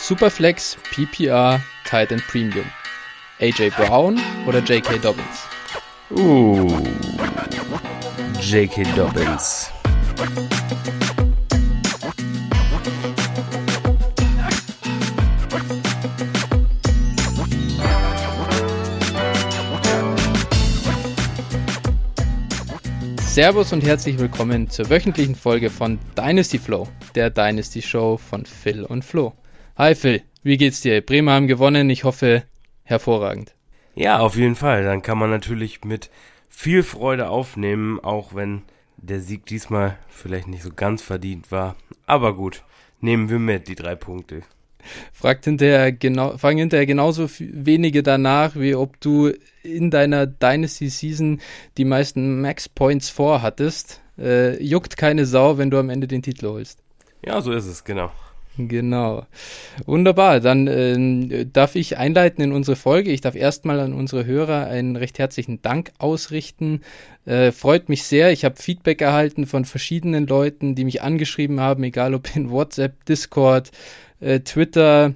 Superflex, PPR, Titan Premium. AJ Brown oder J.K. Dobbins? Uh, J.K. Dobbins. Servus und herzlich willkommen zur wöchentlichen Folge von Dynasty Flow, der Dynasty Show von Phil und Flo. Hi Phil, wie geht's dir? Bremer haben gewonnen, ich hoffe hervorragend. Ja, auf jeden Fall. Dann kann man natürlich mit viel Freude aufnehmen, auch wenn der Sieg diesmal vielleicht nicht so ganz verdient war. Aber gut, nehmen wir mit die drei Punkte. Fragt hinterher genau, fragen hinterher genauso wenige danach, wie ob du in deiner Dynasty Season die meisten Max Points vorhattest. Äh, juckt keine Sau, wenn du am Ende den Titel holst. Ja, so ist es, genau. Genau. Wunderbar. Dann äh, darf ich einleiten in unsere Folge. Ich darf erstmal an unsere Hörer einen recht herzlichen Dank ausrichten. Äh, freut mich sehr. Ich habe Feedback erhalten von verschiedenen Leuten, die mich angeschrieben haben, egal ob in WhatsApp, Discord, äh, Twitter.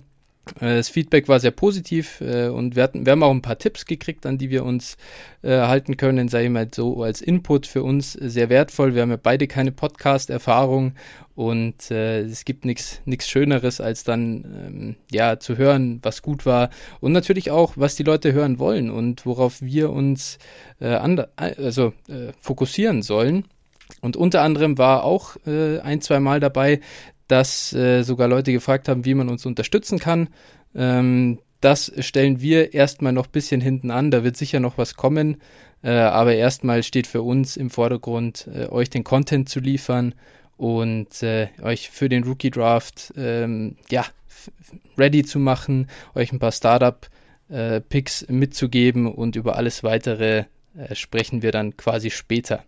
Äh, das Feedback war sehr positiv äh, und wir, hatten, wir haben auch ein paar Tipps gekriegt, an die wir uns äh, halten können, sei mal so als Input für uns sehr wertvoll. Wir haben ja beide keine Podcast-Erfahrung und äh, es gibt nichts Schöneres, als dann ähm, ja zu hören, was gut war und natürlich auch, was die Leute hören wollen und worauf wir uns äh, also, äh, fokussieren sollen. Und unter anderem war auch äh, ein, zwei Mal dabei, dass äh, sogar Leute gefragt haben, wie man uns unterstützen kann. Ähm, das stellen wir erstmal noch ein bisschen hinten an. Da wird sicher noch was kommen. Äh, aber erstmal steht für uns im Vordergrund, äh, euch den Content zu liefern und äh, euch für den Rookie Draft ähm, ja, ready zu machen, euch ein paar Startup äh, mitzugeben und über alles weitere äh, sprechen wir dann quasi später.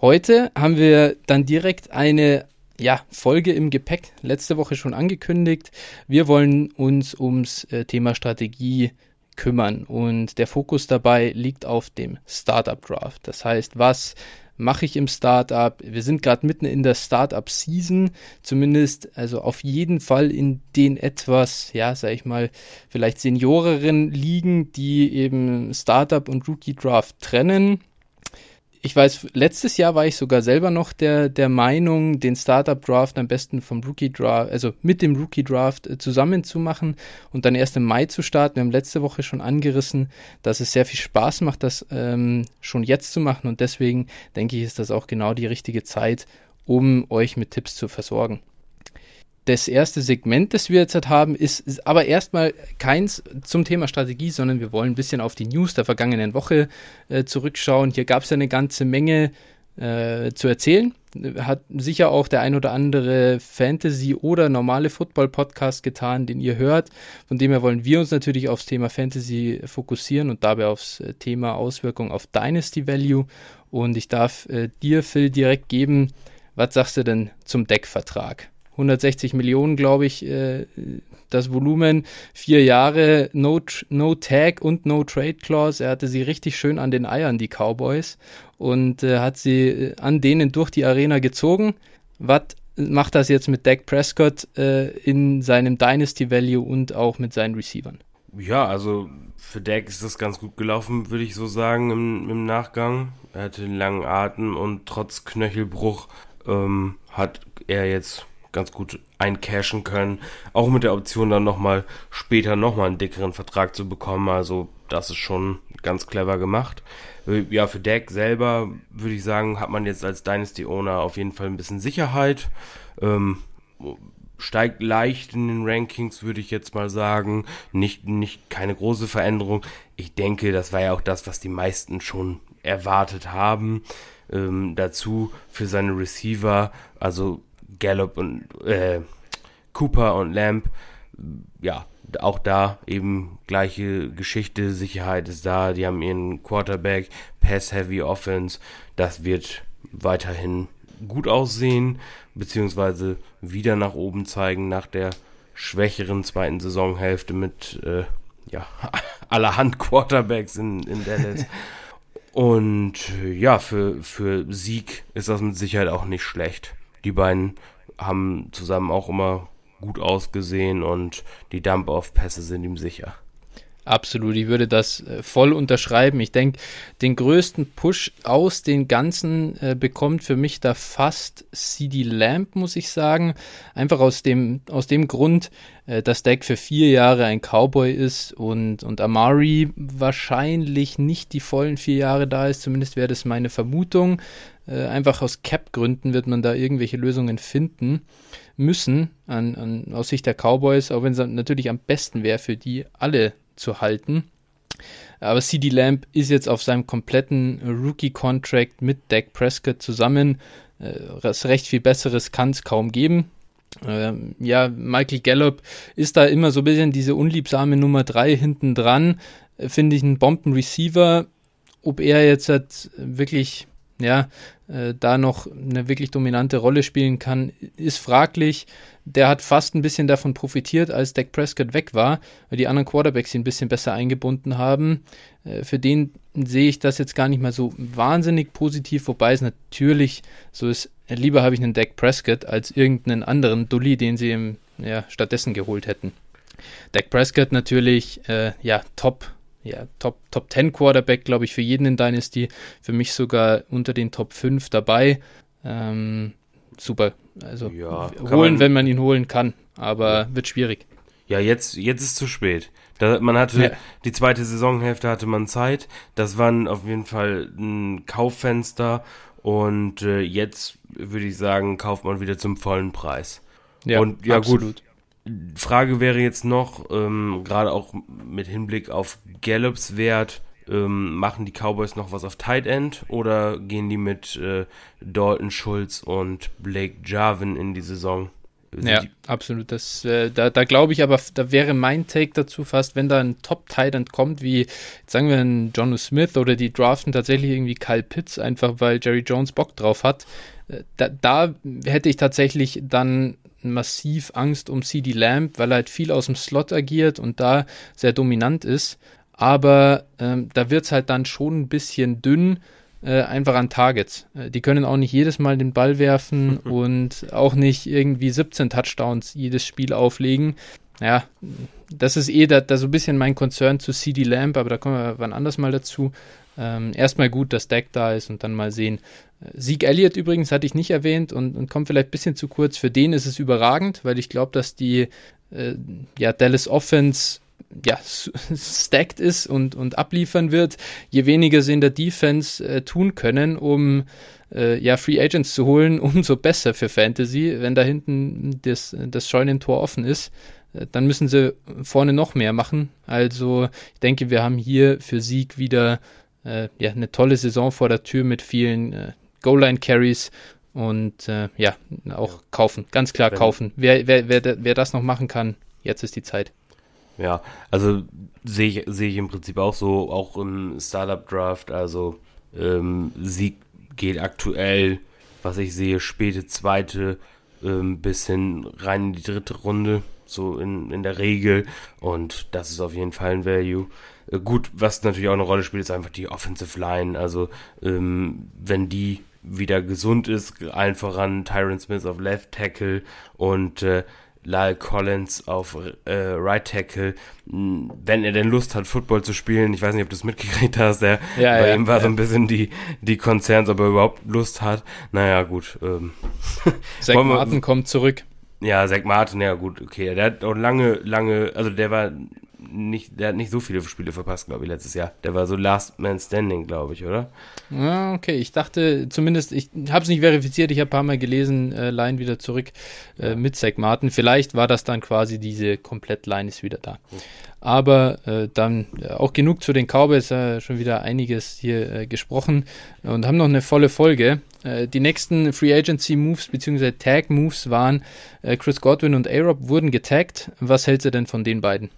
Heute haben wir dann direkt eine ja, Folge im Gepäck, letzte Woche schon angekündigt. Wir wollen uns ums äh, Thema Strategie kümmern und der Fokus dabei liegt auf dem Startup Draft. Das heißt, was mache ich im Startup? Wir sind gerade mitten in der Startup Season, zumindest also auf jeden Fall in den etwas, ja, sag ich mal, vielleicht senioreren Ligen, die eben Startup und Rookie Draft trennen ich weiß, letztes Jahr war ich sogar selber noch der, der Meinung, den Startup Draft am besten vom Rookie Draft, also mit dem Rookie Draft äh, zusammen zu machen und dann erst im Mai zu starten. Wir haben letzte Woche schon angerissen, dass es sehr viel Spaß macht, das ähm, schon jetzt zu machen und deswegen denke ich, ist das auch genau die richtige Zeit, um euch mit Tipps zu versorgen das erste Segment, das wir jetzt halt haben, ist, ist aber erstmal keins zum Thema Strategie, sondern wir wollen ein bisschen auf die News der vergangenen Woche äh, zurückschauen. Hier gab es ja eine ganze Menge äh, zu erzählen. Hat sicher auch der ein oder andere Fantasy- oder normale Football-Podcast getan, den ihr hört. Von dem her wollen wir uns natürlich aufs Thema Fantasy fokussieren und dabei aufs äh, Thema Auswirkungen auf Dynasty Value. Und ich darf äh, dir, Phil, direkt geben, was sagst du denn zum Deckvertrag? 160 Millionen, glaube ich, äh, das Volumen. Vier Jahre, no, no Tag und No Trade Clause. Er hatte sie richtig schön an den Eiern, die Cowboys, und äh, hat sie äh, an denen durch die Arena gezogen. Was macht das jetzt mit Dak Prescott äh, in seinem Dynasty Value und auch mit seinen Receivern? Ja, also für Dak ist das ganz gut gelaufen, würde ich so sagen, im, im Nachgang. Er hatte einen langen Atem und trotz Knöchelbruch ähm, hat er jetzt ganz gut eincashen können. Auch mit der Option dann nochmal später nochmal einen dickeren Vertrag zu bekommen. Also das ist schon ganz clever gemacht. Äh, ja, für Deck selber würde ich sagen, hat man jetzt als Dynasty Owner auf jeden Fall ein bisschen Sicherheit. Ähm, steigt leicht in den Rankings, würde ich jetzt mal sagen. Nicht, nicht keine große Veränderung. Ich denke, das war ja auch das, was die meisten schon erwartet haben. Ähm, dazu für seine Receiver, also Gallup und äh, Cooper und Lamb, ja, auch da eben gleiche Geschichte, Sicherheit ist da, die haben ihren Quarterback, Pass-Heavy Offense, das wird weiterhin gut aussehen, beziehungsweise wieder nach oben zeigen nach der schwächeren zweiten Saisonhälfte mit äh, ja, allerhand Quarterbacks in, in Dallas. Und ja, für, für Sieg ist das mit Sicherheit auch nicht schlecht. Die beiden haben zusammen auch immer gut ausgesehen und die Dump-Off-Pässe sind ihm sicher. Absolut, ich würde das äh, voll unterschreiben. Ich denke, den größten Push aus den Ganzen äh, bekommt für mich da fast CD Lamp, muss ich sagen. Einfach aus dem, aus dem Grund, äh, dass Deck für vier Jahre ein Cowboy ist und, und Amari wahrscheinlich nicht die vollen vier Jahre da ist. Zumindest wäre das meine Vermutung. Äh, einfach aus Cap-Gründen wird man da irgendwelche Lösungen finden müssen an, an, aus Sicht der Cowboys, auch wenn es natürlich am besten wäre für die alle zu halten. Aber CD Lamb ist jetzt auf seinem kompletten Rookie-Contract mit Dak Prescott zusammen. Äh, recht viel Besseres kann es kaum geben. Ähm, ja, Michael Gallup ist da immer so ein bisschen diese unliebsame Nummer 3 hinten dran. Äh, Finde ich einen Bomben-Receiver. Ob er jetzt halt wirklich ja, äh, da noch eine wirklich dominante Rolle spielen kann, ist fraglich. Der hat fast ein bisschen davon profitiert, als Dak Prescott weg war, weil die anderen Quarterbacks ihn ein bisschen besser eingebunden haben. Äh, für den sehe ich das jetzt gar nicht mal so wahnsinnig positiv, wobei es natürlich so ist, lieber habe ich einen Dak Prescott als irgendeinen anderen Dulli, den sie im, ja, stattdessen geholt hätten. Dak Prescott natürlich, äh, ja, top ja, Top, Top 10 Quarterback, glaube ich, für jeden in Dynasty. Für mich sogar unter den Top 5 dabei. Ähm, super. Also ja, holen, man, wenn man ihn holen kann. Aber ja. wird schwierig. Ja, jetzt, jetzt ist zu spät. Da, man hatte ja. die zweite Saisonhälfte hatte man Zeit. Das war auf jeden Fall ein Kauffenster. Und äh, jetzt würde ich sagen, kauft man wieder zum vollen Preis. Ja, und ja absolut. gut, Frage wäre jetzt noch, ähm, gerade auch mit Hinblick auf Gallups Wert, ähm, machen die Cowboys noch was auf Tight End oder gehen die mit äh, Dalton Schulz und Blake Jarvin in die Saison? Sind ja, die absolut. Das, äh, da, da glaube ich aber, da wäre mein Take dazu fast, wenn da ein Top-Tight End kommt, wie sagen wir ein John Smith oder die draften tatsächlich irgendwie Kyle Pitts, einfach weil Jerry Jones Bock drauf hat. Äh, da, da hätte ich tatsächlich dann massiv Angst um CD Lamb, weil er halt viel aus dem Slot agiert und da sehr dominant ist. Aber ähm, da wird es halt dann schon ein bisschen dünn, äh, einfach an Targets. Äh, die können auch nicht jedes Mal den Ball werfen und auch nicht irgendwie 17 Touchdowns jedes Spiel auflegen. Ja, das ist eh da, da so ein bisschen mein Concern zu CD Lamb, aber da kommen wir wann anders mal dazu. Ähm, erstmal gut, dass Deck da ist und dann mal sehen, Sieg Elliott übrigens hatte ich nicht erwähnt und, und kommt vielleicht ein bisschen zu kurz. Für den ist es überragend, weil ich glaube, dass die äh, ja, Dallas Offense ja, stacked ist und, und abliefern wird, je weniger sie in der Defense äh, tun können, um äh, ja, Free Agents zu holen, umso besser für Fantasy. Wenn da hinten das, das Scheunentor offen ist, äh, dann müssen sie vorne noch mehr machen. Also ich denke, wir haben hier für Sieg wieder äh, ja, eine tolle Saison vor der Tür mit vielen äh, Goal-Line-Carries und äh, ja, auch ja. kaufen, ganz klar Wenn, kaufen. Wer, wer, wer, wer das noch machen kann, jetzt ist die Zeit. Ja, also sehe ich, sehe ich im Prinzip auch so, auch im Startup-Draft, also ähm, Sieg geht aktuell, was ich sehe, späte zweite ähm, bis hin rein in die dritte Runde, so in, in der Regel und das ist auf jeden Fall ein Value. Äh, gut, was natürlich auch eine Rolle spielt, ist einfach die Offensive Line, also ähm, wenn die wieder gesund ist, allen voran Tyron Smith auf Left Tackle und äh, Lyle Collins auf äh, Right Tackle, wenn er denn Lust hat, Football zu spielen. Ich weiß nicht, ob du es mitgekriegt hast. Der, ja, bei ja, ihm war ja. so ein bisschen die, die Konzerns, ob er überhaupt Lust hat. Naja, gut. Ähm, Zach Martin kommt zurück. Ja, Zach Martin, ja gut, okay. Der hat auch lange, lange, also der war nicht, der hat nicht so viele Spiele verpasst, glaube ich, letztes Jahr. Der war so Last Man Standing, glaube ich, oder? Ja, okay. Ich dachte zumindest, ich habe es nicht verifiziert, ich habe ein paar Mal gelesen, äh, Line wieder zurück äh, mit Zach Martin. Vielleicht war das dann quasi diese Komplett-Line ist wieder da. Aber äh, dann äh, auch genug zu den Cowboys, äh, schon wieder einiges hier äh, gesprochen und haben noch eine volle Folge. Äh, die nächsten Free Agency Moves bzw. Tag Moves waren äh, Chris Godwin und A-Rob wurden getaggt. Was hältst du denn von den beiden?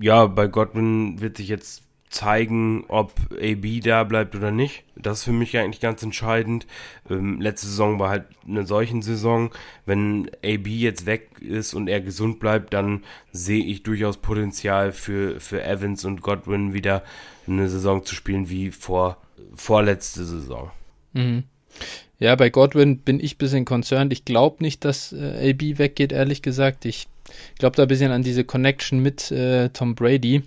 ja, bei Godwin wird sich jetzt zeigen, ob AB da bleibt oder nicht. Das ist für mich eigentlich ganz entscheidend. Ähm, letzte Saison war halt eine solchen Saison. Wenn AB jetzt weg ist und er gesund bleibt, dann sehe ich durchaus Potenzial für, für Evans und Godwin wieder eine Saison zu spielen wie vor vorletzte Saison. Mhm. Ja, bei Godwin bin ich ein bisschen concerned. Ich glaube nicht, dass äh, AB weggeht, ehrlich gesagt. Ich glaube da ein bisschen an diese Connection mit äh, Tom Brady.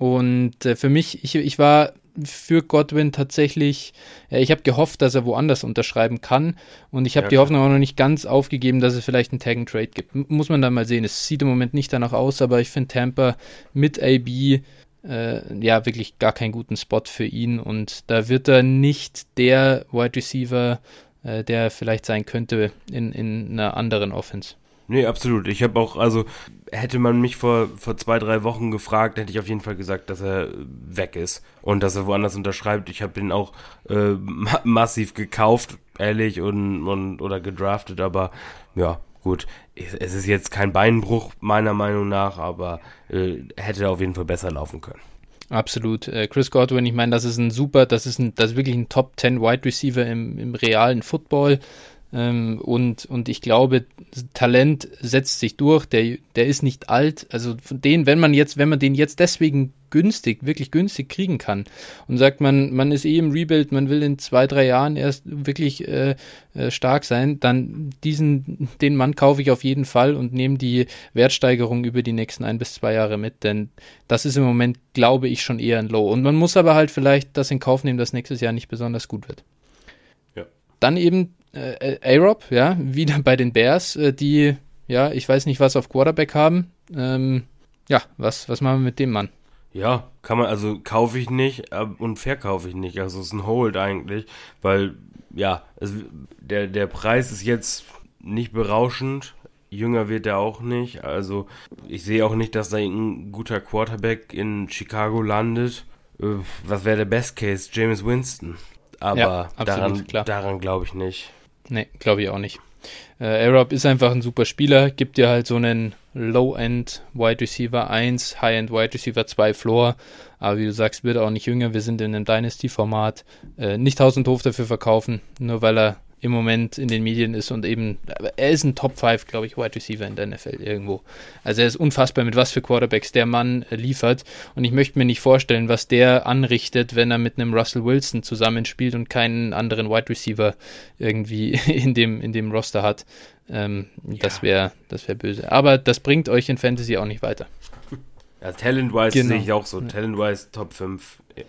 Und äh, für mich, ich, ich war für Godwin tatsächlich, äh, ich habe gehofft, dass er woanders unterschreiben kann. Und ich habe ja, die Hoffnung auch noch nicht ganz aufgegeben, dass es vielleicht einen Tag and Trade gibt. M muss man dann mal sehen. Es sieht im Moment nicht danach aus, aber ich finde Tampa mit AB äh, ja wirklich gar keinen guten Spot für ihn und da wird er nicht der Wide Receiver, äh, der vielleicht sein könnte in, in einer anderen Offense. Nee, absolut. Ich habe auch, also hätte man mich vor, vor zwei, drei Wochen gefragt, hätte ich auf jeden Fall gesagt, dass er weg ist und dass er woanders unterschreibt. Ich habe ihn auch äh, massiv gekauft, ehrlich, und, und oder gedraftet, aber ja, gut. Es ist jetzt kein Beinbruch, meiner Meinung nach, aber äh, hätte auf jeden Fall besser laufen können. Absolut. Äh, Chris Godwin, ich meine, das ist ein super, das ist, ein, das ist wirklich ein Top 10 Wide Receiver im, im realen Football. Ähm, und, und ich glaube, Talent setzt sich durch, der, der ist nicht alt. Also von denen, wenn man jetzt, wenn man den jetzt deswegen günstig, wirklich günstig kriegen kann und sagt, man, man ist eh im Rebuild, man will in zwei, drei Jahren erst wirklich äh, äh, stark sein, dann diesen, den Mann kaufe ich auf jeden Fall und nehme die Wertsteigerung über die nächsten ein bis zwei Jahre mit, denn das ist im Moment, glaube ich, schon eher ein Low. Und man muss aber halt vielleicht das in Kauf nehmen, dass nächstes Jahr nicht besonders gut wird. Ja. Dann eben äh, A-Rob, ja, wieder bei den Bears, äh, die, ja, ich weiß nicht, was auf Quarterback haben. Ähm, ja, was, was machen wir mit dem Mann? Ja, kann man, also kaufe ich nicht äh, und verkaufe ich nicht. Also es ist ein Hold eigentlich, weil, ja, es, der, der Preis ist jetzt nicht berauschend. Jünger wird er auch nicht. Also ich sehe auch nicht, dass da ein guter Quarterback in Chicago landet. Äh, was wäre der Best Case? James Winston. Aber ja, daran, daran glaube ich nicht. Nee, glaube ich auch nicht. Äh, Arab ist einfach ein super Spieler, gibt dir halt so einen Low-End Wide Receiver 1, High-End Wide Receiver 2 Floor. Aber wie du sagst, wird auch nicht jünger. Wir sind in einem Dynasty-Format. Äh, nicht tausend Hof dafür verkaufen, nur weil er im Moment in den Medien ist und eben, er ist ein Top 5, glaube ich, Wide Receiver in der NFL irgendwo. Also er ist unfassbar, mit was für Quarterbacks der Mann äh, liefert. Und ich möchte mir nicht vorstellen, was der anrichtet, wenn er mit einem Russell Wilson zusammenspielt und keinen anderen Wide Receiver irgendwie in dem, in dem Roster hat. Ähm, ja. Das wäre das wär böse. Aber das bringt euch in Fantasy auch nicht weiter. Ja, Talent-wise genau. sehe ich auch so. Talent-wise Top 5, äh,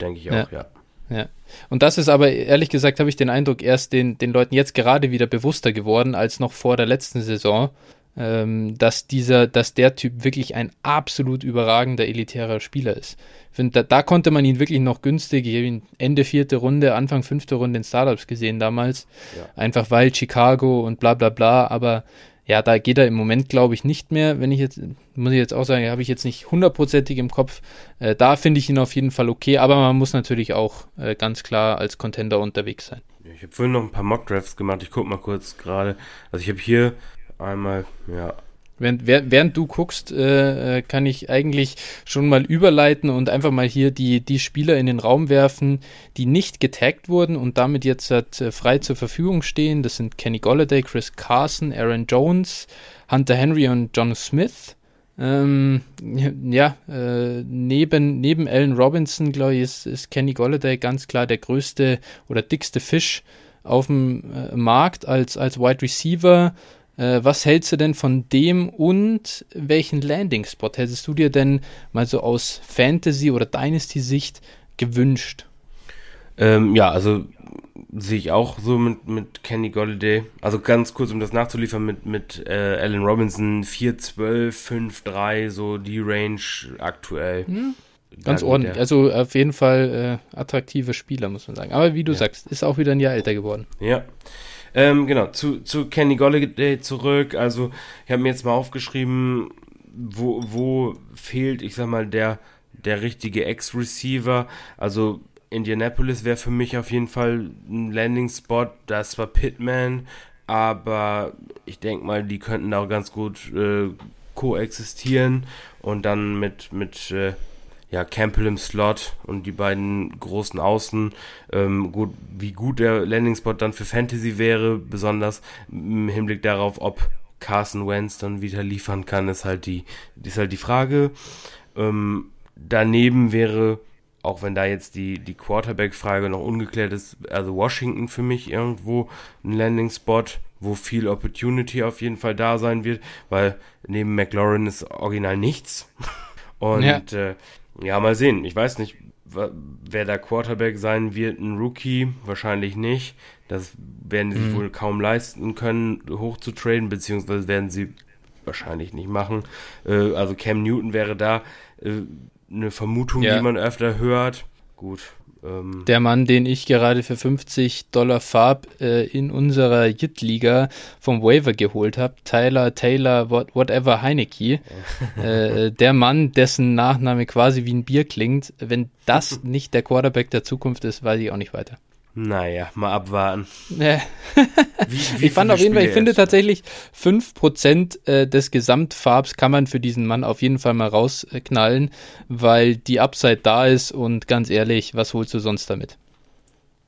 denke ich auch, ja. ja. Ja. Und das ist aber, ehrlich gesagt, habe ich den Eindruck, erst den, den Leuten jetzt gerade wieder bewusster geworden, als noch vor der letzten Saison, ähm, dass dieser, dass der Typ wirklich ein absolut überragender elitärer Spieler ist. Ich finde, da, da, konnte man ihn wirklich noch günstig, ich habe ihn Ende vierte Runde, Anfang fünfte Runde in Startups gesehen damals. Ja. Einfach weil Chicago und bla bla bla, aber ja, da geht er im Moment, glaube ich, nicht mehr. Wenn ich jetzt, muss ich jetzt auch sagen, habe ich jetzt nicht hundertprozentig im Kopf. Äh, da finde ich ihn auf jeden Fall okay, aber man muss natürlich auch äh, ganz klar als Contender unterwegs sein. Ich habe vorhin noch ein paar Mock-Drafts gemacht. Ich gucke mal kurz gerade. Also ich habe hier einmal, ja, Während, während du guckst, äh, äh, kann ich eigentlich schon mal überleiten und einfach mal hier die, die Spieler in den Raum werfen, die nicht getaggt wurden und damit jetzt halt, frei zur Verfügung stehen. Das sind Kenny Golladay, Chris Carson, Aaron Jones, Hunter Henry und John Smith. Ähm, ja, äh, neben, neben Allen Robinson, glaube ich, ist, ist Kenny Golladay ganz klar der größte oder dickste Fisch auf dem äh, Markt als, als Wide Receiver. Äh, was hältst du denn von dem und welchen Landing-Spot hättest du dir denn mal so aus Fantasy- oder Dynasty-Sicht gewünscht? Ähm, ja, also sehe ich auch so mit, mit Kenny Golladay. Also ganz kurz, um das nachzuliefern, mit, mit äh, Allen Robinson 4-12, 5-3, so die Range aktuell. Hm. Ganz ordentlich. Also auf jeden Fall äh, attraktive Spieler, muss man sagen. Aber wie du ja. sagst, ist auch wieder ein Jahr älter geworden. Ja. Ähm, genau, zu, zu Kenny Golladay zurück. Also, ich habe mir jetzt mal aufgeschrieben, wo, wo fehlt, ich sag mal, der, der richtige Ex-Receiver. Also, Indianapolis wäre für mich auf jeden Fall ein Landing-Spot. Das war Pittman, aber ich denke mal, die könnten da auch ganz gut äh, koexistieren und dann mit, mit äh, ja, Campbell im Slot und die beiden großen Außen. Ähm, gut, wie gut der Landing-Spot dann für Fantasy wäre, besonders im Hinblick darauf, ob Carson Wentz dann wieder liefern kann, ist halt die, ist halt die Frage. Ähm, daneben wäre auch wenn da jetzt die, die Quarterback-Frage noch ungeklärt ist, also Washington für mich irgendwo ein Landing-Spot, wo viel Opportunity auf jeden Fall da sein wird, weil neben McLaurin ist original nichts. Und ja, äh, ja mal sehen. Ich weiß nicht, wer da Quarterback sein wird. Ein Rookie wahrscheinlich nicht. Das werden sie mhm. wohl kaum leisten können, hoch zu traden, beziehungsweise werden sie wahrscheinlich nicht machen. Äh, also Cam Newton wäre da äh, eine Vermutung, ja. die man öfter hört. Gut. Ähm. Der Mann, den ich gerade für 50 Dollar Farb äh, in unserer Jit-Liga vom Waiver geholt habe, Tyler, Taylor, what, whatever, Heineke. äh, der Mann, dessen Nachname quasi wie ein Bier klingt. Wenn das nicht der Quarterback der Zukunft ist, weiß ich auch nicht weiter. Naja, mal abwarten. wie, wie ich fand auf jeden Fall, ich finde tatsächlich 5% äh, des Gesamtfarbs kann man für diesen Mann auf jeden Fall mal rausknallen, weil die Upside da ist und ganz ehrlich, was holst du sonst damit?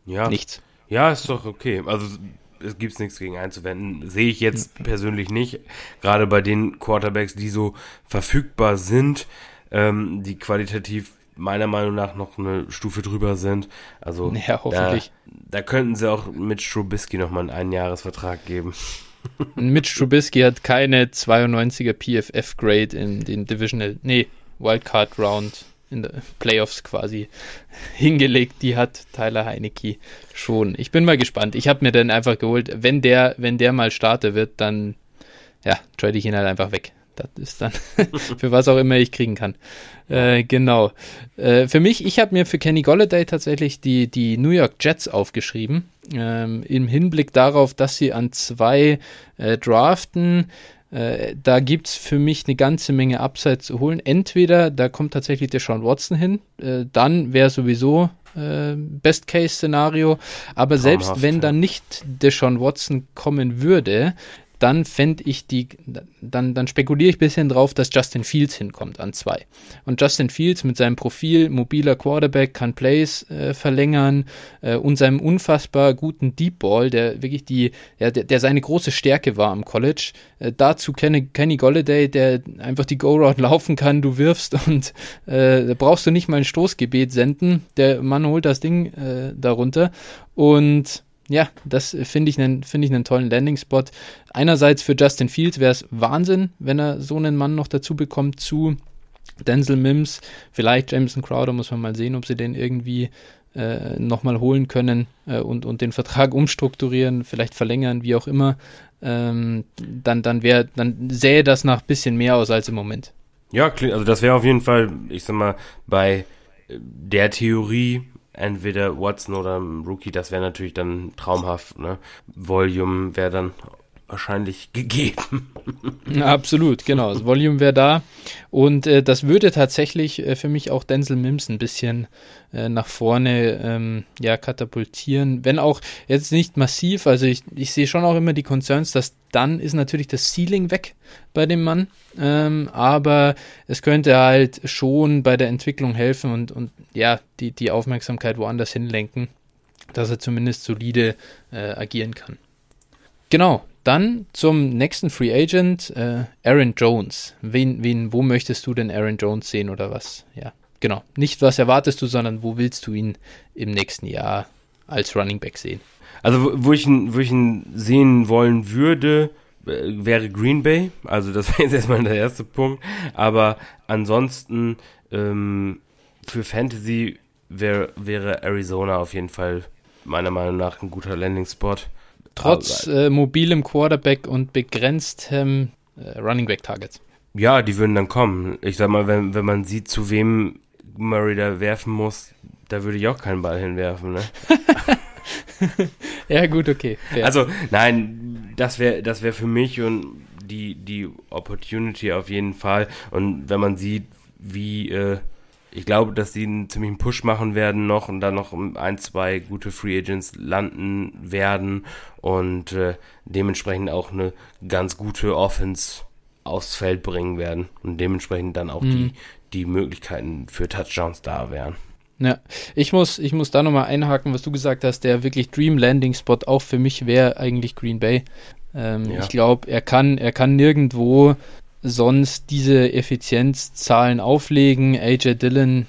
Ja. Nichts. Ja, ist doch okay. Also es gibt nichts gegen einzuwenden. Sehe ich jetzt hm. persönlich nicht. Gerade bei den Quarterbacks, die so verfügbar sind, ähm, die qualitativ meiner Meinung nach noch eine Stufe drüber sind. Also ja, hoffentlich. Da, da könnten sie auch mit Strubisky nochmal einen Einjahresvertrag geben. Mitch Trubisky hat keine 92er PFF-Grade in den Divisional, nee, Wildcard Round in der Playoffs quasi hingelegt. Die hat Tyler Heinecke schon. Ich bin mal gespannt. Ich habe mir dann einfach geholt, wenn der, wenn der mal Starter wird, dann ja, trade ich ihn halt einfach weg. Das ist dann für was auch immer ich kriegen kann. Äh, genau. Äh, für mich, ich habe mir für Kenny Golladay tatsächlich die, die New York Jets aufgeschrieben. Ähm, Im Hinblick darauf, dass sie an zwei äh, draften. Äh, da gibt es für mich eine ganze Menge Upside zu holen. Entweder da kommt tatsächlich der Sean Watson hin, äh, dann wäre sowieso äh, Best-Case-Szenario. Aber Traumhaft, selbst wenn ja. dann nicht der Sean Watson kommen würde, dann fände ich die, dann, dann spekuliere ich ein bisschen drauf, dass Justin Fields hinkommt an zwei. Und Justin Fields mit seinem Profil, mobiler Quarterback, kann Plays äh, verlängern äh, und seinem unfassbar guten Deep Ball, der wirklich die, ja, der, der seine große Stärke war am College. Äh, dazu Kenny, Kenny Golladay, der einfach die Go-Route laufen kann, du wirfst und äh, da brauchst du nicht mal ein Stoßgebet senden. Der Mann holt das Ding äh, darunter und ja, das finde ich einen finde tollen Landing-Spot. Einerseits für Justin Fields wäre es Wahnsinn, wenn er so einen Mann noch dazu bekommt zu Denzel Mims, vielleicht Jameson Crowder, muss man mal sehen, ob sie den irgendwie äh, nochmal holen können äh, und, und den Vertrag umstrukturieren, vielleicht verlängern, wie auch immer. Ähm, dann, dann wäre, dann sähe das nach bisschen mehr aus als im Moment. Ja, also das wäre auf jeden Fall, ich sag mal, bei der Theorie entweder Watson oder Rookie, das wäre natürlich dann traumhaft. Ne? Volume wäre dann wahrscheinlich gegeben. Absolut, genau. Das Volume wäre da. Und äh, das würde tatsächlich äh, für mich auch Denzel Mims ein bisschen äh, nach vorne ähm, ja, katapultieren. Wenn auch jetzt nicht massiv. Also ich, ich sehe schon auch immer die Concerns, dass dann ist natürlich das Ceiling weg bei dem Mann. Ähm, aber es könnte halt schon bei der Entwicklung helfen und, und ja, die, die Aufmerksamkeit woanders hinlenken, dass er zumindest solide äh, agieren kann. Genau, dann zum nächsten Free Agent, äh, Aaron Jones. Wen, wen, wo möchtest du denn Aaron Jones sehen oder was? Ja, genau. Nicht was erwartest du, sondern wo willst du ihn im nächsten Jahr als Running Back sehen? Also, wo ich ihn, wo ich ihn sehen wollen würde, äh, wäre Green Bay. Also, das wäre jetzt erstmal der erste Punkt. Aber ansonsten, ähm, für Fantasy wär, wäre Arizona auf jeden Fall meiner Meinung nach ein guter Landing-Spot. Trotz äh, mobilem Quarterback und begrenztem äh, Running Back Targets. Ja, die würden dann kommen. Ich sag mal, wenn, wenn man sieht, zu wem Murray da werfen muss, da würde ich auch keinen Ball hinwerfen, ne? ja, gut, okay. Fair. Also, nein, das wäre das wär für mich und die, die Opportunity auf jeden Fall. Und wenn man sieht, wie äh, ich glaube, dass sie einen ziemlichen Push machen werden noch und dann noch ein, zwei gute Free Agents landen werden und äh, dementsprechend auch eine ganz gute Offense aufs Feld bringen werden und dementsprechend dann auch mhm. die, die Möglichkeiten für Touchdowns da wären. Ja, ich muss, ich muss da nochmal einhaken, was du gesagt hast, der wirklich Dream Landing Spot auch für mich wäre eigentlich Green Bay. Ähm, ja. Ich glaube, er kann, er kann nirgendwo sonst diese Effizienzzahlen auflegen. AJ Dillon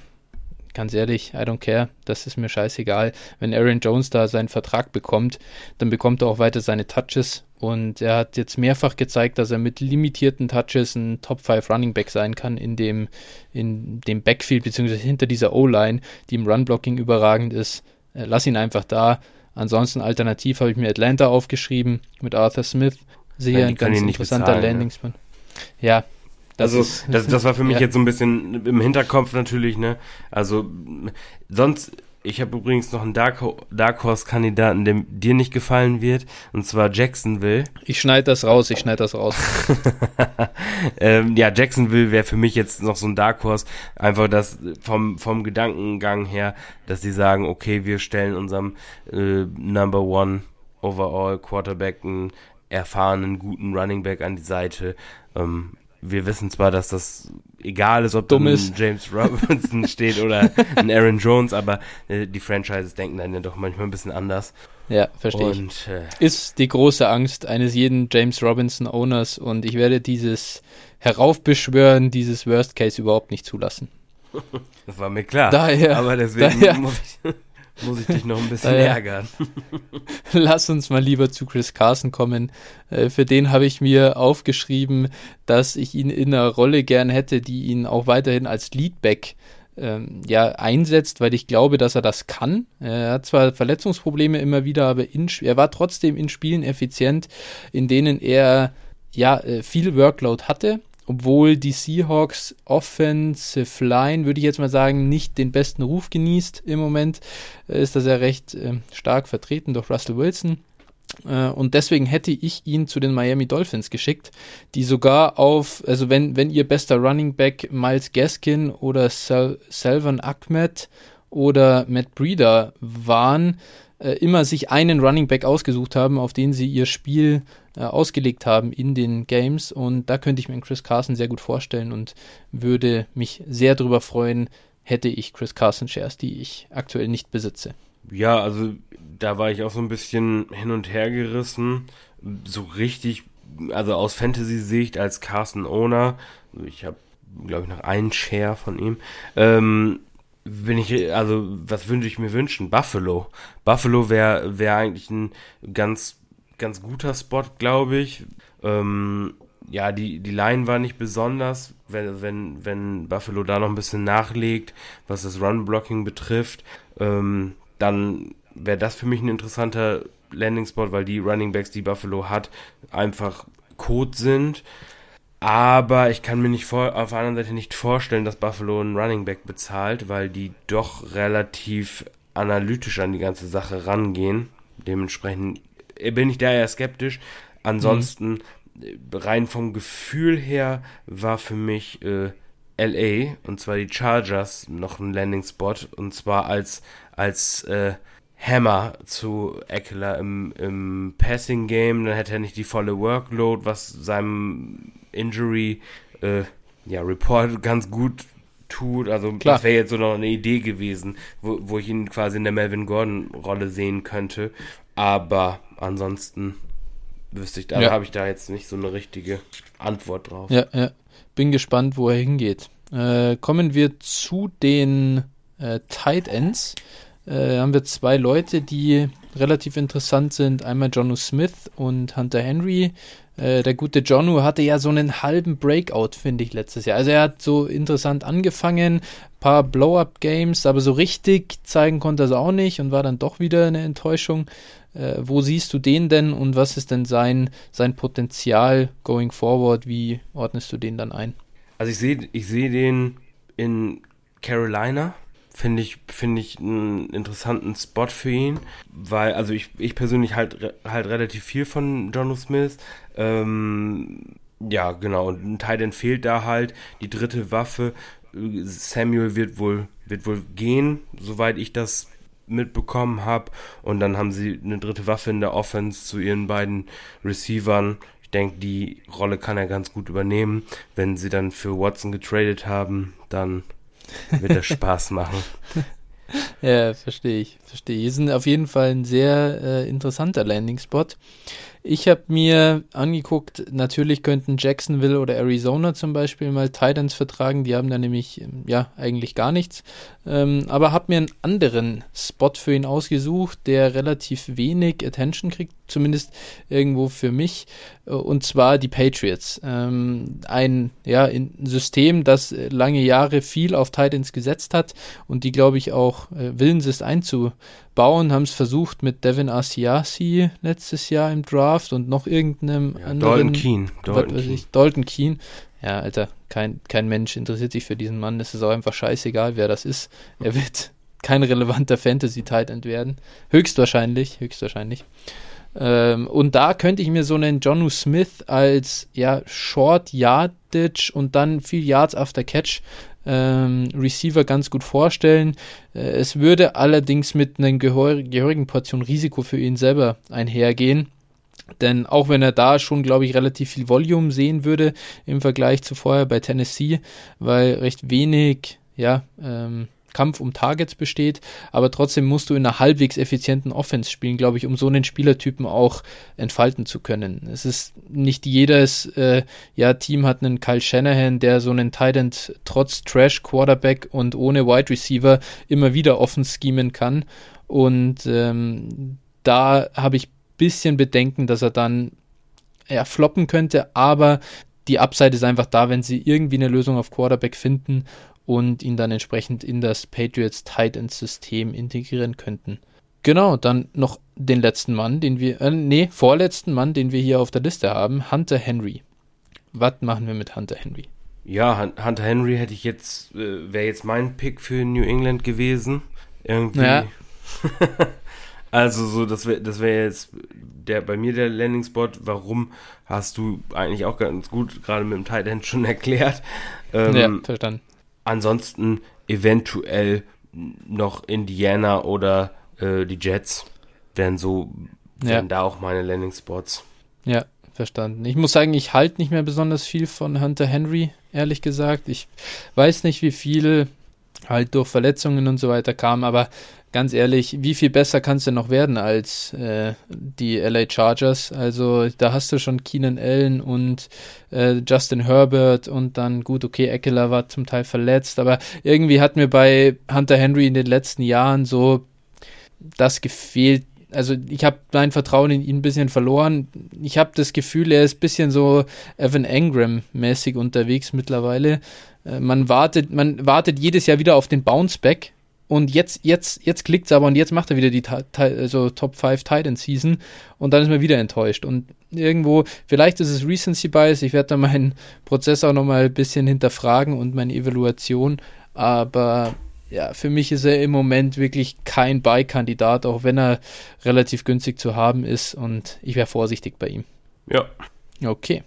ganz ehrlich, I don't care, das ist mir scheißegal. Wenn Aaron Jones da seinen Vertrag bekommt, dann bekommt er auch weiter seine Touches und er hat jetzt mehrfach gezeigt, dass er mit limitierten Touches ein Top 5 Running Back sein kann in dem, in dem Backfield, beziehungsweise hinter dieser O-Line, die im Run-Blocking überragend ist. Äh, lass ihn einfach da. Ansonsten alternativ habe ich mir Atlanta aufgeschrieben mit Arthur Smith. Sehr ein ganz interessanter Landingspot. Ja, das also ist, das, das war für mich ja. jetzt so ein bisschen im Hinterkopf natürlich, ne? Also sonst, ich habe übrigens noch einen Dark, Dark Horse-Kandidaten, der dir nicht gefallen wird, und zwar Jacksonville. Ich schneide das raus, ich schneide das raus. ähm, ja, Jacksonville wäre für mich jetzt noch so ein Dark Horse, einfach das vom, vom Gedankengang her, dass sie sagen, okay, wir stellen unserem äh, Number One Overall Quarterback einen erfahrenen, guten Running Back an die Seite. Ähm, wir wissen zwar, dass das egal ist, ob da ein James Robinson steht oder ein Aaron Jones, aber äh, die Franchises denken dann ja doch manchmal ein bisschen anders. Ja, verstehe ich. Äh, ist die große Angst eines jeden James Robinson Owners und ich werde dieses Heraufbeschwören dieses Worst Case überhaupt nicht zulassen. Das war mir klar. Daher, aber deswegen daher, muss ich muss ich dich noch ein bisschen äh, ärgern. Lass uns mal lieber zu Chris Carson kommen. Äh, für den habe ich mir aufgeschrieben, dass ich ihn in einer Rolle gern hätte, die ihn auch weiterhin als Leadback ähm, ja, einsetzt, weil ich glaube, dass er das kann. Er hat zwar Verletzungsprobleme immer wieder, aber in, er war trotzdem in Spielen effizient, in denen er ja äh, viel Workload hatte obwohl die Seahawks Offensive Line, würde ich jetzt mal sagen, nicht den besten Ruf genießt im Moment, äh, ist das ja recht äh, stark vertreten durch Russell Wilson. Äh, und deswegen hätte ich ihn zu den Miami Dolphins geschickt, die sogar auf, also wenn, wenn ihr bester Running Back Miles Gaskin oder Sal Salvan Ahmed oder Matt Breeder waren, äh, immer sich einen Running Back ausgesucht haben, auf den sie ihr Spiel äh, ausgelegt haben in den Games. Und da könnte ich mir einen Chris Carson sehr gut vorstellen und würde mich sehr darüber freuen, hätte ich Chris Carson Shares, die ich aktuell nicht besitze. Ja, also da war ich auch so ein bisschen hin und her gerissen. So richtig, also aus Fantasy-Sicht als Carson Owner, ich habe, glaube ich, noch einen Share von ihm. Ähm, bin ich, also, was wünsche ich mir wünschen? Buffalo. Buffalo wäre wär eigentlich ein ganz, ganz guter Spot, glaube ich. Ähm, ja, die, die Line war nicht besonders, wenn, wenn, wenn Buffalo da noch ein bisschen nachlegt, was das Run-Blocking betrifft, ähm, dann wäre das für mich ein interessanter Landing-Spot, weil die Running Backs, die Buffalo hat, einfach Code sind. Aber ich kann mir nicht vor, auf der anderen Seite nicht vorstellen, dass Buffalo einen Running Back bezahlt, weil die doch relativ analytisch an die ganze Sache rangehen. Dementsprechend bin ich da eher skeptisch. Ansonsten, mhm. rein vom Gefühl her, war für mich äh, LA und zwar die Chargers noch ein Landing Spot und zwar als, als äh, Hammer zu Eckler im, im Passing Game. Dann hätte er nicht die volle Workload, was seinem Injury äh, ja, Report ganz gut tut. Also Klar. das wäre jetzt so noch eine Idee gewesen, wo, wo ich ihn quasi in der Melvin Gordon-Rolle sehen könnte. Aber ansonsten wüsste ich, da ja. habe ich da jetzt nicht so eine richtige Antwort drauf. Ja, ja. Bin gespannt, wo er hingeht. Äh, kommen wir zu den äh, Tight Ends. Äh, haben wir zwei Leute, die relativ interessant sind. Einmal Jonu Smith und Hunter Henry. Äh, der gute Jonu hatte ja so einen halben Breakout, finde ich, letztes Jahr. Also er hat so interessant angefangen, paar Blow-up-Games, aber so richtig zeigen konnte er es auch nicht und war dann doch wieder eine Enttäuschung. Äh, wo siehst du den denn und was ist denn sein, sein Potenzial going forward? Wie ordnest du den dann ein? Also ich sehe ich seh den in Carolina finde ich, finde ich einen interessanten Spot für ihn, weil, also ich, ich persönlich halt, halt relativ viel von Jono Smith. Ähm, ja, genau, und ein Teil fehlt da halt, die dritte Waffe. Samuel wird wohl, wird wohl gehen, soweit ich das mitbekommen habe. Und dann haben sie eine dritte Waffe in der Offense zu ihren beiden Receivern. Ich denke, die Rolle kann er ganz gut übernehmen. Wenn sie dann für Watson getradet haben, dann wird das Spaß machen. ja, verstehe ich, verstehe ich. Ist auf jeden Fall ein sehr äh, interessanter Landing-Spot. Ich habe mir angeguckt, natürlich könnten Jacksonville oder Arizona zum Beispiel mal Titans vertragen. Die haben da nämlich ähm, ja eigentlich gar nichts. Ähm, aber habe mir einen anderen Spot für ihn ausgesucht, der relativ wenig Attention kriegt, zumindest irgendwo für mich. Äh, und zwar die Patriots. Ähm, ein ja, ein System, das lange Jahre viel auf Titans gesetzt hat und die, glaube ich, auch äh, willens ist einzubauen, haben es versucht mit Devin Asiasi letztes Jahr im Draft und noch irgendeinem Ja, anderen. Dalton Keen. was Dalton Keen. ich, Dalton Keen. Ja, Alter, kein, kein Mensch interessiert sich für diesen Mann. Es ist auch einfach scheißegal, wer das ist. Er wird kein relevanter Fantasy-Tight End werden. Höchstwahrscheinlich, höchstwahrscheinlich. Ähm, und da könnte ich mir so einen Jonu Smith als ja, Short Yardage und dann viel Yards after Catch ähm, Receiver ganz gut vorstellen. Äh, es würde allerdings mit einer gehör gehörigen Portion Risiko für ihn selber einhergehen. Denn auch wenn er da schon, glaube ich, relativ viel Volume sehen würde im Vergleich zu vorher bei Tennessee, weil recht wenig ja, ähm, Kampf um Targets besteht, aber trotzdem musst du in einer halbwegs effizienten Offense spielen, glaube ich, um so einen Spielertypen auch entfalten zu können. Es ist nicht jedes äh, ja, Team hat einen Kyle Shanahan, der so einen Tight End trotz Trash Quarterback und ohne Wide Receiver immer wieder offen schemen kann. Und ähm, da habe ich bisschen Bedenken, dass er dann ja, floppen könnte, aber die Upside ist einfach da, wenn sie irgendwie eine Lösung auf Quarterback finden und ihn dann entsprechend in das Patriots Tight End System integrieren könnten. Genau, dann noch den letzten Mann, den wir, äh, nee, vorletzten Mann, den wir hier auf der Liste haben, Hunter Henry. Was machen wir mit Hunter Henry? Ja, Hun- Hunter Henry hätte ich jetzt, äh, wäre jetzt mein Pick für New England gewesen. Irgendwie. Ja. also so, das wäre das wär jetzt der bei mir der Landing Spot. Warum hast du eigentlich auch ganz gut gerade mit dem Tight End schon erklärt. Ähm, ja, verstanden. Ansonsten eventuell noch Indiana oder äh, die Jets wären so, Ja. wären da auch meine Landing Spots. Ja, verstanden. Ich muss sagen, ich halte nicht mehr besonders viel von Hunter Henry, ehrlich gesagt. Ich weiß nicht, wie viel halt durch Verletzungen und so weiter kam, aber ganz ehrlich, wie viel besser kann es denn noch werden als äh, die LA Chargers? Also da hast du schon Keenan Allen und äh, Justin Herbert und dann gut, okay, Eckler war zum Teil verletzt, aber irgendwie hat mir bei Hunter Henry in den letzten Jahren so das gefehlt. Also ich habe mein Vertrauen in ihn ein bisschen verloren. Ich habe das Gefühl, er ist ein bisschen so Evan Engram-mäßig unterwegs mittlerweile. Äh, Man wartet, man wartet jedes Jahr wieder auf den Bounceback und jetzt, jetzt, jetzt klickt's aber und jetzt macht er wieder die also Top 5 Titan Season und dann ist man wieder enttäuscht. Und irgendwo, vielleicht ist es Recency Bias, ich werde da meinen Prozess auch nochmal ein bisschen hinterfragen und meine Evaluation, aber ja, für mich ist er im Moment wirklich kein Buy-Kandidat, auch wenn er relativ günstig zu haben ist und ich wäre vorsichtig bei ihm. Ja. Okay.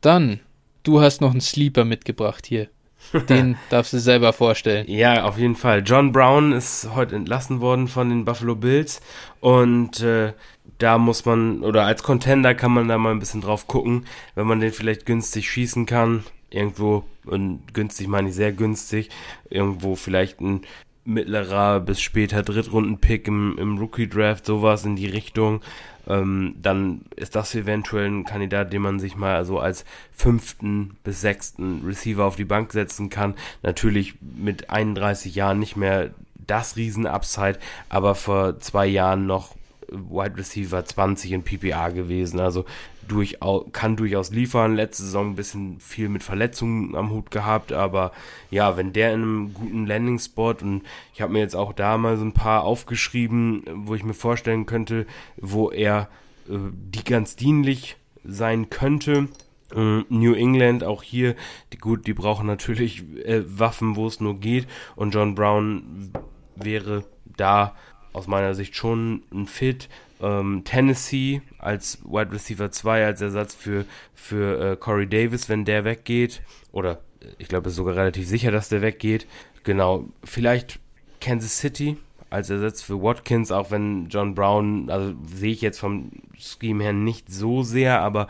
Dann, du hast noch einen Sleeper mitgebracht hier. Den darfst du selber vorstellen. Ja, auf jeden Fall. John Brown ist heute entlassen worden von den Buffalo Bills und äh, da muss man, oder als Contender kann man da mal ein bisschen drauf gucken, wenn man den vielleicht günstig schießen kann. Irgendwo, und günstig meine ich sehr günstig, irgendwo vielleicht ein mittlerer bis später Drittrunden-Pick im, im Rookie-Draft, sowas in die Richtung. Ähm, dann ist das eventuell ein Kandidat, den man sich mal so als fünften bis sechsten Receiver auf die Bank setzen kann. Natürlich mit 31 Jahren nicht mehr das Riesen-Upside, aber vor zwei Jahren noch Wide Receiver 20 in PPA gewesen. Also durchaus, kann durchaus liefern. Letzte Saison ein bisschen viel mit Verletzungen am Hut gehabt, aber ja, wenn der in einem guten Landing-Spot und ich habe mir jetzt auch da mal so ein paar aufgeschrieben, wo ich mir vorstellen könnte, wo er äh, die ganz dienlich sein könnte. Ähm, New England, auch hier, die, gut, die brauchen natürlich äh, Waffen, wo es nur geht. Und John Brown wäre da aus meiner Sicht schon ein Fit. Ähm, Tennessee als Wide Receiver 2, als Ersatz für, für äh, Corey Davis, wenn der weggeht. Oder äh, ich glaube, es ist sogar relativ sicher, dass der weggeht. Genau, vielleicht Kansas City als Ersatz für Watkins, auch wenn John Brown, also sehe ich jetzt vom Scheme her nicht so sehr, aber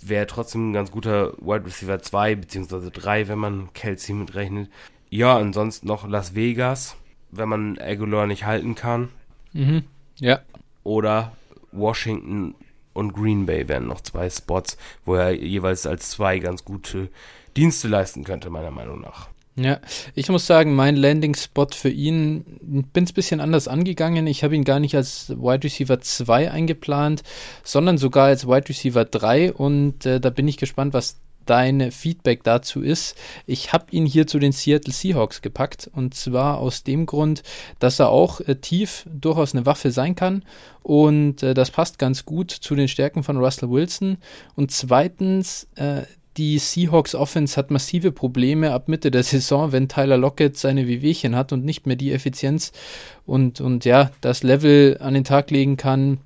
wäre trotzdem ein ganz guter Wide Receiver 2 beziehungsweise 3, wenn man Kelsey mitrechnet. Ja, ansonsten noch Las Vegas, wenn man Aguilar nicht halten kann. Mhm. Ja. Oder Washington und Green Bay wären noch zwei Spots, wo er jeweils als zwei ganz gute Dienste leisten könnte, meiner Meinung nach. Ja, ich muss sagen, mein Landing-Spot für ihn, bin es ein bisschen anders angegangen. Ich habe ihn gar nicht als Wide Receiver 2 eingeplant, sondern sogar als Wide Receiver 3 und äh, da bin ich gespannt, was dein Feedback dazu ist. Ich habe ihn hier zu den Seattle Seahawks gepackt und zwar aus dem Grund, dass er auch äh, tief durchaus eine Waffe sein kann und äh, das passt ganz gut zu den Stärken von Russell Wilson und zweitens äh, die Seahawks Offense hat massive Probleme ab Mitte der Saison, wenn Tyler Lockett seine Wehwehchen hat und nicht mehr die Effizienz und, und ja, das Level an den Tag legen kann,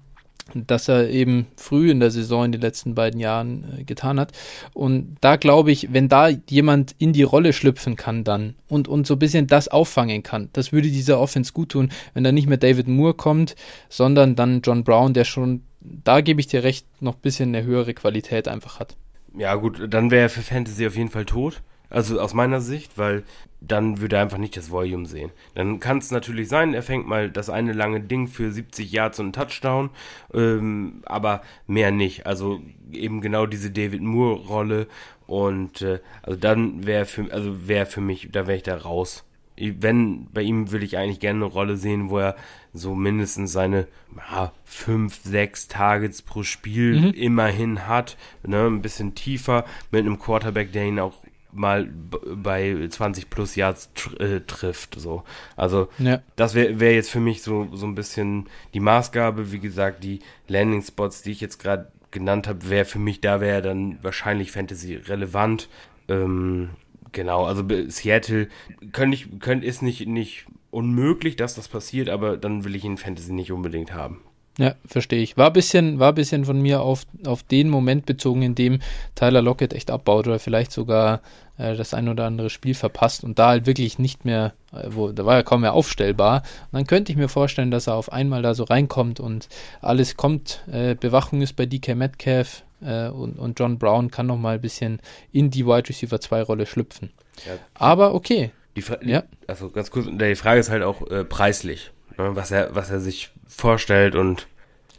das er eben früh in der Saison in den letzten beiden Jahren äh, getan hat. Und da glaube ich, wenn da jemand in die Rolle schlüpfen kann dann und, und so ein bisschen das auffangen kann, das würde dieser Offense gut tun, wenn da nicht mehr David Moore kommt, sondern dann John Brown, der schon, da gebe ich dir recht, noch ein bisschen eine höhere Qualität einfach hat. Ja, gut, dann wäre er für Fantasy auf jeden Fall tot. Also aus meiner Sicht, weil dann würde er einfach nicht das Volume sehen. Dann kann es natürlich sein, er fängt mal das eine lange Ding für 70 Yards und einen Touchdown, ähm, aber mehr nicht. Also eben genau diese David Moore-Rolle und äh, also dann wäre für also wäre für mich, da wäre ich da raus wenn, bei ihm würde ich eigentlich gerne eine Rolle sehen, wo er so mindestens seine ja, fünf, sechs Targets pro Spiel mhm. immerhin hat, ne, ein bisschen tiefer mit einem Quarterback, der ihn auch mal bei 20 plus Yards tr äh, trifft. So. Also ja. das wäre wär jetzt für mich so, so ein bisschen die Maßgabe. Wie gesagt, die Landing Spots, die ich jetzt gerade genannt habe, wäre für mich, da wäre dann wahrscheinlich Fantasy relevant. Ähm, Genau, also Seattle können ich, können, ist nicht, nicht unmöglich, dass das passiert, aber dann will ich ihn Fantasy nicht unbedingt haben. Ja, verstehe ich. War ein bisschen, war bisschen von mir auf, auf den Moment bezogen, in dem Tyler Lockett echt abbaut oder vielleicht sogar äh, das ein oder andere Spiel verpasst und da halt wirklich nicht mehr, äh, wo, da war er kaum mehr aufstellbar. Und dann könnte ich mir vorstellen, dass er auf einmal da so reinkommt und alles kommt. Äh, Bewachung ist bei DK Metcalf, äh, und, und John Brown kann noch mal ein bisschen in die Wide Receiver 2 Rolle schlüpfen. Ja. Aber okay. Die ja. Also ganz kurz, die Frage ist halt auch äh, preislich, was er was er sich vorstellt und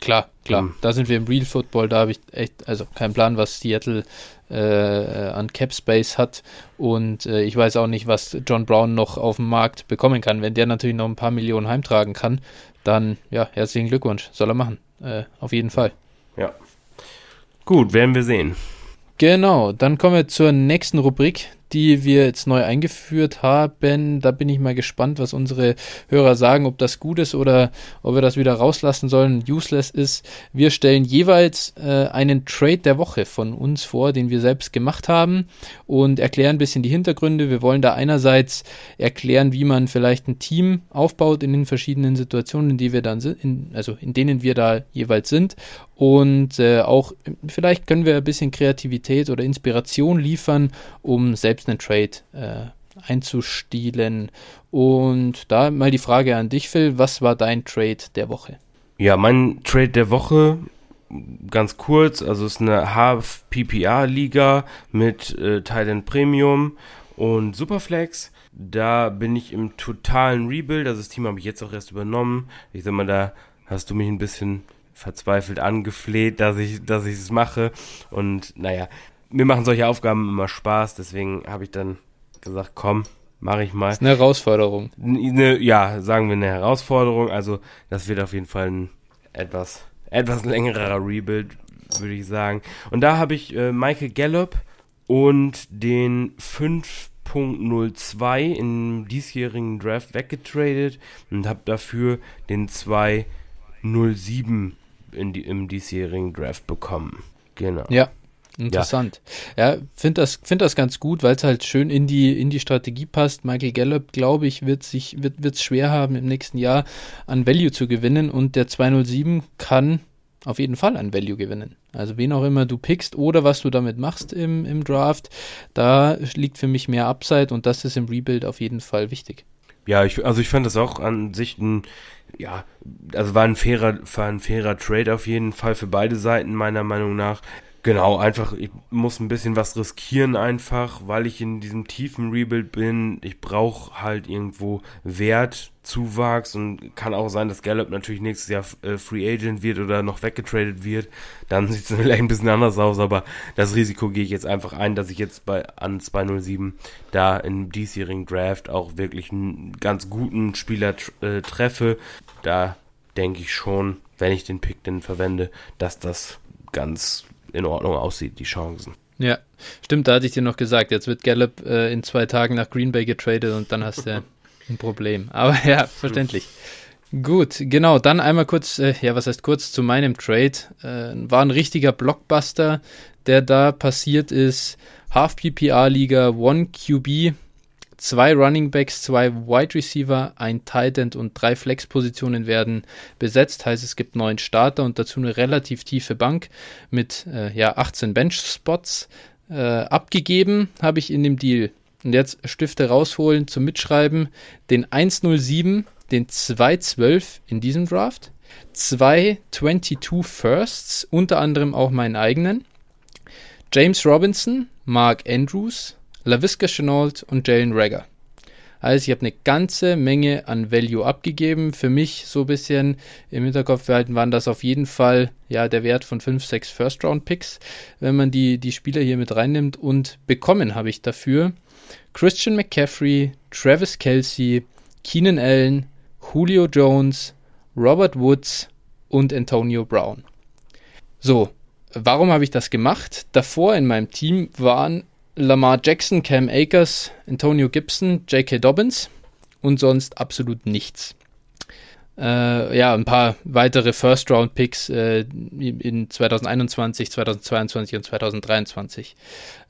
Klar, klar. Um, da sind wir im Real Football, da habe ich echt, also keinen Plan, was Seattle äh, an Cap Space hat. Und äh, ich weiß auch nicht, was John Brown noch auf dem Markt bekommen kann. Wenn der natürlich noch ein paar Millionen heimtragen kann, dann ja, herzlichen Glückwunsch. Soll er machen. Äh, auf jeden Fall. Ja. Gut, werden wir sehen. Genau, dann kommen wir zur nächsten Rubrik, die wir jetzt neu eingeführt haben. Da bin ich mal gespannt, was unsere Hörer sagen, ob das gut ist oder ob wir das wieder rauslassen sollen, useless ist. Wir stellen jeweils äh, einen Trade der Woche von uns vor, den wir selbst gemacht haben und erklären ein bisschen die Hintergründe. Wir wollen da einerseits erklären, wie man vielleicht ein Team aufbaut in den verschiedenen Situationen, in die wir dann sind, in, also in denen wir da jeweils sind und äh, auch vielleicht können wir ein bisschen Kreativität oder Inspiration liefern, um selbst selbst einen Trade äh, einzustielen. Und da mal die Frage an dich, Phil, was war dein Trade der Woche? Ja, mein Trade der Woche, ganz kurz, also es ist eine Half-PPA-Liga mit äh, Thailand Premium und Superflex. Da bin ich im totalen Rebuild, also das Team habe ich jetzt auch erst übernommen. Ich sag mal, da hast du mich ein bisschen verzweifelt angefleht, dass ich, dass ich es mache. Und naja, mir machen solche Aufgaben immer Spaß, deswegen habe ich dann gesagt, komm, mache ich mal. Das ist eine Herausforderung. Eine, ja, sagen wir eine Herausforderung. Also das wird auf jeden Fall ein etwas, etwas längerer Rebuild, würde ich sagen. Und da habe ich äh, Michael Gallup und den 5.02 im diesjährigen Draft weggetradet und habe dafür den 2.07 in die, im diesjährigen Draft bekommen. Genau. Ja, Interessant. Ja, ja finde das, find das ganz gut, weil es halt schön in die, in die Strategie passt. Michael Gallup, glaube ich, wird sich wird es schwer haben, im nächsten Jahr an Value zu gewinnen und der 207 kann auf jeden Fall an Value gewinnen. Also wen auch immer du pickst oder was du damit machst im, im Draft, da liegt für mich mehr Upside und das ist im Rebuild auf jeden Fall wichtig. Ja, ich, also ich fand das auch an sich ein, ja, also war ein fairer, war ein fairer Trade auf jeden Fall für beide Seiten meiner Meinung nach Genau, einfach, ich muss ein bisschen was riskieren einfach, weil ich in diesem tiefen Rebuild bin. Ich brauche halt irgendwo Wertzuwachs und kann auch sein, dass Gallup natürlich nächstes Jahr äh, Free Agent wird oder noch weggetradet wird. Dann sieht es vielleicht ein bisschen anders aus, aber das Risiko gehe ich jetzt einfach ein, dass ich jetzt bei an 207 da im diesjährigen Draft auch wirklich einen ganz guten Spieler äh, treffe. Da denke ich schon, wenn ich den Pick denn verwende, dass das ganz in Ordnung aussieht, die Chancen. Ja, stimmt, da hatte ich dir noch gesagt, jetzt wird Gallup äh, in zwei Tagen nach Green Bay getradet und dann hast du ein Problem. Aber ja, verständlich. Gut, genau, dann einmal kurz, äh, ja, was heißt kurz zu meinem Trade. Äh, war ein richtiger Blockbuster, der da passiert ist. Half PPR Liga, One QB, Zwei Running Backs, zwei Wide Receiver, ein Tight End und drei Flex-Positionen werden besetzt. Heißt, es gibt neun Starter und dazu eine relativ tiefe Bank mit äh, ja, 18 Bench-Spots. Äh, abgegeben habe ich in dem Deal. Und jetzt Stifte rausholen zum Mitschreiben. Den 107, den 212 in diesem Draft. Zwei 22 Firsts, unter anderem auch meinen eigenen. James Robinson, Mark Andrews, LaVisca Chenault und Jalen Rager. Also ich habe eine ganze Menge an Value abgegeben. Für mich so ein bisschen im Hinterkopf behalten waren das auf jeden Fall ja der Wert von 5, 6 First-Round-Picks, wenn man die, die Spieler hier mit reinnimmt. Und bekommen habe ich dafür Christian McCaffrey, Travis Kelsey, Keenan Allen, Julio Jones, Robert Woods und Antonio Brown. So, warum habe ich das gemacht? Davor in meinem Team waren Lamar Jackson, Cam Akers, Antonio Gibson, J.K. Dobbins und sonst absolut nichts. Äh, ja, ein paar weitere First-Round-Picks äh, in 2021, 2022 und 2023.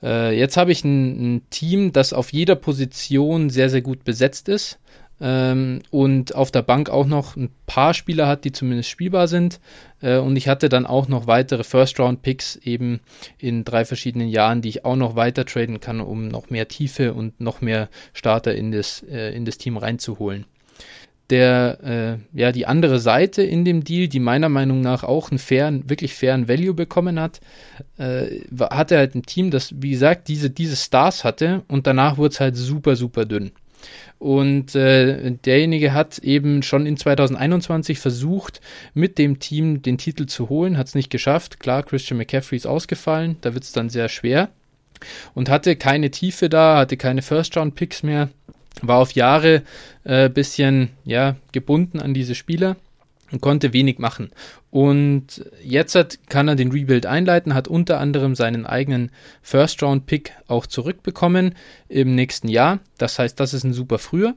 Äh, jetzt habe ich ein, ein, Team, das auf jeder Position sehr, sehr gut besetzt ist ähm, und auf der Bank auch noch ein paar Spieler hat, die zumindest spielbar sind. Äh, und ich hatte dann auch noch weitere First-Round-Picks eben in drei verschiedenen Jahren, die ich auch noch weiter traden kann, um noch mehr Tiefe und noch mehr Starter in das, äh, in das Team reinzuholen der, äh, ja, die andere Seite in dem Deal, die meiner Meinung nach auch einen fairen, wirklich fairen Value bekommen hat, äh, hatte halt ein Team, das, wie gesagt, diese, diese Stars hatte und danach wurde es halt super, super dünn. Und äh, derjenige hat eben schon in 2021 versucht, mit dem Team den Titel zu holen, hat es nicht geschafft. Klar, Christian McCaffrey ist ausgefallen, da wird es dann sehr schwer. Und hatte keine Tiefe da, hatte keine First-Round-Picks mehr, war auf Jahre äh, bisschen ja, gebunden an diese Spieler und konnte wenig machen. Und jetzt hat, kann er den Rebuild einleiten, hat unter anderem seinen eigenen First-Round-Pick auch zurückbekommen im nächsten Jahr. Das heißt, das ist ein super früher.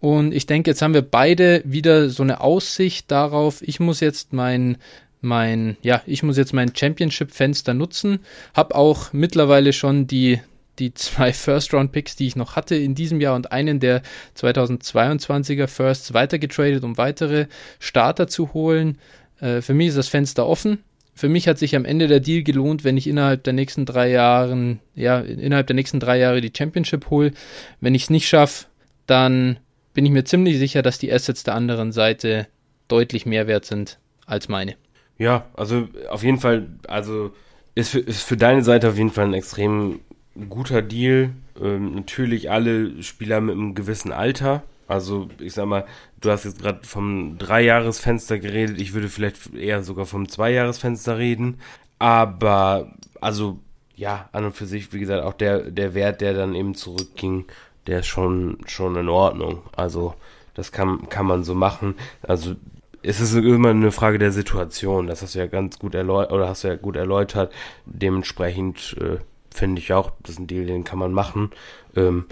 Und ich denke, jetzt haben wir beide wieder so eine Aussicht darauf, ich muss jetzt mein mein, ja, ich muss jetzt mein Championship-Fenster nutzen. Hab auch mittlerweile schon die die zwei First-Round-Picks, die ich noch hatte in diesem Jahr und einen der 2022er Firsts weitergetradet, um weitere Starter zu holen. Äh, für mich ist das Fenster offen. Für mich hat sich am Ende der Deal gelohnt, wenn ich innerhalb der nächsten drei Jahren, ja, innerhalb der nächsten drei Jahre die Championship hole. Wenn ich es nicht schaffe, dann bin ich mir ziemlich sicher, dass die Assets der anderen Seite deutlich mehr wert sind als meine. Ja, also auf jeden Fall, also ist für, ist für deine Seite auf jeden Fall ein extrem guter Deal. Ähm, natürlich alle Spieler mit einem gewissen Alter. Also ich sag mal, du hast jetzt gerade vom Dreijahresfenster geredet. Ich würde vielleicht eher sogar vom Zweijahresfenster reden. Aber also ja, an und für sich, wie gesagt, auch der, der Wert, der dann eben zurückging, der ist schon, schon in Ordnung. Also das kann, kann man so machen. Also es ist immer eine Frage der Situation. Das hast du ja ganz gut erläutert, oder hast du ja gut erläutert. Dementsprechend äh, finde ich auch, das ist ein Deal, den kann man machen. Ähm,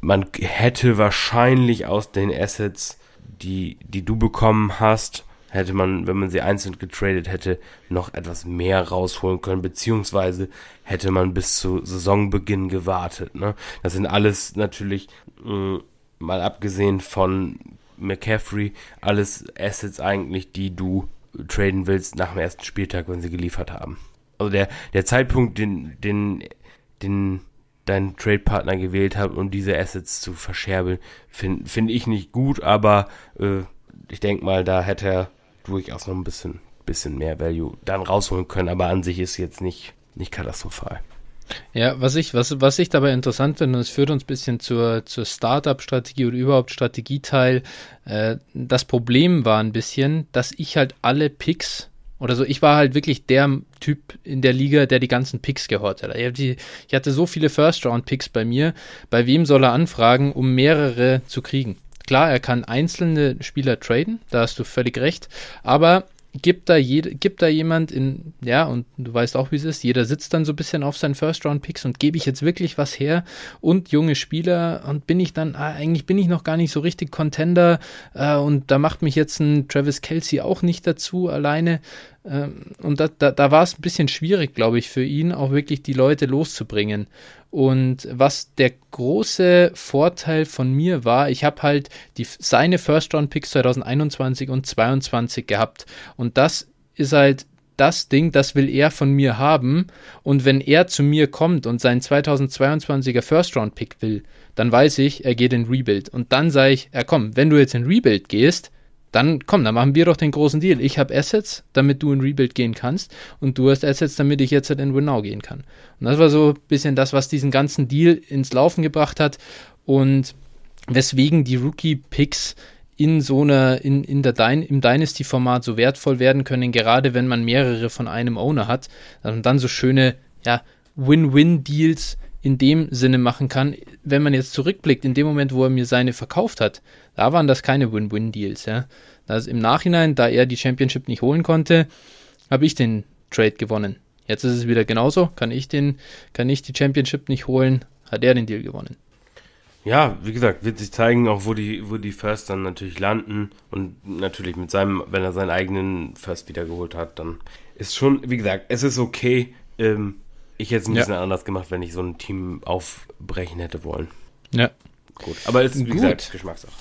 man hätte wahrscheinlich aus den Assets, die, die du bekommen hast, hätte man, wenn man sie einzeln getradet hätte, noch etwas mehr rausholen können, beziehungsweise hätte man bis zu Saisonbeginn gewartet. Ne? Das sind alles natürlich, mh, mm, mal abgesehen von McCaffrey, alles Assets eigentlich, die du traden willst nach dem ersten Spieltag, wenn sie geliefert haben also der, der Zeitpunkt, den, den, den dein Trade-Partner gewählt hat, um diese Assets zu verscherbeln, finde find ich nicht gut, aber äh, ich denke mal, da hätte er durchaus noch ein bisschen bisschen mehr Value dann rausholen können, aber an sich ist jetzt nicht, nicht katastrophal. Ja, was ich, was, was ich dabei interessant finde, und es führt uns ein bisschen zur, zur Startup-Strategie oder überhaupt Strategieteil. Äh, das Problem war ein bisschen, dass ich halt alle Picks oder so, ich war halt wirklich der Typ in der Liga, der die ganzen Picks gehortet hat. Ich, ich hatte so viele First-Round-Picks bei mir. Bei wem soll er anfragen, um mehrere zu kriegen? Klar, er kann einzelne Spieler traden, da hast du völlig recht, aber gibt da, jede, gibt da jemand in, ja, und du weißt auch, wie es ist, jeder sitzt dann so ein bisschen auf seinen First-Round-Picks und gebe ich jetzt wirklich was her und junge Spieler und bin ich dann, ah, eigentlich bin ich noch gar nicht so richtig Contender äh, und da macht mich jetzt ein Travis Kelsey auch nicht dazu alleine. Ähm, und da, da, da war es ein bisschen schwierig, glaube ich, für ihn auch wirklich die Leute loszubringen. Und was der große Vorteil von mir war, ich habe halt die, seine First-Round-Picks 2021 und 2022 gehabt. Und das ist halt das Ding, das will er von mir haben. Und wenn er zu mir kommt und seinen 2022er First-Round-Pick will, dann weiß ich, er geht in Rebuild. Und dann sage ich, ja komm, wenn du jetzt in Rebuild gehst, dann komm, dann machen wir doch den großen Deal. Ich habe Assets, damit du in Rebuild gehen kannst und du hast Assets, damit ich jetzt halt in Winnow gehen kann. Und das war so ein bisschen das, was diesen ganzen Deal ins Laufen gebracht hat und weswegen die Rookie-Picks in so einer, in, in der Dyn im Dynasty-Format so wertvoll werden können, gerade wenn man mehrere von einem Owner hat und dann so schöne, ja, Win-Win-Deals in dem Sinne machen kann, wenn man jetzt zurückblickt, in dem Moment, wo er mir seine verkauft hat, da waren das keine Win-Win-Deals. Ja. Das im Nachhinein, da er die Championship nicht holen konnte, habe ich den Trade gewonnen. Jetzt ist es wieder genauso. Kann ich den, kann ich die Championship nicht holen, hat er den Deal gewonnen. Ja, wie gesagt, wird sich zeigen, auch wo die, wo die First dann natürlich landen und natürlich mit seinem, wenn er seinen eigenen First wiedergeholt hat, dann ist schon, wie gesagt, es ist okay. Ähm, ich hätte es ein bisschen ja. anders gemacht, wenn ich so ein Team aufbrechen hätte wollen. Ja. Gut. Aber es ist, wie Gut. gesagt, Geschmackssache.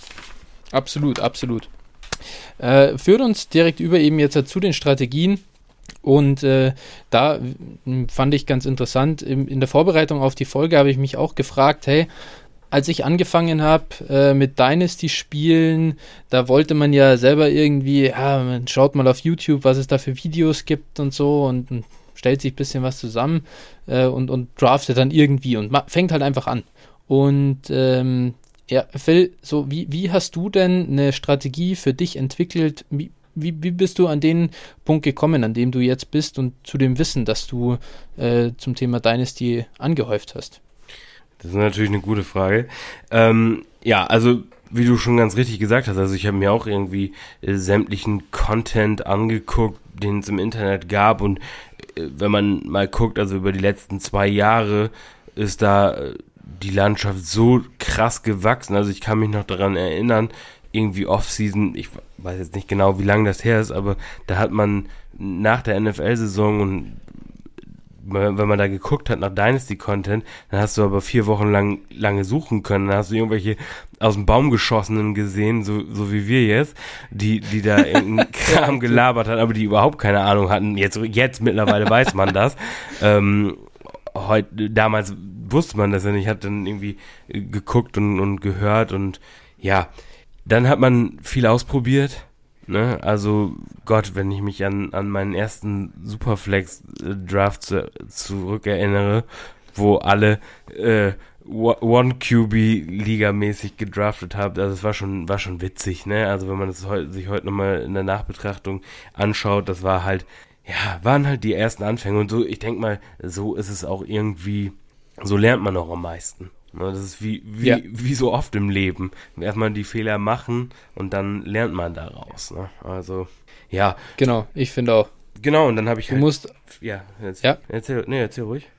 Absolut, absolut. Äh, führt uns direkt über eben jetzt zu den Strategien. Und äh, da fand ich ganz interessant, in, in der Vorbereitung auf die Folge habe ich mich auch gefragt, hey, als ich angefangen habe äh, mit Dynasty-Spielen, da wollte man ja selber irgendwie, ja, man schaut mal auf YouTube, was es da für Videos gibt und so und, und stellt sich ein bisschen was zusammen äh, und, und draftet dann irgendwie und fängt halt einfach an. Und ähm, ja, Phil, so wie, wie hast du denn eine Strategie für dich entwickelt? Wie, wie, wie bist du an den Punkt gekommen, an dem du jetzt bist und zu dem Wissen, das du äh, zum Thema Dynasty angehäuft hast? Das ist natürlich eine gute Frage. Ähm, ja, also wie du schon ganz richtig gesagt hast, also ich habe mir auch irgendwie äh, sämtlichen Content angeguckt, den es im Internet gab und wenn man mal guckt, also über die letzten zwei Jahre ist da äh, die Landschaft so krass gewachsen. Also ich kann mich noch daran erinnern, irgendwie Off-Season, ich weiß jetzt nicht genau, wie lange das her ist, aber da hat man nach der NFL-Saison und wenn man da geguckt hat nach Dynasty-Content, dann hast du aber vier Wochen lang lange suchen können. Dann hast du irgendwelche aus dem Baum geschossenen gesehen, so, so wie wir jetzt, die, die da irgendeinen Kram gelabert hat, aber die überhaupt keine Ahnung hatten. Jetzt, jetzt mittlerweile weiß man das. Ähm, heute, damals wusste man das ja nicht, hat dann irgendwie geguckt und, und gehört und ja, dann hat man viel ausprobiert Ne? Also Gott, wenn ich mich an, an meinen ersten Superflex-Draft zu, zurückerinnere, wo alle äh, One-QB-Liga-mäßig gedraftet haben, also es war schon, war schon witzig, ne? Also wenn man es heu sich heute nochmal in der Nachbetrachtung anschaut, das war halt, ja, waren halt die ersten Anfänge und so, ich denke mal, so ist es auch irgendwie, so lernt man auch am meisten. Das ist wie, wie, ja. wie so oft im Leben. Erstmal die Fehler machen und dann lernt man daraus. Ne? Also, ja. Genau, ich finde auch. Genau, und dann habe ich. Du halt, musst. Ja, erzähl, ja. Erzähl, nee, erzähl ruhig.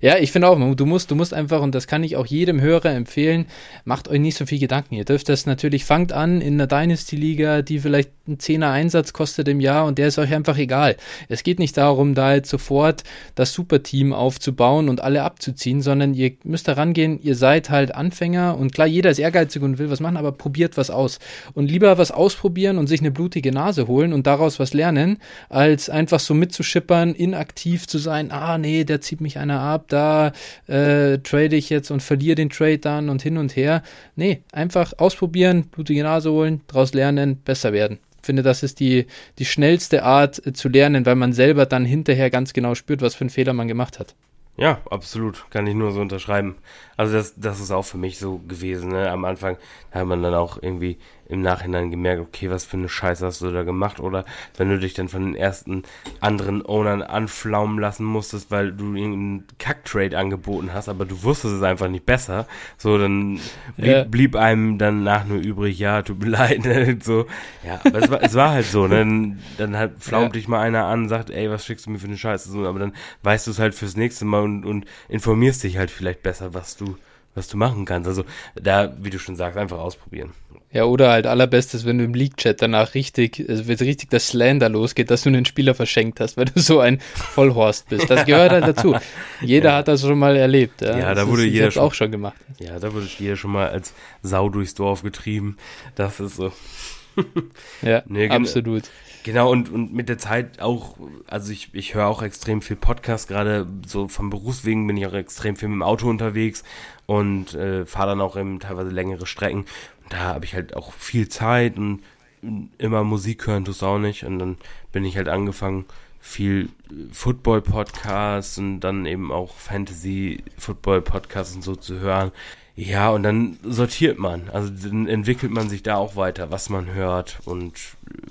Ja, ich finde auch, du musst, du musst einfach, und das kann ich auch jedem Hörer empfehlen, macht euch nicht so viel Gedanken. Ihr dürft das natürlich, fangt an in einer Dynasty-Liga, die vielleicht einen Zehner Einsatz kostet im Jahr und der ist euch einfach egal. Es geht nicht darum, da jetzt sofort das Superteam aufzubauen und alle abzuziehen, sondern ihr müsst da rangehen, ihr seid halt Anfänger und klar, jeder ist ehrgeizig und will was machen, aber probiert was aus. Und lieber was ausprobieren und sich eine blutige Nase holen und daraus was lernen, als einfach so mitzuschippern, inaktiv zu sein, ah nee, der zieht mich einer ab, da äh, trade ich jetzt und verliere den Trade dann und hin und her. Nee, einfach ausprobieren, blutige Nase holen, daraus lernen, besser werden. finde, das ist die, die schnellste Art äh, zu lernen, weil man selber dann hinterher ganz genau spürt, was für einen Fehler man gemacht hat. Ja, absolut. Kann ich nur so unterschreiben. Also das, das ist auch für mich so gewesen. Ne? Am Anfang hat man dann auch irgendwie im Nachhinein gemerkt, okay, was für eine Scheiße hast du da gemacht? Oder wenn du dich dann von den ersten anderen Ownern anflaumen lassen musstest, weil du irgendeinen Kack-Trade angeboten hast, aber du wusstest es einfach nicht besser. So, dann blieb, ja. blieb einem danach nur übrig, ja, tut mir leid, ne? so. Ja, aber es war, es war halt so, ne? Dann, dann halt flaumt ja. dich mal einer an, sagt, ey, was schickst du mir für eine Scheiße? So, aber dann weißt du es halt fürs nächste Mal und, und informierst dich halt vielleicht besser, was du was du machen kannst. Also da, wie du schon sagst, einfach ausprobieren. Ja, oder halt allerbestes, wenn du im League-Chat danach richtig, also wenn richtig das Slander losgeht, dass du einen Spieler verschenkt hast, weil du so ein Vollhorst bist. Das gehört halt dazu. Jeder ja. hat das schon mal erlebt. Ja, ja da wurde ist, jeder schon, auch schon gemacht. Ja, da wurde jeder schon mal als Sau durchs Dorf getrieben. Das ist so. ja, nee, absolut. Genau, und, und mit der Zeit auch, also ich, ich höre auch extrem viel Podcast, gerade so vom Berufswegen bin ich auch extrem viel mit dem Auto unterwegs und äh, fahre dann auch eben teilweise längere Strecken. Da habe ich halt auch viel Zeit und immer Musik hören tust auch nicht. Und dann bin ich halt angefangen, viel äh, Football-Podcasts und dann eben auch Fantasy-Football-Podcasts und so zu hören. Ja, und dann sortiert man. Also dann entwickelt man sich da auch weiter, was man hört und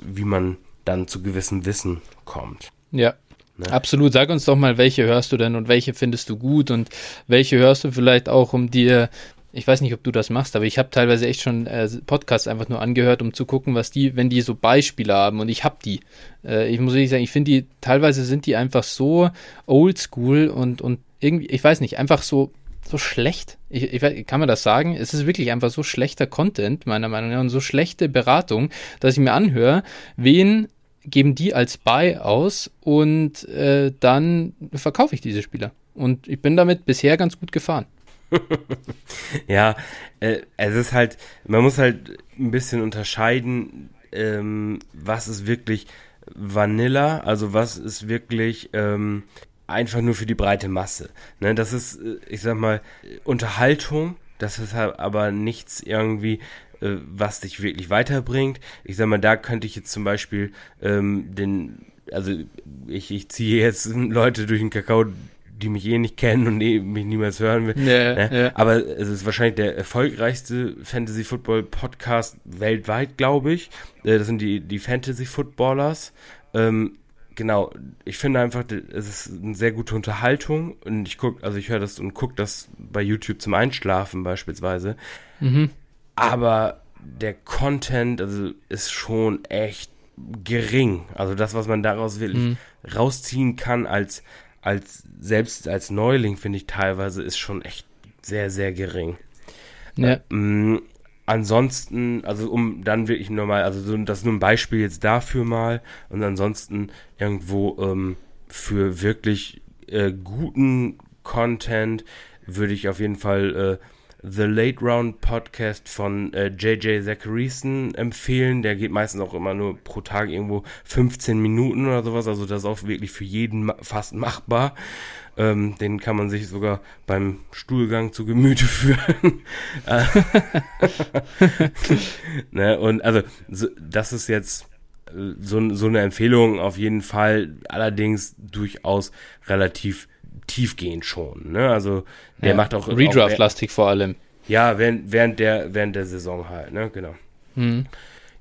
wie man dann zu gewissem Wissen kommt. Ja. Ne? Absolut. Sag uns doch mal, welche hörst du denn und welche findest du gut und welche hörst du vielleicht auch, um dir ich weiß nicht, ob du das machst, aber ich habe teilweise echt schon äh, Podcasts einfach nur angehört, um zu gucken, was die, wenn die so Beispiele haben und ich habe die. Äh, ich muss ehrlich sagen, ich finde die, teilweise sind die einfach so oldschool und, und irgendwie, ich weiß nicht, einfach so, so schlecht. Ich, ich, kann man das sagen? Es ist wirklich einfach so schlechter Content, meiner Meinung nach, und so schlechte Beratung, dass ich mir anhöre, wen geben die als Buy aus und äh, dann verkaufe ich diese Spieler. Und ich bin damit bisher ganz gut gefahren. ja, äh, es ist halt, man muss halt ein bisschen unterscheiden, ähm, was ist wirklich Vanilla, also was ist wirklich ähm, einfach nur für die breite Masse. Ne, das ist, äh, ich sag mal, Unterhaltung, das ist halt aber nichts irgendwie, äh, was dich wirklich weiterbringt. Ich sag mal, da könnte ich jetzt zum Beispiel ähm, den, also ich, ich ziehe jetzt Leute durch den Kakao, die mich eh nicht kennen und eh, mich niemals hören will. Ja, ne? ja. Aber es ist wahrscheinlich der erfolgreichste Fantasy Football Podcast weltweit, glaube ich. Äh, das sind die, die Fantasy Footballers. Ähm, genau, ich finde einfach, es ist eine sehr gute Unterhaltung und ich gucke, also ich höre das und gucke das bei YouTube zum Einschlafen beispielsweise. Mhm. Aber der Content, also ist schon echt gering. Also das, was man daraus wirklich mhm. rausziehen kann als, als, selbst als Neuling, finde ich teilweise, ist schon echt sehr, sehr gering. Ja. Ähm, ansonsten, also um dann wirklich nochmal, also so, das ist nur ein Beispiel jetzt dafür mal und ansonsten irgendwo ähm, für wirklich äh, guten Content würde ich auf jeden Fall äh, The Late Round Podcast von äh, JJ Zacharyson empfehlen. Der geht meistens auch immer nur pro Tag irgendwo 15 Minuten oder sowas. Also das ist auch wirklich für jeden fast machbar. Ähm, den kann man sich sogar beim Stuhlgang zu Gemüte führen. ne, und also so, das ist jetzt äh, so, so eine Empfehlung auf jeden Fall. Allerdings durchaus relativ tiefgehend schon. Ne? Also der ja, macht auch Redraft-lastig vor allem. Ja, während, während der während der Saison halt. Ne, genau. Mhm.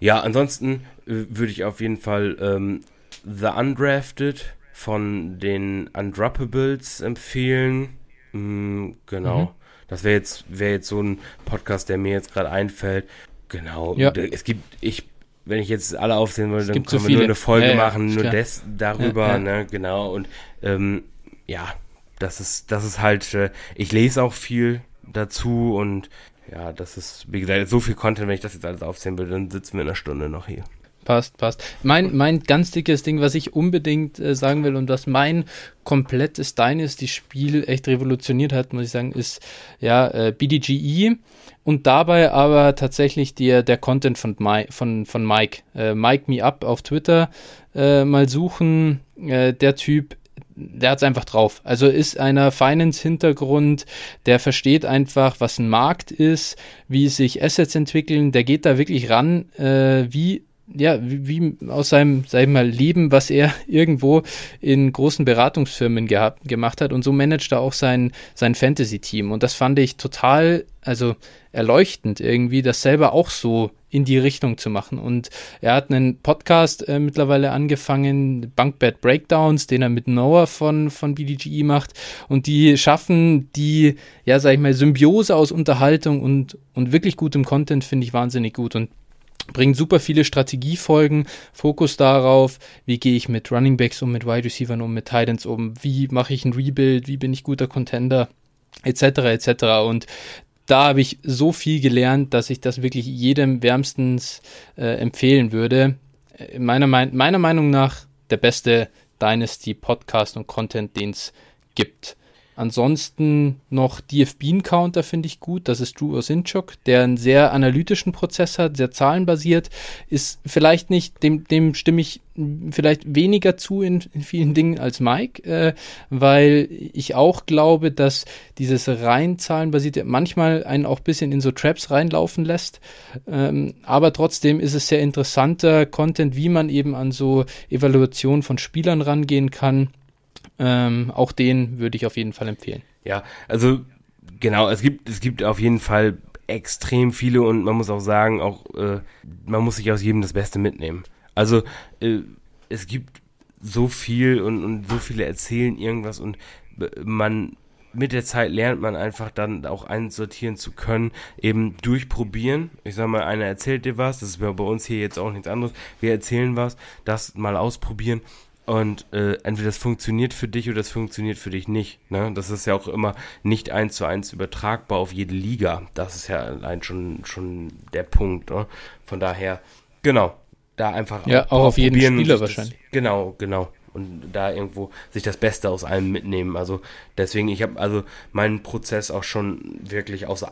Ja, ansonsten äh, würde ich auf jeden Fall ähm, The Undrafted von den Undroppables empfehlen. Mhm, genau. Mhm. Das wäre jetzt wäre jetzt so ein Podcast, der mir jetzt gerade einfällt. Genau. Ja. Es gibt ich wenn ich jetzt alle aufsehen würde, dann können so wir nur eine Folge ja, machen, nur des darüber, ne, genau. Und ähm, ja, das ist, das ist halt, äh, ich lese auch viel dazu und ja, das ist, wie gesagt, so viel Content, wenn ich das jetzt alles aufzählen würde, dann sitzen wir in einer Stunde noch hier. Passt, passt. Mein, mein ganz dickes Ding, was ich unbedingt äh, sagen will und was mein komplettes Dynasty-Spiel echt revolutioniert hat, muss ich sagen, ist ja äh, BDGE und dabei aber tatsächlich der, der Content von, My, von, von Mike. Äh, Mike Me Up auf Twitter äh, mal suchen. Äh, der Typ der hat es einfach drauf. Also ist einer Finance-Hintergrund, der versteht einfach, was ein Markt ist, wie sich Assets entwickeln, der geht da wirklich ran, äh, wie ja, wie, wie aus seinem, sag ich mal, Leben, was er irgendwo in großen Beratungsfirmen gehabt, gemacht hat und so managt er auch sein, sein Fantasy-Team. Und das fand ich total, also erleuchtend irgendwie, das selber auch so in die Richtung zu machen. Und er hat einen Podcast äh, mittlerweile angefangen, Bunkbed Breakdowns, den er mit Noah von, von BDGE macht. Und die schaffen die, ja, sag ich mal, Symbiose aus Unterhaltung und, und wirklich gutem Content, finde ich wahnsinnig gut. Und bringen super viele Strategiefolgen, Fokus darauf, wie gehe ich mit Running Backs um, mit Wide Receivers um, mit Titans um, wie mache ich ein Rebuild, wie bin ich guter Contender, etc. etc. Und da habe ich so viel gelernt, dass ich das wirklich jedem wärmstens äh, empfehlen würde. Äh, meiner, meiner Meinung nach der beste Dynasty Podcast und Content, den es gibt. Ansonsten noch DF Bean Counter finde ich gut. Das ist Drew Osinchuk, der einen sehr analytischen Prozess hat, sehr zahlenbasiert. Ist vielleicht nicht, dem, dem stimme ich vielleicht weniger zu in, in vielen Dingen als Mike, äh, weil ich auch glaube, dass dieses rein zahlenbasierte manchmal einen auch ein bisschen in so Traps reinlaufen lässt. Ähm, aber trotzdem ist es sehr interessanter Content, wie man eben an so Evaluation von Spielern rangehen kann ähm, auch den würde ich auf jeden Fall empfehlen. Ja, also genau, es gibt, es gibt auf jeden Fall extrem viele und man muss auch sagen, auch äh, man muss sich aus jedem das Beste mitnehmen. Also äh, es gibt so viel und, und so viele erzählen irgendwas und man mit der Zeit lernt man einfach dann auch einsortieren zu können, eben durchprobieren. Ich sag mal, einer erzählt dir was, das ist bei uns hier jetzt auch nichts anderes. Wir erzählen was, das mal ausprobieren und äh, entweder das funktioniert für dich oder das funktioniert für dich nicht. Ne? Das ist ja auch immer nicht eins zu eins übertragbar auf jede Liga. Das ist ja allein schon, schon der Punkt. Ne? Von daher, genau, da einfach ja, auch, auch auf jeden Spieler wahrscheinlich. Das, genau, genau. Und da irgendwo sich das Beste aus allem mitnehmen. Also deswegen, ich habe also meinen Prozess auch schon wirklich aus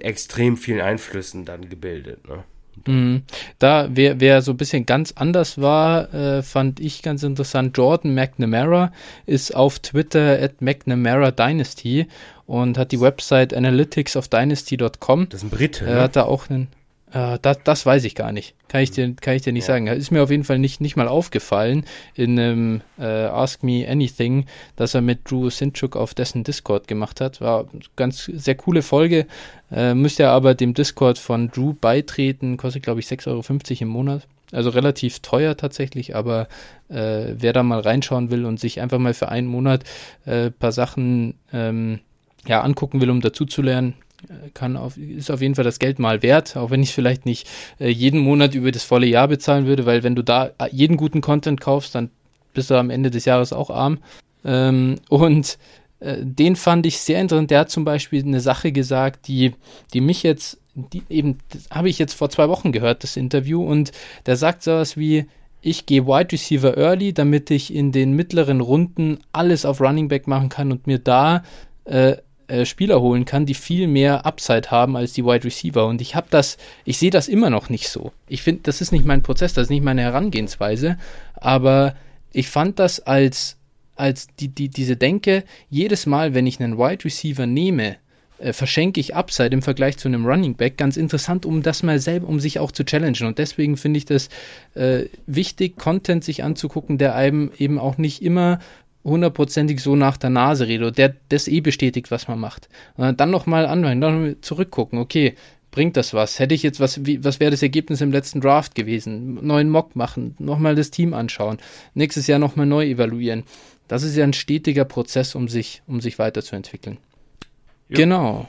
extrem vielen Einflüssen dann gebildet. Ne? Mhm. Da, wer, wer so ein bisschen ganz anders war, äh, fand ich ganz interessant. Jordan McNamara ist auf Twitter at McNamara Dynasty und hat die Website analyticsofdynasty.com. Das ist ein Brite. Er ne? hat da auch einen. Äh, das, das weiß ich gar nicht. Kann ich dir, kann ich dir nicht ja. sagen. Ist mir auf jeden Fall nicht, nicht mal aufgefallen in einem äh, Ask Me Anything, dass er mit Drew Sinchuk auf dessen Discord gemacht hat. War ganz sehr coole Folge. Äh, müsste er aber dem Discord von Drew beitreten. Kostet, glaube ich, 6,50 Euro im Monat. Also relativ teuer tatsächlich, aber äh, wer da mal reinschauen will und sich einfach mal für einen Monat ein äh, paar Sachen ähm, ja, angucken will, um dazuzulernen, kann auf, ist auf jeden Fall das Geld mal wert, auch wenn ich vielleicht nicht äh, jeden Monat über das volle Jahr bezahlen würde, weil wenn du da äh, jeden guten Content kaufst, dann bist du am Ende des Jahres auch arm. Ähm, und äh, den fand ich sehr interessant. Der hat zum Beispiel eine Sache gesagt, die, die mich jetzt, die eben, habe ich jetzt vor zwei Wochen gehört, das Interview, und der sagt sowas wie, ich gehe Wide Receiver early, damit ich in den mittleren Runden alles auf Running Back machen kann und mir da äh, äh, Spieler holen kann, die viel mehr Upside haben als die Wide Receiver. Und ich habe das, ich sehe das immer noch nicht so. Ich finde, das ist nicht mein Prozess, das ist nicht meine Herangehensweise. Aber ich fand das als, als die, die, diese Denke, jedes Mal, wenn ich einen Wide Receiver nehme, äh, verschenke ich Upside im Vergleich zu einem Running Back. Ganz interessant, um das mal selber, um sich auch zu challengen. Und deswegen finde ich das äh, wichtig, Content sich anzugucken, der einem eben auch nicht immer hundertprozentig so nach der Nase redet, der das eh bestätigt, was man macht. Und dann nochmal anhören, dann zurückgucken, okay, bringt das was? Hätte ich jetzt was, wie, was wäre das Ergebnis im letzten Draft gewesen? Neuen Mock machen, nochmal das Team anschauen, nächstes Jahr nochmal neu evaluieren. Das ist ja ein stetiger Prozess, um sich, um sich weiterzuentwickeln. Ja. Genau.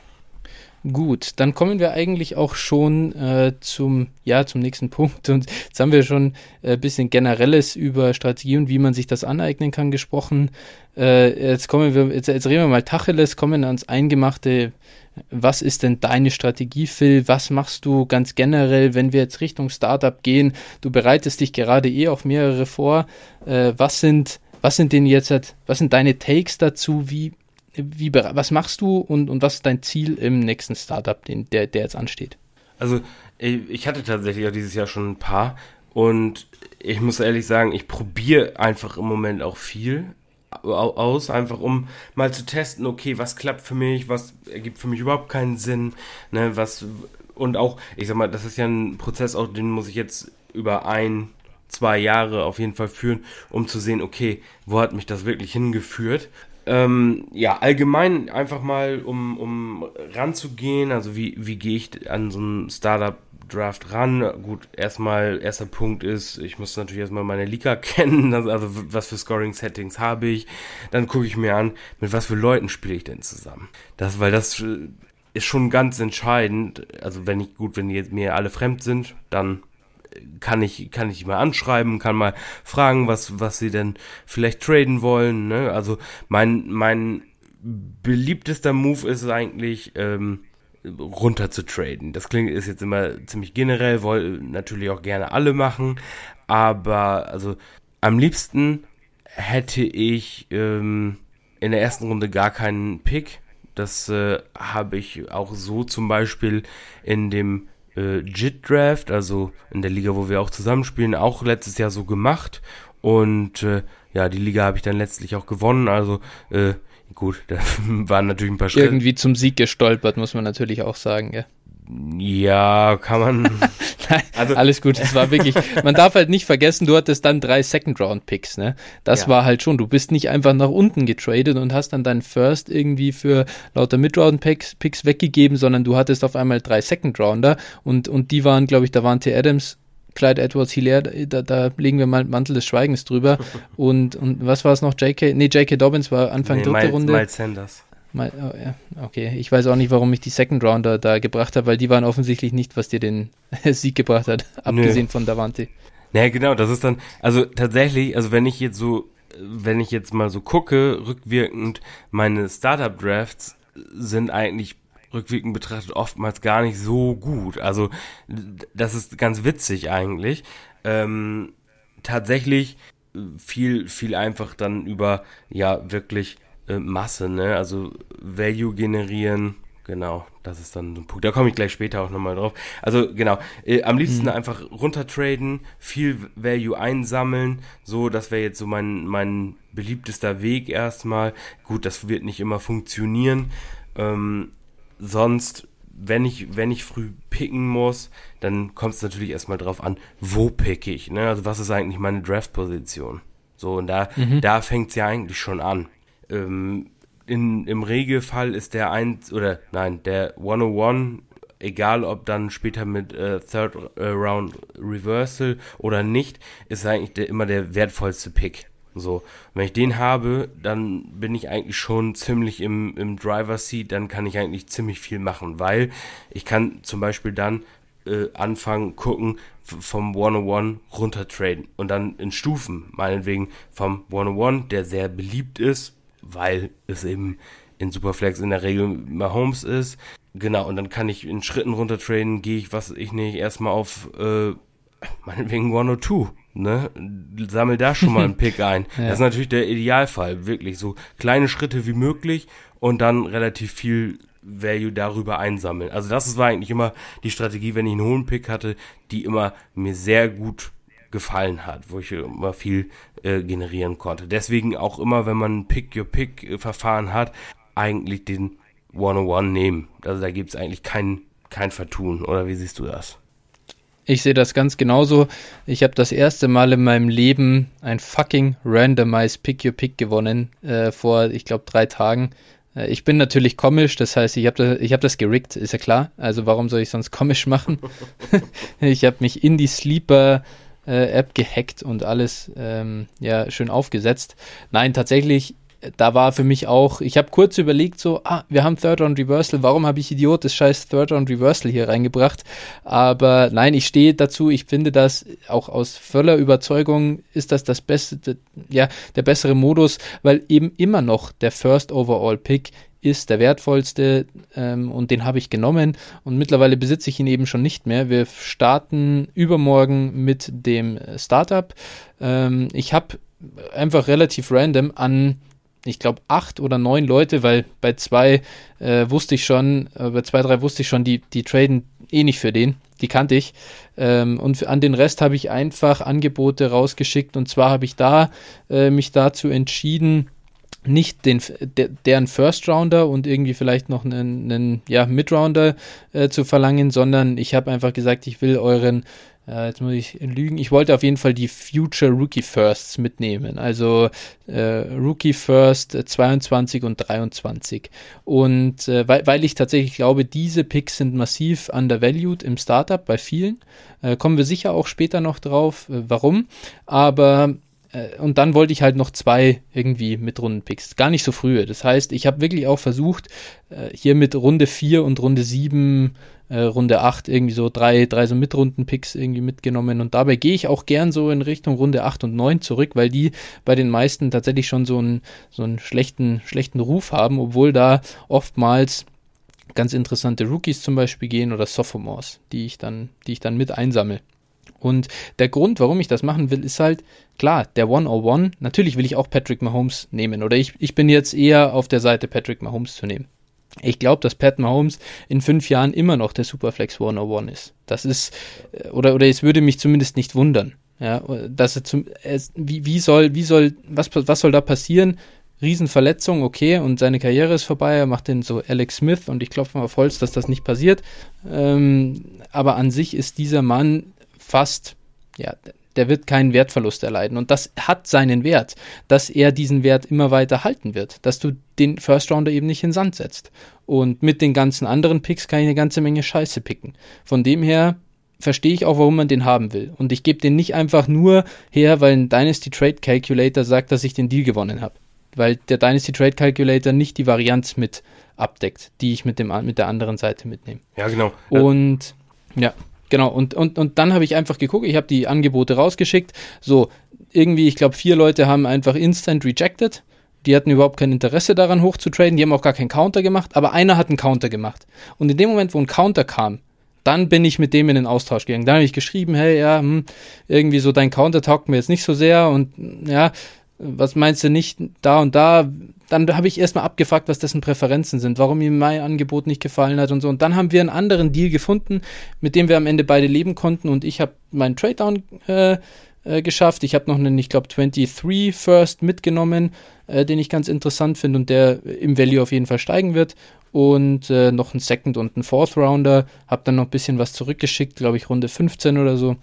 Gut, dann kommen wir eigentlich auch schon äh, zum, ja, zum nächsten Punkt. Und jetzt haben wir schon ein äh, bisschen Generelles über Strategie und wie man sich das aneignen kann gesprochen. Äh, jetzt kommen wir, jetzt, jetzt reden wir mal Tacheles, kommen ans Eingemachte. Was ist denn deine Strategie, Phil? Was machst du ganz generell, wenn wir jetzt Richtung Startup gehen? Du bereitest dich gerade eh auf mehrere vor. Äh, was sind, was sind denn jetzt, was sind deine Takes dazu? Wie, wie, was machst du und, und was ist dein Ziel im nächsten Startup, den, der, der jetzt ansteht? Also, ich hatte tatsächlich auch dieses Jahr schon ein paar und ich muss ehrlich sagen, ich probiere einfach im Moment auch viel aus, einfach um mal zu testen, okay, was klappt für mich, was ergibt für mich überhaupt keinen Sinn, ne, was und auch, ich sag mal, das ist ja ein Prozess, auch den muss ich jetzt über ein, zwei Jahre auf jeden Fall führen, um zu sehen, okay, wo hat mich das wirklich hingeführt? Ähm, ja, allgemein einfach mal, um, um ranzugehen, also wie, wie gehe ich an so ein Startup Draft ran. Gut, erstmal, erster Punkt ist, ich muss natürlich erstmal meine Liga kennen, also was für Scoring-Settings habe ich. Dann gucke ich mir an, mit was für Leuten spiele ich denn zusammen. Das, weil das äh, ist schon ganz entscheidend. Also wenn ich, gut, wenn die jetzt mir alle fremd sind, dann kann ich, kann ich mal anschreiben, kann mal fragen, was, was sie denn vielleicht traden wollen. Ne? Also mein, mein beliebtester Move ist eigentlich, ähm, runter zu traden. Das klingt ist jetzt immer ziemlich generell, wollen natürlich auch gerne alle machen, aber also am liebsten hätte ich ähm, in der ersten Runde gar keinen Pick. Das äh, habe ich auch so zum Beispiel in dem äh, JIT Draft, also in der Liga, wo wir auch zusammenspielen, auch letztes Jahr so gemacht. Und äh, ja, die Liga habe ich dann letztlich auch gewonnen. Also äh, Gut, da waren natürlich ein paar Schritte. Irgendwie zum Sieg gestolpert, muss man natürlich auch sagen, ja. Ja, kann man. Nein, also, alles gut. Es war wirklich. Man darf halt nicht vergessen, du hattest dann drei Second Round Picks, ne? Das ja. war halt schon. Du bist nicht einfach nach unten getradet und hast dann deinen First irgendwie für lauter Mid Round Picks, weggegeben, sondern du hattest auf einmal drei Second Rounder und und die waren, glaube ich, da waren T. Adams, Clyde Edwards Hilaire, da, da legen wir mal Mantel des Schweigens drüber. und, und was war es noch? JK? Nee, JK Dobbins war Anfang nee, dritte Runde. Miles Sanders. Oh, ja, okay, ich weiß auch nicht, warum ich die Second Rounder da gebracht habe, weil die waren offensichtlich nicht, was dir den Sieg gebracht hat, abgesehen Nö. von Davante. Naja, genau, das ist dann, also tatsächlich, also wenn ich jetzt so, wenn ich jetzt mal so gucke, rückwirkend, meine Startup-Drafts sind eigentlich rückwirkend betrachtet oftmals gar nicht so gut. Also das ist ganz witzig eigentlich. Ähm, tatsächlich viel, viel einfach dann über, ja, wirklich äh, Masse, ne? Also Value generieren, genau, das ist dann ein Punkt. Da komme ich gleich später auch nochmal drauf. Also genau, äh, am liebsten mhm. einfach runtertraden, viel Value einsammeln, so, das wäre jetzt so mein, mein beliebtester Weg erstmal. Gut, das wird nicht immer funktionieren. Ähm, sonst, wenn ich, wenn ich früh picken muss, dann kommt es natürlich erstmal drauf an, wo pick ich, ne? Also was ist eigentlich meine Draft-Position? So, und da, mhm. da fängt es ja eigentlich schon an. Ähm, in, Im Regelfall ist der 1, oder nein, der 101, egal ob dann später mit äh, Third äh, Round Reversal oder nicht, ist eigentlich der, immer der wertvollste Pick. So, wenn ich den habe, dann bin ich eigentlich schon ziemlich im, im Driver Seat, dann kann ich eigentlich ziemlich viel machen, weil ich kann zum Beispiel dann äh, anfangen, gucken, vom 101 runter traden und dann in Stufen, meinetwegen vom 101, der sehr beliebt ist, weil es eben in Superflex in der Regel Mahomes ist. Genau, und dann kann ich in Schritten runter traden, gehe ich, was ich nicht, erstmal auf, äh, meinetwegen 102 ne, sammel da schon mal einen Pick ein. ja. Das ist natürlich der Idealfall, wirklich so kleine Schritte wie möglich und dann relativ viel Value darüber einsammeln. Also das war eigentlich immer die Strategie, wenn ich einen hohen Pick hatte, die immer mir sehr gut gefallen hat, wo ich immer viel äh, generieren konnte. Deswegen auch immer, wenn man Pick-Your-Pick-Verfahren hat, eigentlich den 101 nehmen. Also da gibt es eigentlich kein, kein Vertun. Oder wie siehst du das? Ich sehe das ganz genauso. Ich habe das erste Mal in meinem Leben ein fucking randomized Pick Your Pick gewonnen äh, vor, ich glaube, drei Tagen. Äh, ich bin natürlich komisch, das heißt, ich habe das, hab das gerickt, ist ja klar. Also warum soll ich sonst komisch machen? ich habe mich in die Sleeper äh, App gehackt und alles ähm, ja schön aufgesetzt. Nein, tatsächlich da war für mich auch, ich habe kurz überlegt, so, ah, wir haben Third Round Reversal, warum habe ich Idiot das scheiß Third Round Reversal hier reingebracht? Aber nein, ich stehe dazu, ich finde das auch aus voller Überzeugung ist das das beste, ja, der bessere Modus, weil eben immer noch der First Overall Pick ist der wertvollste ähm, und den habe ich genommen und mittlerweile besitze ich ihn eben schon nicht mehr. Wir starten übermorgen mit dem Startup. Ähm, ich habe einfach relativ random an ich glaube, acht oder neun Leute, weil bei zwei äh, wusste ich schon, äh, bei zwei, drei wusste ich schon, die, die traden eh nicht für den. Die kannte ich. Ähm, und an den Rest habe ich einfach Angebote rausgeschickt. Und zwar habe ich da äh, mich dazu entschieden, nicht den, der, deren First Rounder und irgendwie vielleicht noch einen, einen ja, Mid-Rounder äh, zu verlangen, sondern ich habe einfach gesagt, ich will euren, äh, jetzt muss ich lügen, ich wollte auf jeden Fall die Future Rookie Firsts mitnehmen, also äh, Rookie First 22 und 23. Und äh, weil, weil ich tatsächlich glaube, diese Picks sind massiv undervalued im Startup bei vielen, äh, kommen wir sicher auch später noch drauf, äh, warum, aber äh, und dann wollte ich halt noch zwei irgendwie mit Rundenpicks. Gar nicht so frühe. Das heißt, ich habe wirklich auch versucht, äh, hier mit Runde 4 und Runde 7, äh, Runde 8 irgendwie so drei, drei so Mitrundenpicks irgendwie mitgenommen. Und dabei gehe ich auch gern so in Richtung Runde 8 und 9 zurück, weil die bei den meisten tatsächlich schon so einen, so einen schlechten, schlechten Ruf haben, obwohl da oftmals ganz interessante Rookies zum Beispiel gehen oder Sophomores, die ich dann, die ich dann mit einsammle. Und der Grund, warum ich das machen will, ist halt, klar, der 101, natürlich will ich auch Patrick Mahomes nehmen. Oder ich, ich bin jetzt eher auf der Seite, Patrick Mahomes zu nehmen. Ich glaube, dass Pat Mahomes in fünf Jahren immer noch der Superflex 101 ist. Das ist, äh, oder, oder es würde mich zumindest nicht wundern. Ja, dass er zum, es, wie, wie soll, wie soll, was, was soll da passieren? Riesenverletzung, okay, und seine Karriere ist vorbei, er macht den so Alex Smith und ich klopfe mal auf Holz, dass das nicht passiert. Ähm, aber an sich ist dieser Mann fast, ja, der wird keinen Wertverlust erleiden. Und das hat seinen Wert, dass er diesen Wert immer weiter halten wird, dass du den First Rounder eben nicht in Sand setzt. Und mit den ganzen anderen Picks kann ich eine ganze Menge Scheiße picken. Von dem her verstehe ich auch, warum man den haben will. Und ich gebe den nicht einfach nur her, weil ein Dynasty Trade Calculator sagt, dass ich den Deal gewonnen habe. Weil der Dynasty Trade Calculator nicht die Varianz mit abdeckt, die ich mit, dem, mit der anderen Seite mitnehme. Ja, genau. Und ja. Genau, und, und, und dann habe ich einfach geguckt, ich habe die Angebote rausgeschickt. So, irgendwie, ich glaube, vier Leute haben einfach instant rejected. Die hatten überhaupt kein Interesse daran, hochzutraden. Die haben auch gar keinen Counter gemacht, aber einer hat einen Counter gemacht. Und in dem Moment, wo ein Counter kam, dann bin ich mit dem in den Austausch gegangen. Dann habe ich geschrieben, hey, ja, hm, irgendwie so dein Counter taugt mir jetzt nicht so sehr und ja, was meinst du nicht da und da? Dann habe ich erstmal abgefragt, was dessen Präferenzen sind, warum ihm mein Angebot nicht gefallen hat und so. Und dann haben wir einen anderen Deal gefunden, mit dem wir am Ende beide leben konnten und ich habe meinen Trade-Down äh, äh, geschafft. Ich habe noch einen, ich glaube, 23 First mitgenommen, äh, den ich ganz interessant finde und der im Value auf jeden Fall steigen wird. Und äh, noch einen Second und einen Fourth Rounder. Habe dann noch ein bisschen was zurückgeschickt, glaube ich, Runde 15 oder so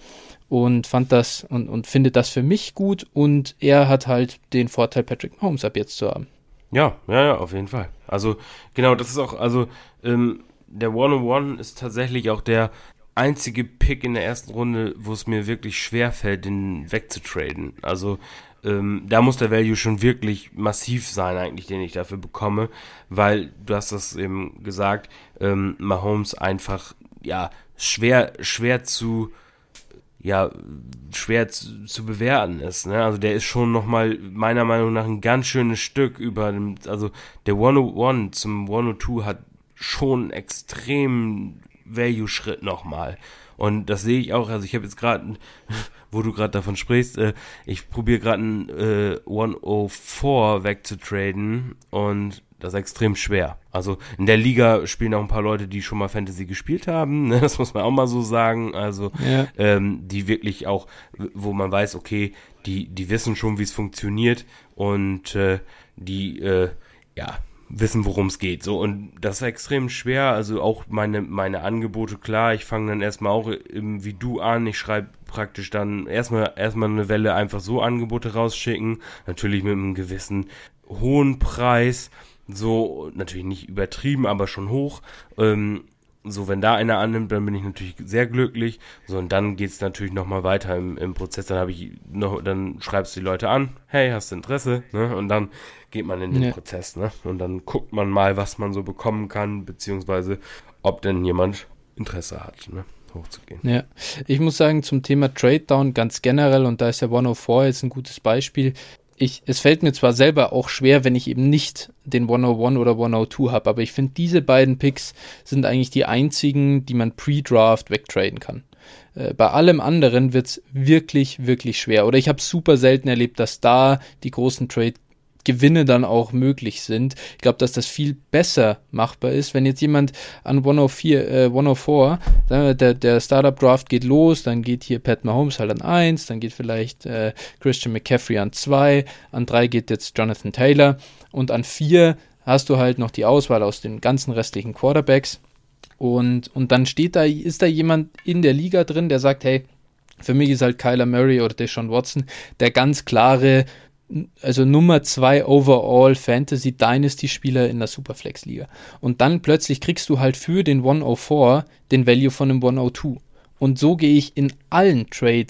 und fand das und, und findet das für mich gut und er hat halt den Vorteil, Patrick Mahomes ab jetzt zu haben. Ja, ja, ja, auf jeden Fall. Also, genau, das ist auch, also, ähm, der 101 ist tatsächlich auch der einzige Pick in der ersten Runde, wo es mir wirklich schwer fällt, den wegzutraden. Also, ähm, da muss der Value schon wirklich massiv sein, eigentlich, den ich dafür bekomme, weil du hast das eben gesagt, ähm, Mahomes einfach, ja, schwer, schwer zu, ja schwer zu, zu bewerten ist. Ne? Also der ist schon nochmal meiner Meinung nach ein ganz schönes Stück über dem, also der 101 zum 102 hat schon extrem Value-Schritt nochmal. Und das sehe ich auch, also ich habe jetzt gerade, wo du gerade davon sprichst, äh, ich probiere gerade einen äh, 104 wegzutraden und das ist extrem schwer. Also in der Liga spielen auch ein paar Leute, die schon mal Fantasy gespielt haben, ne? das muss man auch mal so sagen. Also ja. ähm, die wirklich auch, wo man weiß, okay, die, die wissen schon, wie es funktioniert und äh, die, äh, ja, wissen, worum es geht. So, und das ist extrem schwer. Also auch meine, meine Angebote, klar, ich fange dann erstmal auch wie du an. Ich schreibe praktisch dann erstmal erstmal eine Welle einfach so Angebote rausschicken. Natürlich mit einem gewissen hohen Preis so, natürlich nicht übertrieben, aber schon hoch. Ähm, so, wenn da einer annimmt, dann bin ich natürlich sehr glücklich. So, und dann geht's natürlich nochmal weiter im, im Prozess. Dann habe ich noch, dann schreibst du die Leute an, hey, hast du Interesse? Ne? Und dann geht man in den ja. Prozess, ne? Und dann guckt man mal, was man so bekommen kann, beziehungsweise ob denn jemand Interesse hat, ne? hochzugehen. Ja, ich muss sagen, zum Thema Trade Down ganz generell, und da ist der 104 jetzt ein gutes Beispiel, ich, es fällt mir zwar selber auch schwer, wenn ich eben nicht den 101 oder 102 habe, aber ich finde, diese beiden Picks sind eigentlich die einzigen, die man pre-Draft wegtraden kann. Äh, bei allem anderen wird es wirklich, wirklich schwer. Oder ich habe super selten erlebt, dass da die großen Trade Gewinne dann auch möglich sind. Ich glaube, dass das viel besser machbar ist, wenn jetzt jemand an 104, äh, 104 der, der Startup Draft geht los, dann geht hier Pat Mahomes halt an 1, dann geht vielleicht äh, Christian McCaffrey an 2, an 3 geht jetzt Jonathan Taylor und an 4 hast du halt noch die Auswahl aus den ganzen restlichen Quarterbacks. Und, und dann steht da, ist da jemand in der Liga drin, der sagt, hey, für mich ist halt Kyler Murray oder Deshaun Watson der ganz klare, also Nummer zwei Overall Fantasy Dynasty Spieler in der Superflex Liga. Und dann plötzlich kriegst du halt für den 104 den Value von einem 102. Und so gehe ich in allen Trade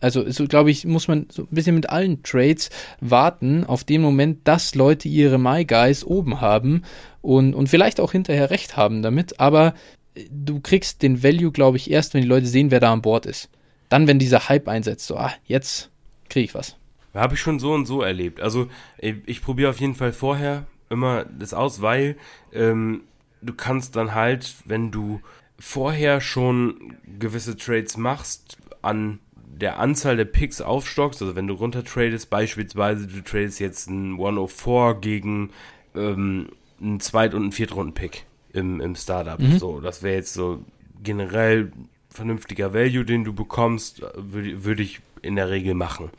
also so glaube ich, muss man so ein bisschen mit allen Trades warten auf den Moment, dass Leute ihre My Guys oben haben und, und vielleicht auch hinterher recht haben damit, aber äh, du kriegst den Value, glaube ich, erst, wenn die Leute sehen, wer da an Bord ist. Dann, wenn dieser Hype einsetzt, so, ah, jetzt kriege ich was. Habe ich schon so und so erlebt. Also ich, ich probiere auf jeden Fall vorher immer das aus, weil ähm, du kannst dann halt, wenn du vorher schon gewisse Trades machst, an der Anzahl der Picks aufstockst, also wenn du runter tradest, beispielsweise du tradest jetzt einen 104 gegen ähm, einen Zweit- und einen Viertrunden-Pick im, im Startup. Mhm. So, das wäre jetzt so generell vernünftiger Value, den du bekommst, würde würd ich in der Regel machen.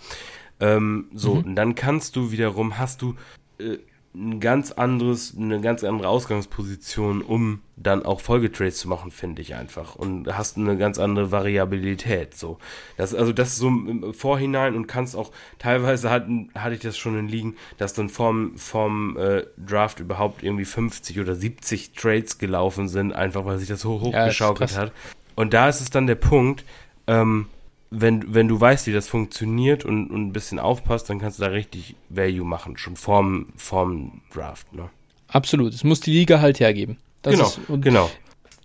Ähm, so, mhm. und dann kannst du wiederum, hast du äh, ein ganz anderes, eine ganz andere Ausgangsposition, um dann auch Folgetrades zu machen, finde ich einfach. Und hast eine ganz andere Variabilität. So. Das, also das ist so im Vorhinein und kannst auch, teilweise hat, hatte ich das schon in Ligen, dass dann vom, vom äh, Draft überhaupt irgendwie 50 oder 70 Trades gelaufen sind, einfach weil sich das so hochgeschaukelt ja, hat. Und da ist es dann der Punkt, ähm, wenn, wenn du weißt, wie das funktioniert und, und ein bisschen aufpasst, dann kannst du da richtig Value machen, schon vorm, vorm Draft. Ne? Absolut, es muss die Liga halt hergeben. Das genau, ist, genau.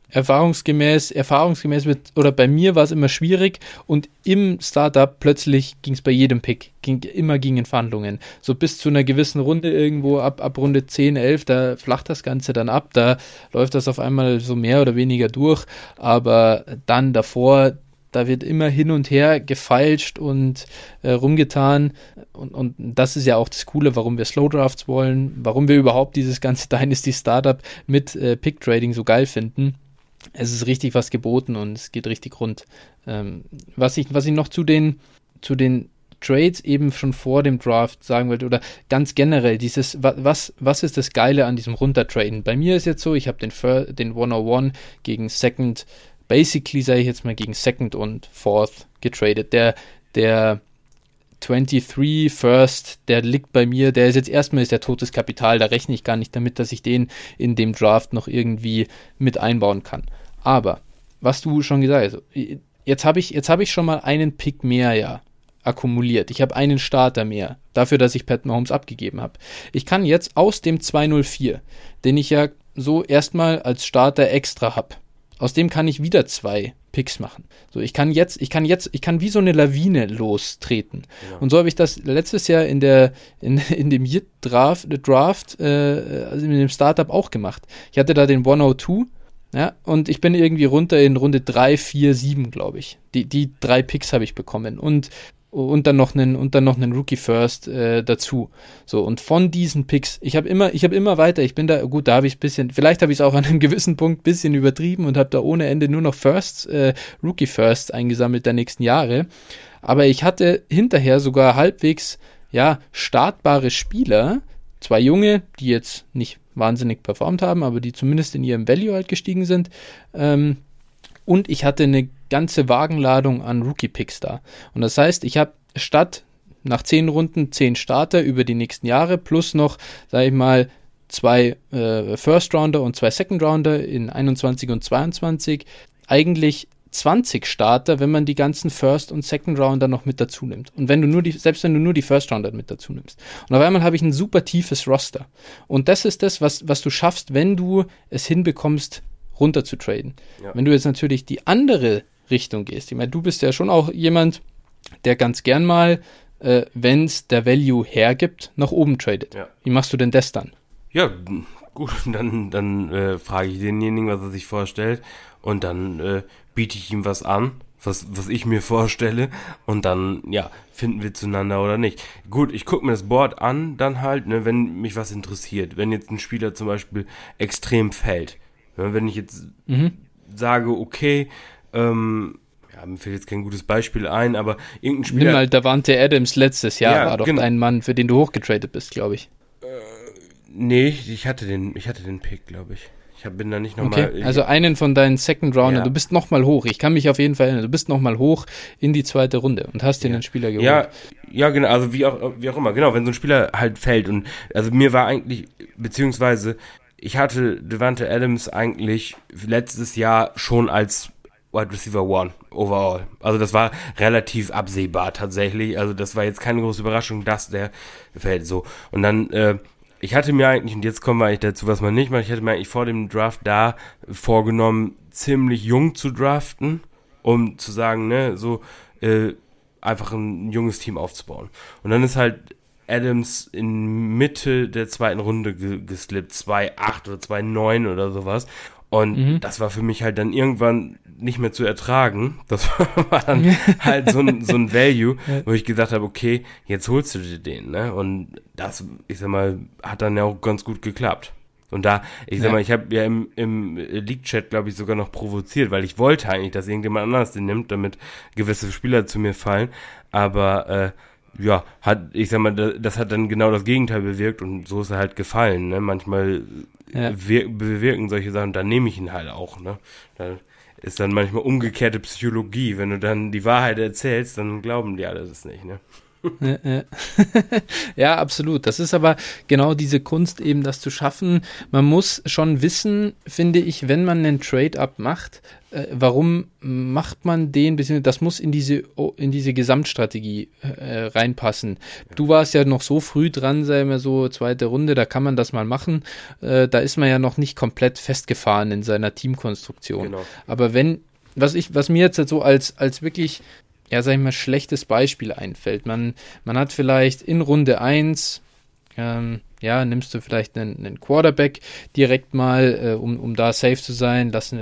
Erfahrungsgemäß, erfahrungsgemäß wird, oder bei mir war es immer schwierig und im Startup plötzlich ging es bei jedem Pick, ging, immer gingen Verhandlungen. So bis zu einer gewissen Runde irgendwo, ab, ab Runde 10, 11, da flacht das Ganze dann ab, da läuft das auf einmal so mehr oder weniger durch, aber dann davor, da wird immer hin und her gefeilscht und äh, rumgetan. Und, und das ist ja auch das Coole, warum wir Slow Drafts wollen, warum wir überhaupt dieses ganze Dynasty Startup mit äh, Pick Trading so geil finden. Es ist richtig was geboten und es geht richtig rund. Ähm, was, ich, was ich noch zu den, zu den Trades eben schon vor dem Draft sagen wollte oder ganz generell dieses, was, was ist das Geile an diesem Runtertraden? Bei mir ist jetzt so, ich habe den, den 101 gegen Second basically, sage ich jetzt mal, gegen Second und Fourth getradet. Der, der 23 First, der liegt bei mir, der ist jetzt erstmal ist der totes Kapital, da rechne ich gar nicht damit, dass ich den in dem Draft noch irgendwie mit einbauen kann. Aber, was du schon gesagt hast, jetzt habe ich, jetzt ich schon mal einen Pick mehr, ja, akkumuliert. Ich habe einen Starter mehr, dafür, dass ich Pat Mahomes abgegeben habe. Ich kann jetzt aus dem 204, den ich ja so erstmal als Starter extra habe, aus dem kann ich wieder zwei Picks machen. So, ich kann jetzt, ich kann jetzt, ich kann wie so eine Lawine lostreten. Ja. Und so habe ich das letztes Jahr in der, in, in dem Year Draft, Draft äh, also in dem Startup auch gemacht. Ich hatte da den 102, ja, und ich bin irgendwie runter in Runde 3, 4, 7, glaube ich. Die, die drei Picks habe ich bekommen. Und und dann noch einen und dann noch einen Rookie First äh, dazu. So und von diesen Picks, ich habe immer ich habe immer weiter, ich bin da gut, da habe ich ein bisschen, vielleicht habe ich es auch an einem gewissen Punkt ein bisschen übertrieben und habe da ohne Ende nur noch Firsts äh, Rookie First eingesammelt der nächsten Jahre, aber ich hatte hinterher sogar halbwegs ja startbare Spieler, zwei junge, die jetzt nicht wahnsinnig performt haben, aber die zumindest in ihrem Value halt gestiegen sind. Ähm, und ich hatte eine ganze Wagenladung an Rookie-Picks da. Und das heißt, ich habe statt nach zehn Runden zehn Starter über die nächsten Jahre plus noch, sage ich mal, zwei äh, First Rounder und zwei Second Rounder in 21 und 22 eigentlich 20 Starter, wenn man die ganzen First und Second Rounder noch mit dazu nimmt. Und wenn du nur die, selbst wenn du nur die First Rounder mit dazu nimmst. Und auf einmal habe ich ein super tiefes Roster. Und das ist das, was, was du schaffst, wenn du es hinbekommst, runter zu traden. Ja. Wenn du jetzt natürlich die andere Richtung gehst, ich meine, du bist ja schon auch jemand, der ganz gern mal, äh, wenn es der Value hergibt, nach oben tradet. Ja. Wie machst du denn das dann? Ja, gut, dann, dann äh, frage ich denjenigen, was er sich vorstellt und dann äh, biete ich ihm was an, was, was ich mir vorstelle und dann, ja, finden wir zueinander oder nicht. Gut, ich gucke mir das Board an, dann halt, ne, wenn mich was interessiert. Wenn jetzt ein Spieler zum Beispiel extrem fällt. Ne, wenn ich jetzt mhm. sage, okay, ähm, ja, mir fällt jetzt kein gutes Beispiel ein, aber irgendein Spieler. Nimm mal Davante Adams letztes Jahr, ja, war doch genau. ein Mann, für den du hochgetradet bist, glaube ich. Äh, nee, ich hatte den, ich hatte den Pick, glaube ich. Ich bin da nicht nochmal. Okay, also einen von deinen Second Rounder. Ja. Du bist nochmal hoch. Ich kann mich auf jeden Fall erinnern. Du bist nochmal hoch in die zweite Runde und hast dir ja. einen Spieler geholt. Ja, ja, genau. Also wie auch, wie auch immer. Genau, wenn so ein Spieler halt fällt und also mir war eigentlich, beziehungsweise ich hatte Devante Adams eigentlich letztes Jahr schon als Wide Receiver One overall. Also das war relativ absehbar tatsächlich. Also das war jetzt keine große Überraschung, dass der fällt so. Und dann äh, ich hatte mir eigentlich, und jetzt kommen wir eigentlich dazu, was man nicht macht, ich hatte mir eigentlich vor dem Draft da vorgenommen, ziemlich jung zu draften, um zu sagen, ne, so äh, einfach ein junges Team aufzubauen. Und dann ist halt Adams in Mitte der zweiten Runde geslippt, 2,8 oder 2,9 oder sowas. Und mhm. das war für mich halt dann irgendwann nicht mehr zu ertragen. Das war dann halt so ein, so ein Value, wo ich gesagt habe, okay, jetzt holst du dir den, ne? Und das, ich sag mal, hat dann ja auch ganz gut geklappt. Und da, ich sag ja. mal, ich habe ja im, im League-Chat, glaube ich, sogar noch provoziert, weil ich wollte eigentlich, dass irgendjemand anders den nimmt, damit gewisse Spieler zu mir fallen. Aber äh, ja, hat, ich sag mal, das hat dann genau das Gegenteil bewirkt und so ist er halt gefallen. Ne? Manchmal ja. bewirken solche Sachen, dann nehme ich ihn halt auch. Ne? Da ist dann manchmal umgekehrte Psychologie. Wenn du dann die Wahrheit erzählst, dann glauben die alle das nicht. Ne? Ja, absolut. Das ist aber genau diese Kunst eben, das zu schaffen. Man muss schon wissen, finde ich, wenn man einen Trade-up macht, äh, warum macht man den, das muss in diese, in diese Gesamtstrategie äh, reinpassen. Du warst ja noch so früh dran, sei wir so zweite Runde, da kann man das mal machen. Äh, da ist man ja noch nicht komplett festgefahren in seiner Teamkonstruktion. Genau. Aber wenn, was ich, was mir jetzt so als, als wirklich ja, sag ich mal, schlechtes Beispiel einfällt. Man, man hat vielleicht in Runde 1, ähm, ja, nimmst du vielleicht einen, einen Quarterback direkt mal, äh, um, um da safe zu sein, lass,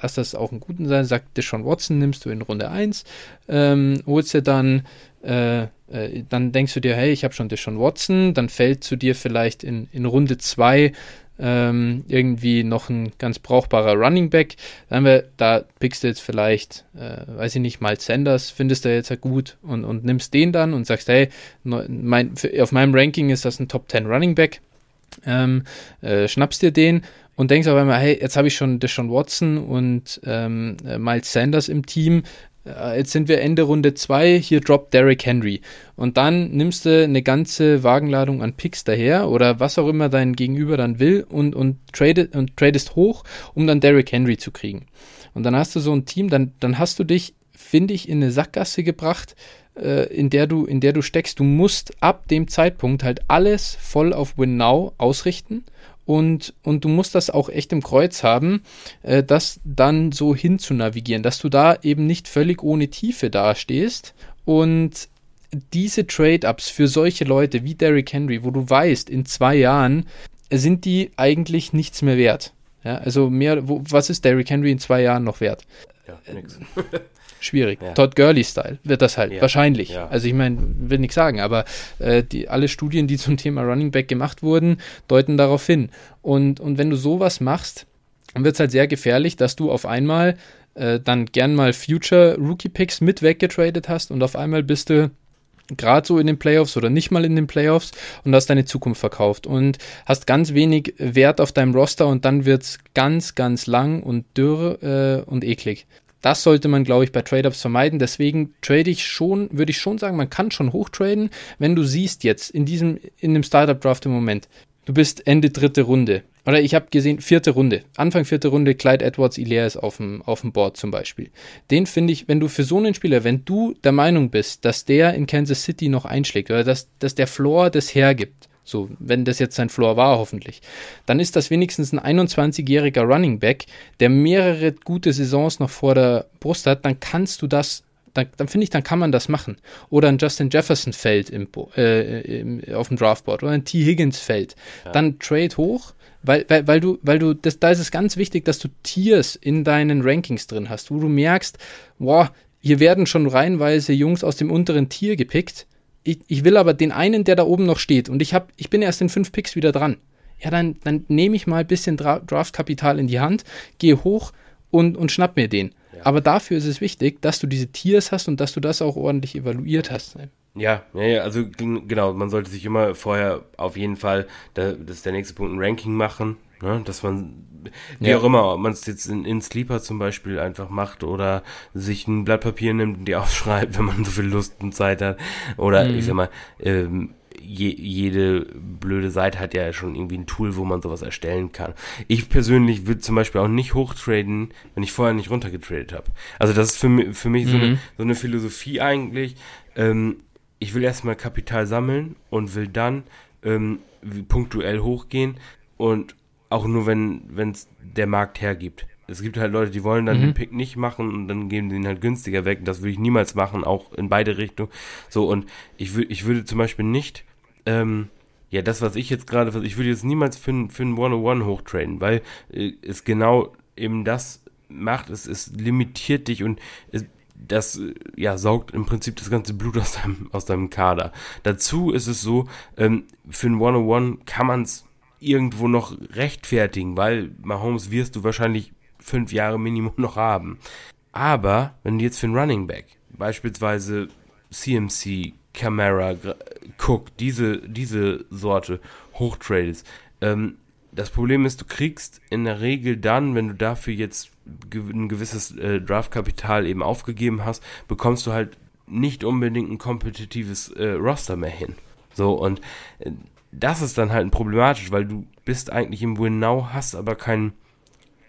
lass das auch einen guten sein, sagt Deshaun Watson, nimmst du in Runde 1, ähm, holst dir dann, äh, äh, dann denkst du dir, hey, ich habe schon Deshaun Watson, dann fällt zu dir vielleicht in, in Runde 2 ähm, irgendwie noch ein ganz brauchbarer Running Back. Dann wir, da pickst du jetzt vielleicht, äh, weiß ich nicht, mal Sanders, findest du jetzt ja gut und, und nimmst den dann und sagst, hey, mein, auf meinem Ranking ist das ein Top 10 Running Back. Ähm, äh, schnappst dir den und denkst aber immer, hey, jetzt habe ich schon Deshaun Watson und ähm, äh, Miles Sanders im Team, jetzt sind wir Ende Runde 2, hier droppt Derrick Henry. Und dann nimmst du eine ganze Wagenladung an Picks daher oder was auch immer dein Gegenüber dann will und, und, trade, und tradest hoch, um dann Derrick Henry zu kriegen. Und dann hast du so ein Team, dann, dann hast du dich, finde ich, in eine Sackgasse gebracht, äh, in, der du, in der du steckst. Du musst ab dem Zeitpunkt halt alles voll auf Win Now ausrichten und, und du musst das auch echt im Kreuz haben, äh, das dann so hin zu navigieren, dass du da eben nicht völlig ohne Tiefe dastehst und diese Trade-ups für solche Leute wie Derrick Henry, wo du weißt, in zwei Jahren sind die eigentlich nichts mehr wert. Ja, also mehr, wo, was ist Derrick Henry in zwei Jahren noch wert? Ja, nix. schwierig. Ja. Todd Gurley-Style wird das halt, ja. wahrscheinlich. Ja. Also ich meine, will nichts sagen, aber äh, die, alle Studien, die zum Thema Running Back gemacht wurden, deuten darauf hin. Und, und wenn du sowas machst, dann wird es halt sehr gefährlich, dass du auf einmal äh, dann gern mal Future Rookie Picks mit weggetradet hast und auf einmal bist du gerade so in den Playoffs oder nicht mal in den Playoffs und hast deine Zukunft verkauft und hast ganz wenig Wert auf deinem Roster und dann wird es ganz, ganz lang und dürr äh, und eklig. Das sollte man, glaube ich, bei Trade-ups vermeiden. Deswegen trade ich schon, würde ich schon sagen, man kann schon hochtraden, wenn du siehst jetzt in diesem, in dem Startup-Draft im Moment, du bist Ende dritte Runde. Oder ich habe gesehen, vierte Runde. Anfang vierte Runde, Clyde Edwards Elias auf dem, auf dem Board zum Beispiel. Den finde ich, wenn du für so einen Spieler, wenn du der Meinung bist, dass der in Kansas City noch einschlägt oder dass, dass der Floor das hergibt, so, wenn das jetzt sein Floor war, hoffentlich. Dann ist das wenigstens ein 21-jähriger Running Back, der mehrere gute Saisons noch vor der Brust hat. Dann kannst du das, dann, dann finde ich, dann kann man das machen. Oder ein Justin Jefferson fällt im, äh, im, auf dem Draftboard oder ein T. Higgins fällt. Ja. Dann Trade hoch, Weil, weil, weil du, weil du, das, da ist es ganz wichtig, dass du Tiers in deinen Rankings drin hast, wo du merkst, boah, hier werden schon reihenweise Jungs aus dem unteren Tier gepickt. Ich, ich will aber den einen, der da oben noch steht, und ich hab, ich bin erst in fünf Picks wieder dran. Ja, dann, dann nehme ich mal ein bisschen Dra Draftkapital in die Hand, gehe hoch und, und schnapp mir den. Ja. Aber dafür ist es wichtig, dass du diese Tiers hast und dass du das auch ordentlich evaluiert hast. Ja, ja, also genau, man sollte sich immer vorher auf jeden Fall, das ist der nächste Punkt, ein Ranking machen, ne, dass man, wie ja. auch immer, ob man es jetzt in, in Sleeper zum Beispiel einfach macht oder sich ein Blatt Papier nimmt und die aufschreibt, wenn man so viel Lust und Zeit hat, oder mhm. ich sag mal, ähm, je, jede blöde Seite hat ja schon irgendwie ein Tool, wo man sowas erstellen kann. Ich persönlich würde zum Beispiel auch nicht hochtraden, wenn ich vorher nicht runtergetradet habe. Also das ist für mich, für mich mhm. so, eine, so eine Philosophie eigentlich. Ähm, ich will erstmal Kapital sammeln und will dann ähm, punktuell hochgehen und auch nur, wenn es der Markt hergibt. Es gibt halt Leute, die wollen dann mhm. den Pick nicht machen und dann geben sie ihn halt günstiger weg. Das würde ich niemals machen, auch in beide Richtungen. So, und ich, würde ich würde zum Beispiel nicht, ähm, ja, das, was ich jetzt gerade, ich würde jetzt niemals für, für ein One-on-One hochtraden, weil äh, es genau eben das macht, es, es limitiert dich und es, das ja saugt im Prinzip das ganze Blut aus deinem, aus deinem Kader. Dazu ist es so, ähm, für ein One-on-One kann man es irgendwo noch rechtfertigen, weil Mahomes wirst du wahrscheinlich fünf Jahre Minimum noch haben. Aber wenn du jetzt für ein Running Back, beispielsweise CMC, Camara, Cook, diese, diese Sorte hochtradest, ähm, das Problem ist, du kriegst in der Regel dann, wenn du dafür jetzt ein gewisses äh, Draftkapital eben aufgegeben hast, bekommst du halt nicht unbedingt ein kompetitives äh, Roster mehr hin. So, und äh, das ist dann halt problematisch, weil du bist eigentlich im Win Now, hast aber kein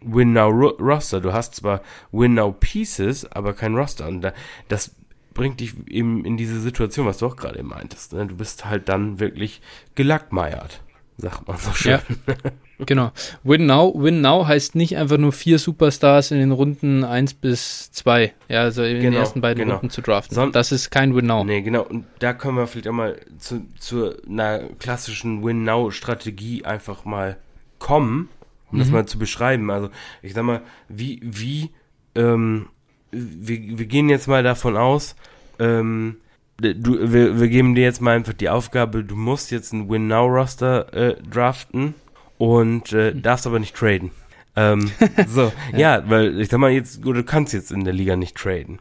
Win Now Roster. Du hast zwar Win Now Pieces, aber kein Roster. Und da, das bringt dich eben in diese Situation, was du auch gerade meintest. Ne? Du bist halt dann wirklich gelackmeiert sagt man so schön. Ja, genau. Win Now, Win Now heißt nicht einfach nur vier Superstars in den Runden 1 bis 2, ja, also in genau, den ersten beiden genau. Runden zu draften. Son das ist kein Win Now. Nee, genau. Und da können wir vielleicht auch mal zu, zu einer klassischen Win Now Strategie einfach mal kommen, um mhm. das mal zu beschreiben. Also, ich sag mal, wie, wie, ähm, wir, wir gehen jetzt mal davon aus, ähm, du, wir, wir geben dir jetzt mal einfach die Aufgabe, du musst jetzt ein Win-Now-Roster äh, draften und äh, hm. darfst aber nicht traden. Ähm, so, ja. ja. weil ich sag mal jetzt, du kannst jetzt in der Liga nicht traden.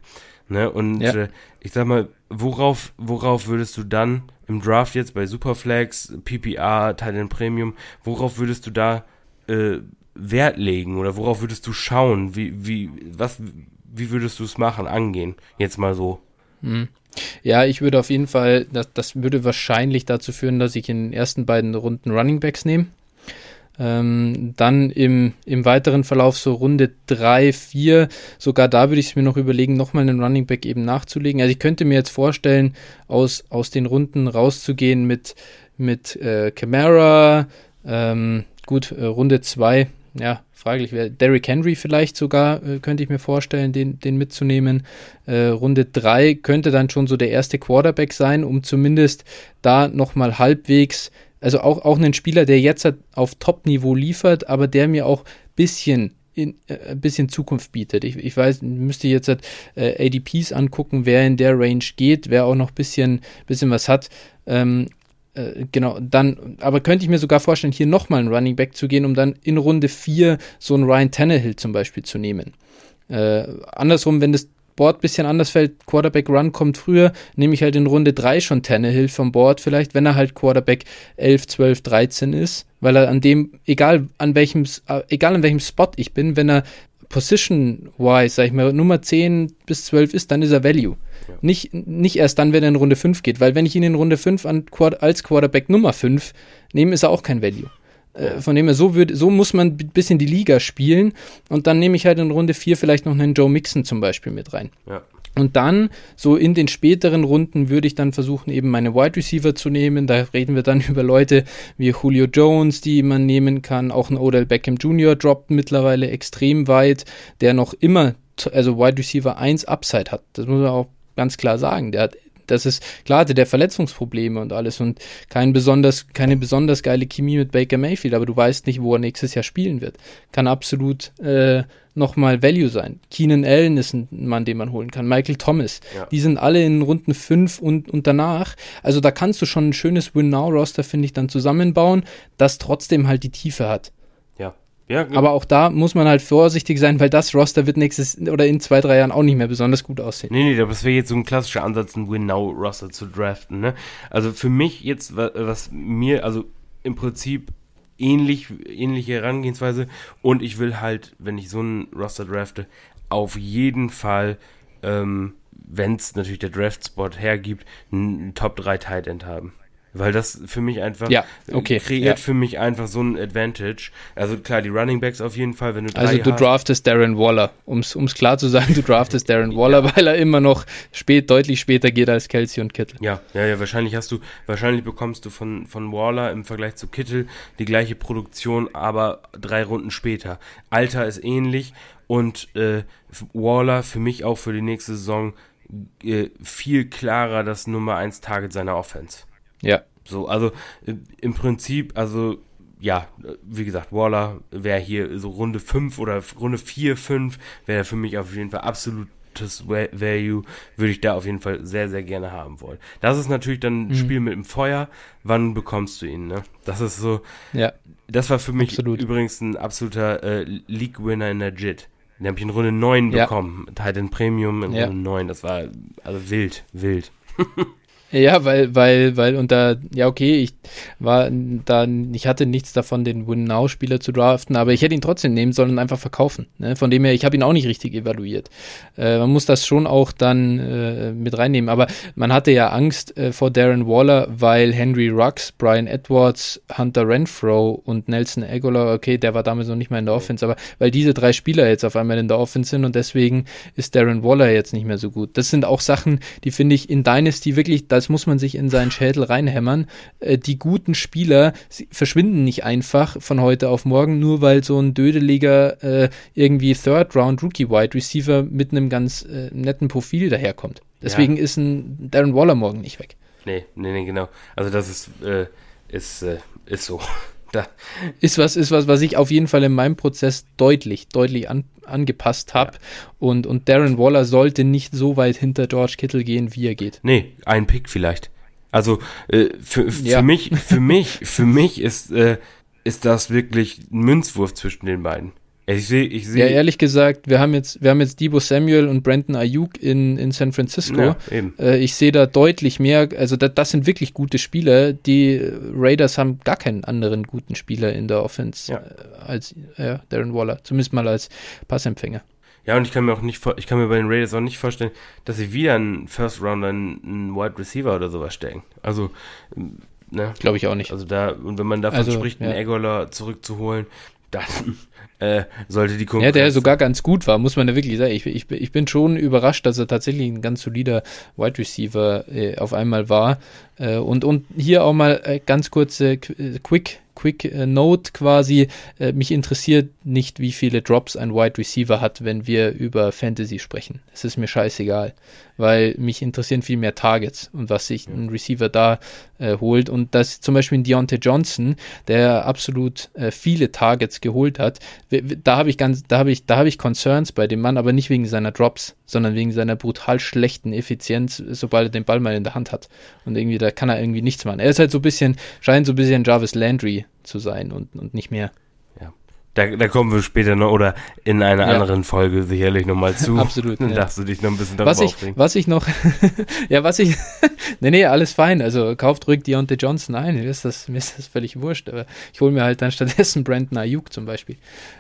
Ne? Und ja. äh, ich sag mal, worauf, worauf würdest du dann im Draft jetzt bei Superflex, PPR, Titan Premium, worauf würdest du da äh, Wert legen oder worauf würdest du schauen? Wie, wie, was, wie würdest du es machen, angehen? Jetzt mal so. Mhm. Ja, ich würde auf jeden Fall, das, das würde wahrscheinlich dazu führen, dass ich in den ersten beiden Runden Running Backs nehme. Ähm, dann im, im weiteren Verlauf so Runde 3, 4, sogar da würde ich es mir noch überlegen, nochmal einen Running Back eben nachzulegen. Also ich könnte mir jetzt vorstellen, aus, aus den Runden rauszugehen mit, mit äh, Camara, ähm, gut, äh, Runde 2, ja, fraglich wäre. Derrick Henry vielleicht sogar, äh, könnte ich mir vorstellen, den, den mitzunehmen. Äh, Runde 3 könnte dann schon so der erste Quarterback sein, um zumindest da nochmal halbwegs, also auch, auch einen Spieler, der jetzt halt auf Top-Niveau liefert, aber der mir auch bisschen äh, ein bisschen Zukunft bietet. Ich, ich weiß, müsste jetzt halt, äh, ADPs angucken, wer in der Range geht, wer auch noch ein bisschen, bisschen was hat. Ähm, äh, genau, dann, aber könnte ich mir sogar vorstellen, hier nochmal einen Running Back zu gehen, um dann in Runde 4 so einen Ryan Tannehill zum Beispiel zu nehmen. Äh, andersrum, wenn das Board bisschen anders fällt, Quarterback Run kommt früher, nehme ich halt in Runde 3 schon Tannehill vom Board vielleicht, wenn er halt Quarterback 11, 12, 13 ist, weil er an dem, egal an welchem, äh, egal an welchem Spot ich bin, wenn er Position-wise, sag ich mal, Nummer 10 bis 12 ist, dann ist er Value. Ja. Nicht, nicht erst dann, wenn er in Runde 5 geht, weil wenn ich ihn in Runde 5 an, als Quarterback Nummer 5 nehme, ist er auch kein Value. Äh, von dem her, so, würd, so muss man ein bisschen die Liga spielen und dann nehme ich halt in Runde 4 vielleicht noch einen Joe Mixon zum Beispiel mit rein. Ja. Und dann, so in den späteren Runden, würde ich dann versuchen, eben meine Wide Receiver zu nehmen. Da reden wir dann über Leute wie Julio Jones, die man nehmen kann. Auch ein Odell Beckham Jr. droppt mittlerweile extrem weit, der noch immer, also Wide Receiver 1 Upside hat. Das muss man auch ganz klar sagen. Der hat das ist, klar hatte der Verletzungsprobleme und alles und kein besonders, keine besonders geile Chemie mit Baker Mayfield, aber du weißt nicht, wo er nächstes Jahr spielen wird. Kann absolut äh, nochmal Value sein. Keenan Allen ist ein Mann, den man holen kann. Michael Thomas. Ja. Die sind alle in Runden 5 und, und danach. Also da kannst du schon ein schönes Win-Now-Roster, finde ich, dann zusammenbauen, das trotzdem halt die Tiefe hat. Ja. Genau. Aber auch da muss man halt vorsichtig sein, weil das Roster wird nächstes oder in zwei, drei Jahren auch nicht mehr besonders gut aussehen. Nee, nee, das wäre jetzt so ein klassischer Ansatz, ein Win-Now-Roster zu draften. Ne? Also für mich jetzt, was mir, also im Prinzip ähnlich, ähnliche Herangehensweise. Und ich will halt, wenn ich so einen Roster drafte, auf jeden Fall, ähm, wenn es natürlich der Draft-Spot hergibt, einen Top 3 Tight End haben. Weil das für mich einfach ja, okay, kreiert ja. für mich einfach so ein Advantage. Also klar, die Running Backs auf jeden Fall, wenn du Also du hast. draftest Darren Waller, ums ums klar zu sagen, du draftest Darren Waller, ja. weil er immer noch spät, deutlich später geht als Kelsey und Kittel. Ja, ja, ja, wahrscheinlich hast du, wahrscheinlich bekommst du von, von Waller im Vergleich zu Kittel die gleiche Produktion, aber drei Runden später. Alter ist ähnlich und äh, Waller für mich auch für die nächste Saison äh, viel klarer das Nummer 1 Target seiner Offense. Ja. So, also äh, im Prinzip, also ja, wie gesagt, Waller wäre hier so Runde 5 oder Runde 4, 5, wäre für mich auf jeden Fall absolutes Value, würde ich da auf jeden Fall sehr, sehr gerne haben wollen. Das ist natürlich dann ein mhm. Spiel mit dem Feuer. Wann bekommst du ihn, ne? Das ist so. Ja. Das war für mich Absolut. übrigens ein absoluter äh, League-Winner in der JIT. Den habe ich in Runde 9 ja. bekommen. Titan Premium in ja. Runde 9. Das war also wild, wild. Ja, weil, weil, weil, und da, ja, okay, ich war da, ich hatte nichts davon, den Win-Now-Spieler zu draften, aber ich hätte ihn trotzdem nehmen sollen und einfach verkaufen. Ne? Von dem her, ich habe ihn auch nicht richtig evaluiert. Äh, man muss das schon auch dann äh, mit reinnehmen. Aber man hatte ja Angst äh, vor Darren Waller, weil Henry Rux, Brian Edwards, Hunter Renfro und Nelson Aguilar, okay, der war damals noch nicht mal in der Offense, aber weil diese drei Spieler jetzt auf einmal in der Offense sind und deswegen ist Darren Waller jetzt nicht mehr so gut. Das sind auch Sachen, die finde ich in Dynasty wirklich, das muss man sich in seinen Schädel reinhämmern. Äh, die guten Spieler verschwinden nicht einfach von heute auf morgen, nur weil so ein dödeliger äh, irgendwie Third Round Rookie Wide Receiver mit einem ganz äh, netten Profil daherkommt. Deswegen ja. ist ein Darren Waller morgen nicht weg. Nee, nee, nee, genau. Also das ist, äh, ist, äh, ist so. Da. Ist was, ist was, was ich auf jeden Fall in meinem Prozess deutlich, deutlich an, angepasst habe. Ja. Und, und Darren Waller sollte nicht so weit hinter George Kittle gehen, wie er geht. Nee, ein Pick vielleicht. Also äh, für, für ja. mich, für mich, für mich ist, äh, ist das wirklich ein Münzwurf zwischen den beiden. Ich sehe, ich sehe. Ja, ehrlich gesagt, wir haben jetzt, wir haben jetzt Debo Samuel und Brandon Ayuk in, in San Francisco. Ja, äh, ich sehe da deutlich mehr, also da, das sind wirklich gute Spieler. Die Raiders haben gar keinen anderen guten Spieler in der Offense ja. äh, als ja, Darren Waller, zumindest mal als Passempfänger. Ja, und ich kann mir auch nicht, ich kann mir bei den Raiders auch nicht vorstellen, dass sie wieder einen First Rounder, einen Wide Receiver oder sowas stecken. Also, ne? Glaube ich auch nicht. Also da, und wenn man davon also, spricht, ja. einen Aguilar zurückzuholen, dann äh, sollte die Konkurrenz. Ja, der sogar ganz gut war, muss man ja wirklich sagen. Ich, ich, ich bin schon überrascht, dass er tatsächlich ein ganz solider Wide Receiver äh, auf einmal war. Äh, und, und hier auch mal äh, ganz kurze äh, Quick Quick äh, Note quasi. Äh, mich interessiert nicht, wie viele Drops ein Wide Receiver hat, wenn wir über Fantasy sprechen. Es ist mir scheißegal, weil mich interessieren viel mehr Targets und was sich ein Receiver da äh, holt. Und das zum Beispiel ein Deontay Johnson, der absolut äh, viele Targets geholt hat, da habe ich ganz, da habe ich, da habe ich Concerns bei dem Mann, aber nicht wegen seiner Drops, sondern wegen seiner brutal schlechten Effizienz, sobald er den Ball mal in der Hand hat. Und irgendwie, da kann er irgendwie nichts machen. Er ist halt so ein bisschen, scheint so ein bisschen Jarvis Landry zu sein und, und nicht mehr. Da, da kommen wir später noch oder in einer ja. anderen Folge sicherlich nochmal zu. Absolut. Dann ja. darfst du dich noch ein bisschen darüber was ich, aufregen. Was ich noch, ja, was ich, nee, nee, alles fein. Also kauft ruhig Deontay Johnson ein. Mir ist das, mir ist das völlig wurscht. Aber ich hole mir halt dann stattdessen Brandon Ayuk zum Beispiel.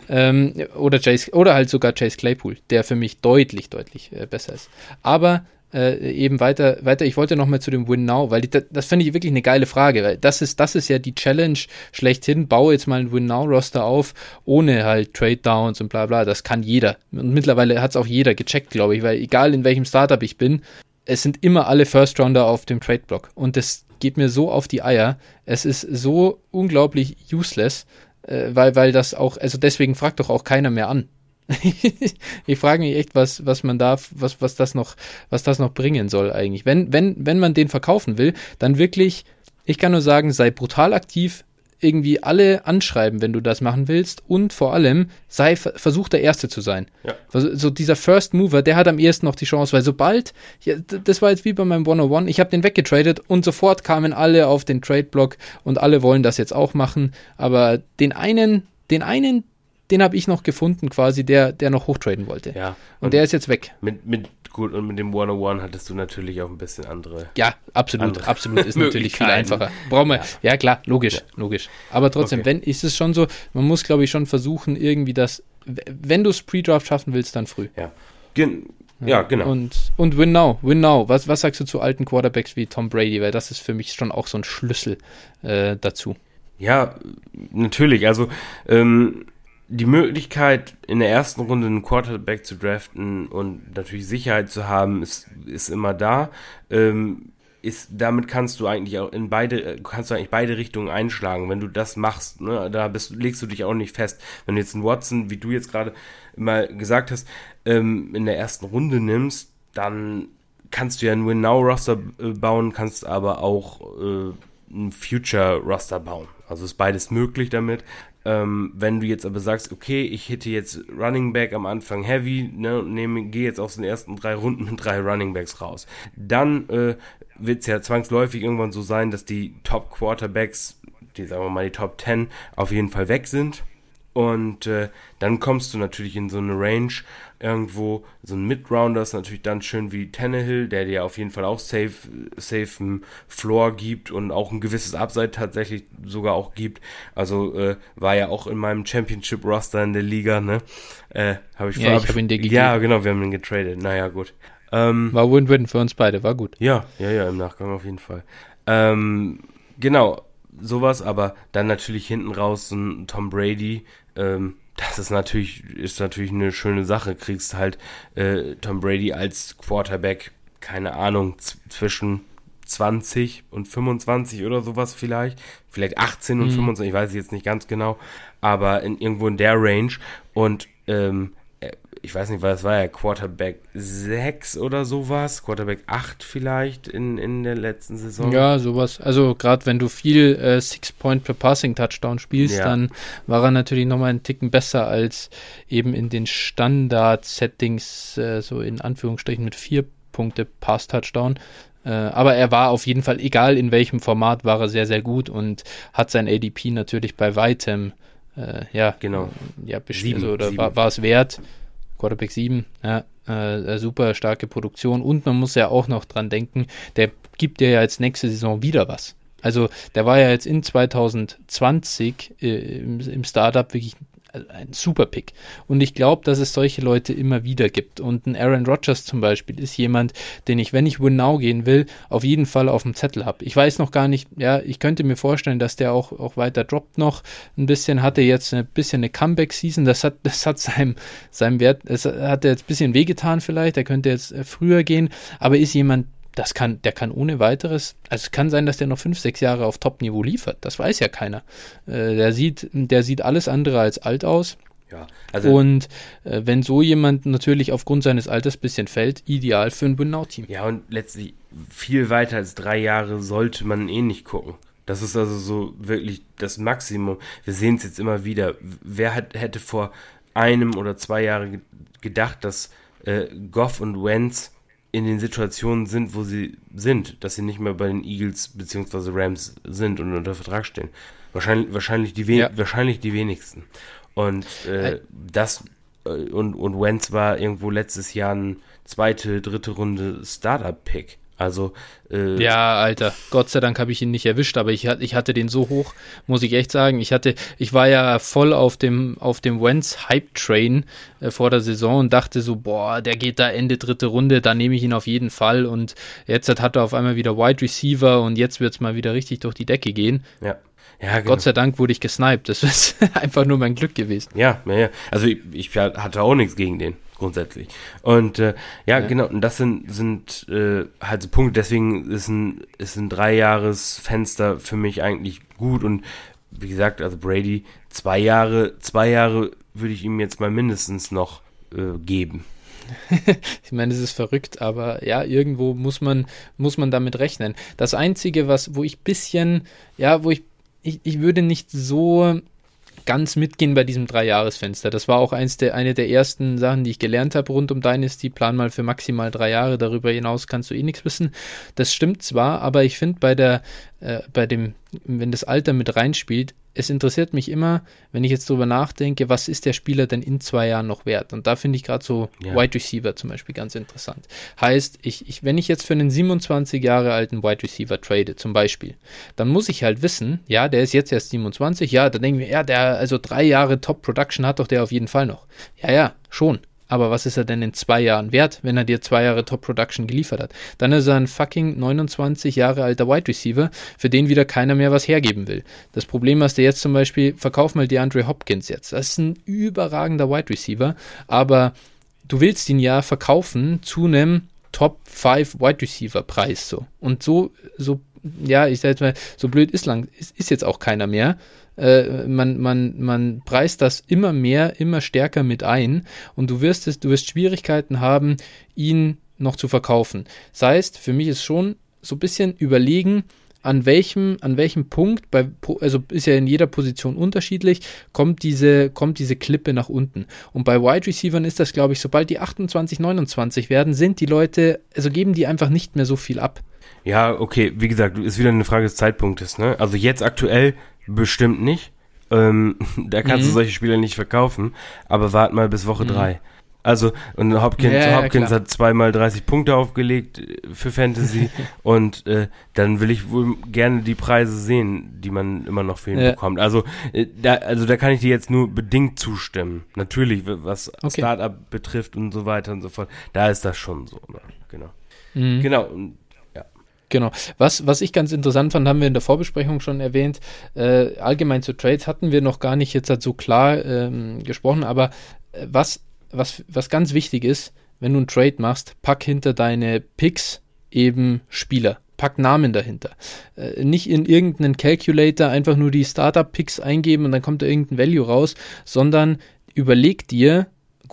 Ähm, oder Chase, oder halt sogar Chase Claypool, der für mich deutlich, deutlich äh, besser ist. Aber äh, eben weiter, weiter. Ich wollte noch mal zu dem Win Now, weil die, das, das finde ich wirklich eine geile Frage, weil das ist, das ist ja die Challenge schlechthin. Baue jetzt mal ein Win Now Roster auf, ohne halt Trade Downs und bla bla. Das kann jeder. Und mittlerweile hat es auch jeder gecheckt, glaube ich, weil egal in welchem Startup ich bin, es sind immer alle First Rounder auf dem Trade Block. Und das geht mir so auf die Eier. Es ist so unglaublich useless, äh, weil, weil das auch, also deswegen fragt doch auch keiner mehr an ich frage mich echt, was, was man da, was, was das noch, was das noch bringen soll eigentlich. Wenn, wenn, wenn man den verkaufen will, dann wirklich, ich kann nur sagen, sei brutal aktiv, irgendwie alle anschreiben, wenn du das machen willst und vor allem sei versuch der Erste zu sein. Ja. So dieser First Mover, der hat am ehesten noch die Chance, weil sobald, ja, das war jetzt wie bei meinem 101, ich habe den weggetradet und sofort kamen alle auf den Trade-Block und alle wollen das jetzt auch machen, aber den einen, den einen, den habe ich noch gefunden quasi, der, der noch hochtraden wollte. Ja. Und, und der ist jetzt weg. Mit, mit Gut, und mit dem 101 hattest du natürlich auch ein bisschen andere. Ja, absolut, andere absolut. Ist natürlich viel einfacher. Brauchen wir, ja, ja klar, logisch, ja. logisch. Aber trotzdem, okay. wenn, ist es schon so, man muss, glaube ich, schon versuchen, irgendwie das, wenn du es Pre-Draft schaffen willst, dann früh. Ja. Gen ja, genau. Und, und win now, win now. Was, was sagst du zu alten Quarterbacks wie Tom Brady? Weil das ist für mich schon auch so ein Schlüssel äh, dazu. Ja, natürlich. Also, ähm, die Möglichkeit, in der ersten Runde einen Quarterback zu draften und natürlich Sicherheit zu haben, ist, ist immer da. Ähm, ist, damit kannst du eigentlich auch in beide, kannst du eigentlich beide Richtungen einschlagen. Wenn du das machst, ne, da bist, legst du dich auch nicht fest. Wenn du jetzt einen Watson, wie du jetzt gerade mal gesagt hast, ähm, in der ersten Runde nimmst, dann kannst du ja einen Win-Now-Roster äh, bauen, kannst aber auch äh, ein Future-Roster bauen. Also ist beides möglich damit. Ähm, wenn du jetzt aber sagst, okay, ich hitte jetzt Running Back am Anfang heavy, ne, nehme, gehe jetzt aus den ersten drei Runden mit drei Running Backs raus, dann äh, wird es ja zwangsläufig irgendwann so sein, dass die Top Quarterbacks, die sagen wir mal die Top 10, auf jeden Fall weg sind. Und äh, dann kommst du natürlich in so eine Range irgendwo. So ein Mid-Rounder ist natürlich dann schön wie Tannehill, der dir auf jeden Fall auch safe, safe einen Floor gibt und auch ein gewisses Upside tatsächlich sogar auch gibt. Also äh, war ja auch in meinem Championship-Roster in der Liga, ne? Äh, hab ich ja, ich habe ihn dir gegeben. Ja, genau, wir haben ihn getradet. Naja, gut. Ähm, war Win-Win für uns beide, war gut. Ja, ja, ja, im Nachgang auf jeden Fall. Ähm, genau, sowas, aber dann natürlich hinten raus so ein Tom Brady, ähm, das ist natürlich, ist natürlich eine schöne Sache. Kriegst halt äh, Tom Brady als Quarterback, keine Ahnung, zwischen 20 und 25 oder sowas vielleicht. Vielleicht 18 und mhm. 25, ich weiß jetzt nicht ganz genau. Aber in, irgendwo in der Range. Und ähm, ich weiß nicht, was war ja, Quarterback 6 oder sowas, Quarterback 8 vielleicht in, in der letzten Saison. Ja, sowas. Also gerade wenn du viel äh, Six Point per Passing Touchdown spielst, ja. dann war er natürlich nochmal einen Ticken besser als eben in den Standard-Settings, äh, so in Anführungsstrichen mit 4 Punkte Pass Touchdown. Äh, aber er war auf jeden Fall, egal in welchem Format, war er sehr, sehr gut und hat sein ADP natürlich bei weitem äh, ja, genau. ja, sieben, also, oder war, war es wert. Quarterback 7, ja, äh, super starke Produktion und man muss ja auch noch dran denken, der gibt dir ja jetzt nächste Saison wieder was. Also der war ja jetzt in 2020 äh, im, im Startup wirklich ein super Pick. Und ich glaube, dass es solche Leute immer wieder gibt. Und ein Aaron Rodgers zum Beispiel ist jemand, den ich, wenn ich Win Now gehen will, auf jeden Fall auf dem Zettel habe. Ich weiß noch gar nicht, ja, ich könnte mir vorstellen, dass der auch, auch weiter droppt noch ein bisschen, hatte jetzt ein bisschen eine Comeback-Season, das hat, das hat seinem, seinem Wert, es hat jetzt ein bisschen wehgetan vielleicht, er könnte jetzt äh, früher gehen, aber ist jemand, das kann, der kann ohne weiteres, also es kann sein, dass der noch fünf, sechs Jahre auf Top-Niveau liefert. Das weiß ja keiner. Äh, der sieht, der sieht alles andere als alt aus. Ja, also und äh, wenn so jemand natürlich aufgrund seines Alters ein bisschen fällt, ideal für ein Winnow-Team. Ja, und letztlich viel weiter als drei Jahre sollte man eh nicht gucken. Das ist also so wirklich das Maximum. Wir sehen es jetzt immer wieder. Wer hat, hätte vor einem oder zwei Jahren gedacht, dass äh, Goff und Wentz in den Situationen sind, wo sie sind, dass sie nicht mehr bei den Eagles bzw. Rams sind und unter Vertrag stehen. Wahrscheinlich, wahrscheinlich, die, ja. wahrscheinlich die wenigsten. Und äh, das äh, und, und Wentz war irgendwo letztes Jahr ein zweite, dritte Runde Startup-Pick. Also äh, ja, Alter, Gott sei Dank habe ich ihn nicht erwischt, aber ich, ich hatte den so hoch, muss ich echt sagen. Ich hatte, ich war ja voll auf dem auf dem Wentz Hype Train äh, vor der Saison und dachte so, boah, der geht da Ende dritte Runde, da nehme ich ihn auf jeden Fall. Und jetzt hat er auf einmal wieder Wide Receiver und jetzt wird es mal wieder richtig durch die Decke gehen. Ja. Ja, genau. Gott sei Dank wurde ich gesniped. Das ist einfach nur mein Glück gewesen. Ja, ja, ja. Also ich, ich hatte auch nichts gegen den grundsätzlich. Und äh, ja, ja, genau, und das sind, sind äh, halt so Punkte, deswegen ist ein, ist ein Dreijahresfenster für mich eigentlich gut und wie gesagt, also Brady, zwei Jahre, zwei Jahre würde ich ihm jetzt mal mindestens noch äh, geben. ich meine, es ist verrückt, aber ja, irgendwo muss man, muss man damit rechnen. Das Einzige, was, wo ich bisschen, ja, wo ich, ich, ich würde nicht so ganz mitgehen bei diesem Drei-Jahres-Fenster. Das war auch eins der, eine der ersten Sachen, die ich gelernt habe rund um Dynasty. Plan mal für maximal drei Jahre. Darüber hinaus kannst du eh nichts wissen. Das stimmt zwar, aber ich finde bei der, äh, bei dem, wenn das Alter mit reinspielt, es interessiert mich immer, wenn ich jetzt darüber nachdenke, was ist der Spieler denn in zwei Jahren noch wert? Und da finde ich gerade so ja. Wide Receiver zum Beispiel ganz interessant. Heißt, ich, ich, wenn ich jetzt für einen 27 Jahre alten Wide Receiver trade, zum Beispiel, dann muss ich halt wissen, ja, der ist jetzt erst 27, ja, dann denken wir, ja, der, also drei Jahre Top Production hat doch der auf jeden Fall noch. Ja, ja, schon. Aber was ist er denn in zwei Jahren wert, wenn er dir zwei Jahre Top Production geliefert hat? Dann ist er ein fucking 29 Jahre alter Wide Receiver, für den wieder keiner mehr was hergeben will. Das Problem hast du jetzt zum Beispiel, verkauf mal DeAndre Hopkins jetzt. Das ist ein überragender Wide Receiver, aber du willst ihn ja verkaufen zu einem Top 5 Wide Receiver Preis so. Und so, so, ja, ich sag jetzt mal, so blöd ist lang, ist, ist jetzt auch keiner mehr äh, man, man, man preist das immer mehr, immer stärker mit ein und du wirst es, du wirst Schwierigkeiten haben, ihn noch zu verkaufen. Das heißt, für mich ist schon so ein bisschen überlegen, an welchem, an welchem Punkt, bei, also ist ja in jeder Position unterschiedlich, kommt diese, kommt diese Klippe nach unten. Und bei Wide Receivers ist das, glaube ich, sobald die 28, 29 werden, sind die Leute, also geben die einfach nicht mehr so viel ab. Ja, okay, wie gesagt, ist wieder eine Frage des Zeitpunktes, ne? Also jetzt aktuell Bestimmt nicht. Ähm, da kannst mhm. du solche Spiele nicht verkaufen. Aber wart mal bis Woche 3. Mhm. Also, und Hopkins, ja, Hopkins hat zweimal 30 Punkte aufgelegt äh, für Fantasy und äh, dann will ich wohl gerne die Preise sehen, die man immer noch für ihn ja. bekommt. Also, äh, da, also da kann ich dir jetzt nur bedingt zustimmen. Natürlich, was okay. Startup betrifft und so weiter und so fort, da ist das schon so. Ne? Genau. Mhm. Genau. Und Genau. Was, was ich ganz interessant fand, haben wir in der Vorbesprechung schon erwähnt. Äh, allgemein zu Trades hatten wir noch gar nicht jetzt halt so klar ähm, gesprochen, aber äh, was, was, was ganz wichtig ist, wenn du einen Trade machst, pack hinter deine Picks eben Spieler. Pack Namen dahinter. Äh, nicht in irgendeinen Calculator einfach nur die Startup-Picks eingeben und dann kommt da irgendein Value raus, sondern überleg dir,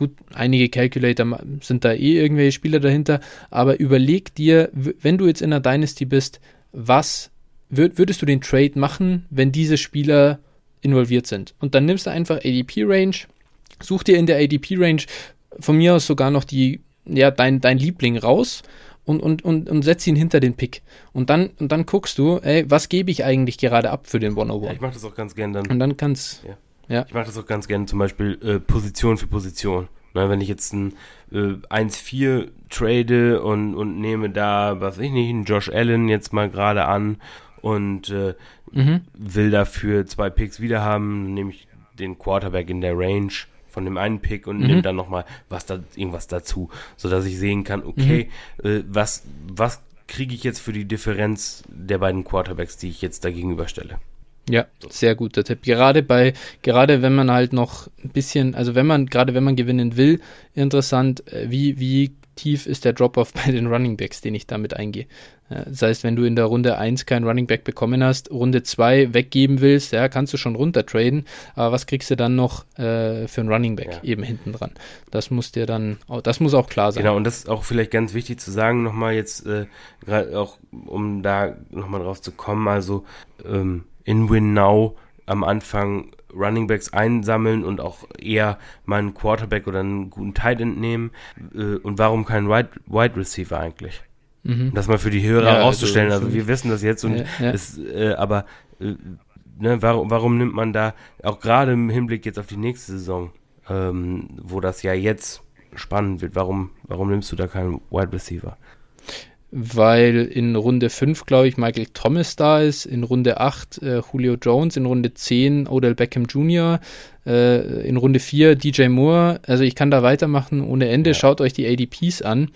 gut, einige Calculator sind da eh irgendwelche Spieler dahinter, aber überleg dir, wenn du jetzt in einer Dynasty bist, was würd, würdest du den Trade machen, wenn diese Spieler involviert sind? Und dann nimmst du einfach ADP-Range, such dir in der ADP-Range von mir aus sogar noch die, ja, dein, dein Liebling raus und, und, und, und setz ihn hinter den Pick. Und dann, und dann guckst du, ey, was gebe ich eigentlich gerade ab für den 101? Ja, ich mach das auch ganz gern dann. Und dann kannst, ja. Ja. Ich mache das auch ganz gerne, zum Beispiel äh, Position für Position. Na, wenn ich jetzt ein äh, 1-4 trade und, und nehme da, was ich nicht, einen Josh Allen jetzt mal gerade an und äh, mhm. will dafür zwei Picks wieder haben, nehme ich den Quarterback in der Range von dem einen Pick und mhm. nehme dann nochmal was da, irgendwas dazu, sodass ich sehen kann, okay, mhm. äh, was, was kriege ich jetzt für die Differenz der beiden Quarterbacks, die ich jetzt da gegenüberstelle. Ja, sehr guter Tipp. Gerade bei, gerade wenn man halt noch ein bisschen, also wenn man, gerade wenn man gewinnen will, interessant, äh, wie, wie tief ist der Drop-Off bei den Running Backs, den ich damit eingehe. Das heißt, wenn du in der Runde 1 keinen Running Back bekommen hast, Runde 2 weggeben willst, ja, kannst du schon runter traden, aber was kriegst du dann noch äh, für einen Running Back ja. eben hinten dran? Das muss dir dann, das muss auch klar sein. Genau, und das ist auch vielleicht ganz wichtig zu sagen, nochmal jetzt, äh, auch um da nochmal drauf zu kommen, also ähm, in Win Now am Anfang Running Backs einsammeln und auch eher mal einen Quarterback oder einen guten Tight End nehmen. Äh, und warum kein Wide, Wide Receiver eigentlich? Mhm. Das mal für die Hörer ja, herauszustellen. Also, also, wir wissen das jetzt und ja, ja. Es, äh, aber äh, ne, warum, warum nimmt man da auch gerade im Hinblick jetzt auf die nächste Saison, ähm, wo das ja jetzt spannend wird, warum, warum nimmst du da keinen Wide Receiver? Weil in Runde 5, glaube ich, Michael Thomas da ist, in Runde 8 äh, Julio Jones, in Runde 10 Odell Beckham Jr., äh, in Runde 4 DJ Moore. Also ich kann da weitermachen ohne Ende. Ja. Schaut euch die ADPs an,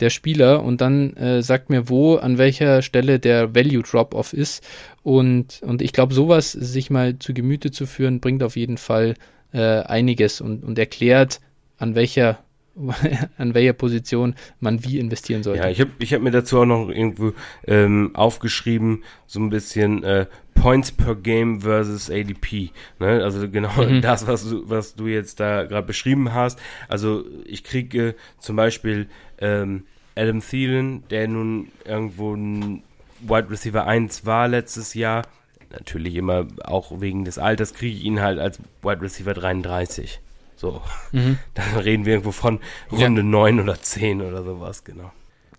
der Spieler, und dann äh, sagt mir, wo, an welcher Stelle der Value Drop-Off ist. Und, und ich glaube, sowas sich mal zu Gemüte zu führen, bringt auf jeden Fall äh, einiges und, und erklärt, an welcher an welcher Position man wie investieren sollte. Ja, ich habe ich hab mir dazu auch noch irgendwo ähm, aufgeschrieben, so ein bisschen äh, Points per Game versus ADP. Ne? Also genau mhm. das, was du, was du jetzt da gerade beschrieben hast. Also ich kriege zum Beispiel ähm, Adam Thielen, der nun irgendwo ein Wide Receiver 1 war letztes Jahr. Natürlich immer auch wegen des Alters kriege ich ihn halt als Wide Receiver 33. So. Mhm. Dann reden wir irgendwo von Runde ja. 9 oder 10 oder sowas, genau.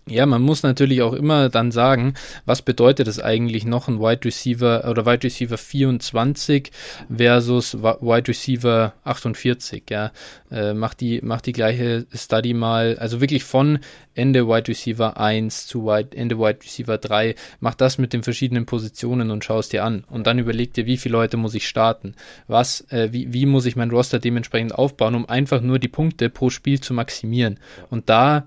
Ja, man muss natürlich auch immer dann sagen, was bedeutet es eigentlich noch ein Wide Receiver oder Wide Receiver 24 versus Wide Receiver 48, ja. Äh, macht die, macht die gleiche Study mal, also wirklich von Ende Wide Receiver 1 zu Wide, Ende Wide Receiver 3, mach das mit den verschiedenen Positionen und schau es dir an. Und dann überleg dir, wie viele Leute muss ich starten? Was, äh, wie, wie muss ich mein Roster dementsprechend aufbauen, um einfach nur die Punkte pro Spiel zu maximieren? Und da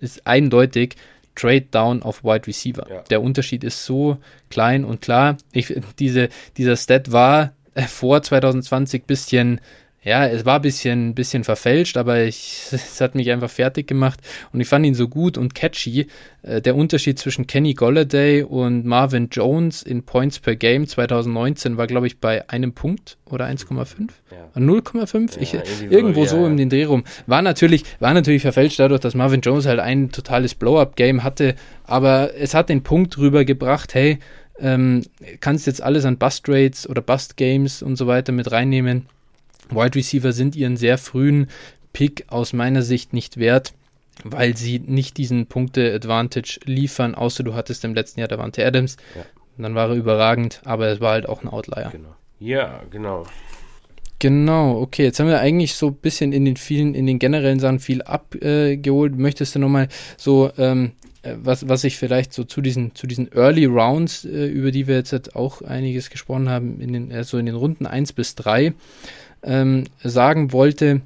ist eindeutig Trade Down auf Wide Receiver. Ja. Der Unterschied ist so klein und klar. Ich, diese, dieser Stat war vor 2020 bisschen ja, es war ein bisschen, bisschen verfälscht, aber ich, es hat mich einfach fertig gemacht und ich fand ihn so gut und catchy. Äh, der Unterschied zwischen Kenny Golladay und Marvin Jones in Points per Game 2019 war, glaube ich, bei einem Punkt oder 1,5? Ja. 0,5? Ja, irgendwo so, ja, so in den Dreh rum. War natürlich, war natürlich verfälscht dadurch, dass Marvin Jones halt ein totales Blow-Up-Game hatte, aber es hat den Punkt rübergebracht, hey, ähm, kannst jetzt alles an Bust-Rates oder Bust-Games und so weiter mit reinnehmen Wide Receiver sind ihren sehr frühen Pick aus meiner Sicht nicht wert, weil sie nicht diesen Punkte-Advantage liefern, außer du hattest im letzten Jahr Davante Adams. Ja. Dann war er überragend, aber es war halt auch ein Outlier. Genau. Ja, genau. Genau, okay. Jetzt haben wir eigentlich so ein bisschen in den vielen, in den generellen Sachen viel abgeholt. Möchtest du nochmal so, ähm, äh, was, was ich vielleicht so zu diesen, zu diesen Early Rounds, äh, über die wir jetzt auch einiges gesprochen haben, in den, also in den Runden 1 bis 3, ähm, sagen wollte,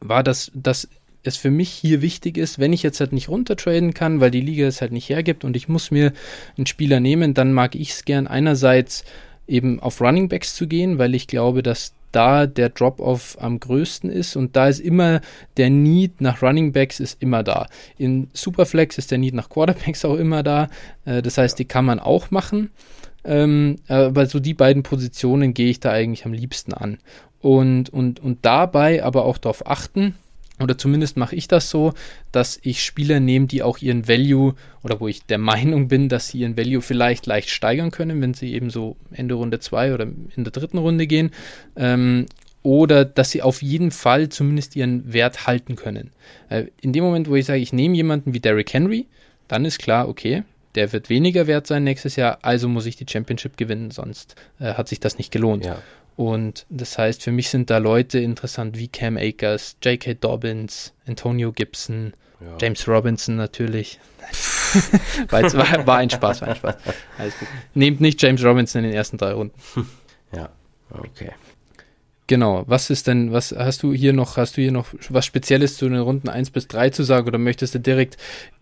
war, dass, dass es für mich hier wichtig ist, wenn ich jetzt halt nicht runtertraden kann, weil die Liga es halt nicht hergibt und ich muss mir einen Spieler nehmen, dann mag ich es gern einerseits eben auf Running Backs zu gehen, weil ich glaube, dass da der Drop-off am größten ist und da ist immer der Need nach Running Backs ist immer da. In Superflex ist der Need nach Quarterbacks auch immer da. Äh, das heißt, die kann man auch machen. Ähm, aber so die beiden Positionen gehe ich da eigentlich am liebsten an und, und, und dabei aber auch darauf achten, oder zumindest mache ich das so, dass ich Spieler nehme, die auch ihren Value oder wo ich der Meinung bin, dass sie ihren Value vielleicht leicht steigern können, wenn sie eben so Ende Runde 2 oder in der dritten Runde gehen. Ähm, oder dass sie auf jeden Fall zumindest ihren Wert halten können. Äh, in dem Moment, wo ich sage, ich nehme jemanden wie Derrick Henry, dann ist klar, okay, der wird weniger wert sein nächstes Jahr, also muss ich die Championship gewinnen, sonst äh, hat sich das nicht gelohnt. Ja. Und das heißt, für mich sind da Leute interessant wie Cam Akers, J.K. Dobbins, Antonio Gibson, ja. James Robinson natürlich. Es war, war, ein Spaß, war ein Spaß. Nehmt nicht James Robinson in den ersten drei Runden. Ja, okay. Genau, was ist denn, was hast du hier noch, hast du hier noch was Spezielles zu den Runden 1 bis 3 zu sagen oder möchtest du direkt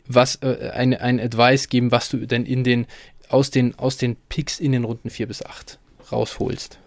was, äh, ein, ein Advice geben, was du denn in den, aus den, aus den Picks in den Runden 4 bis 8 rausholst?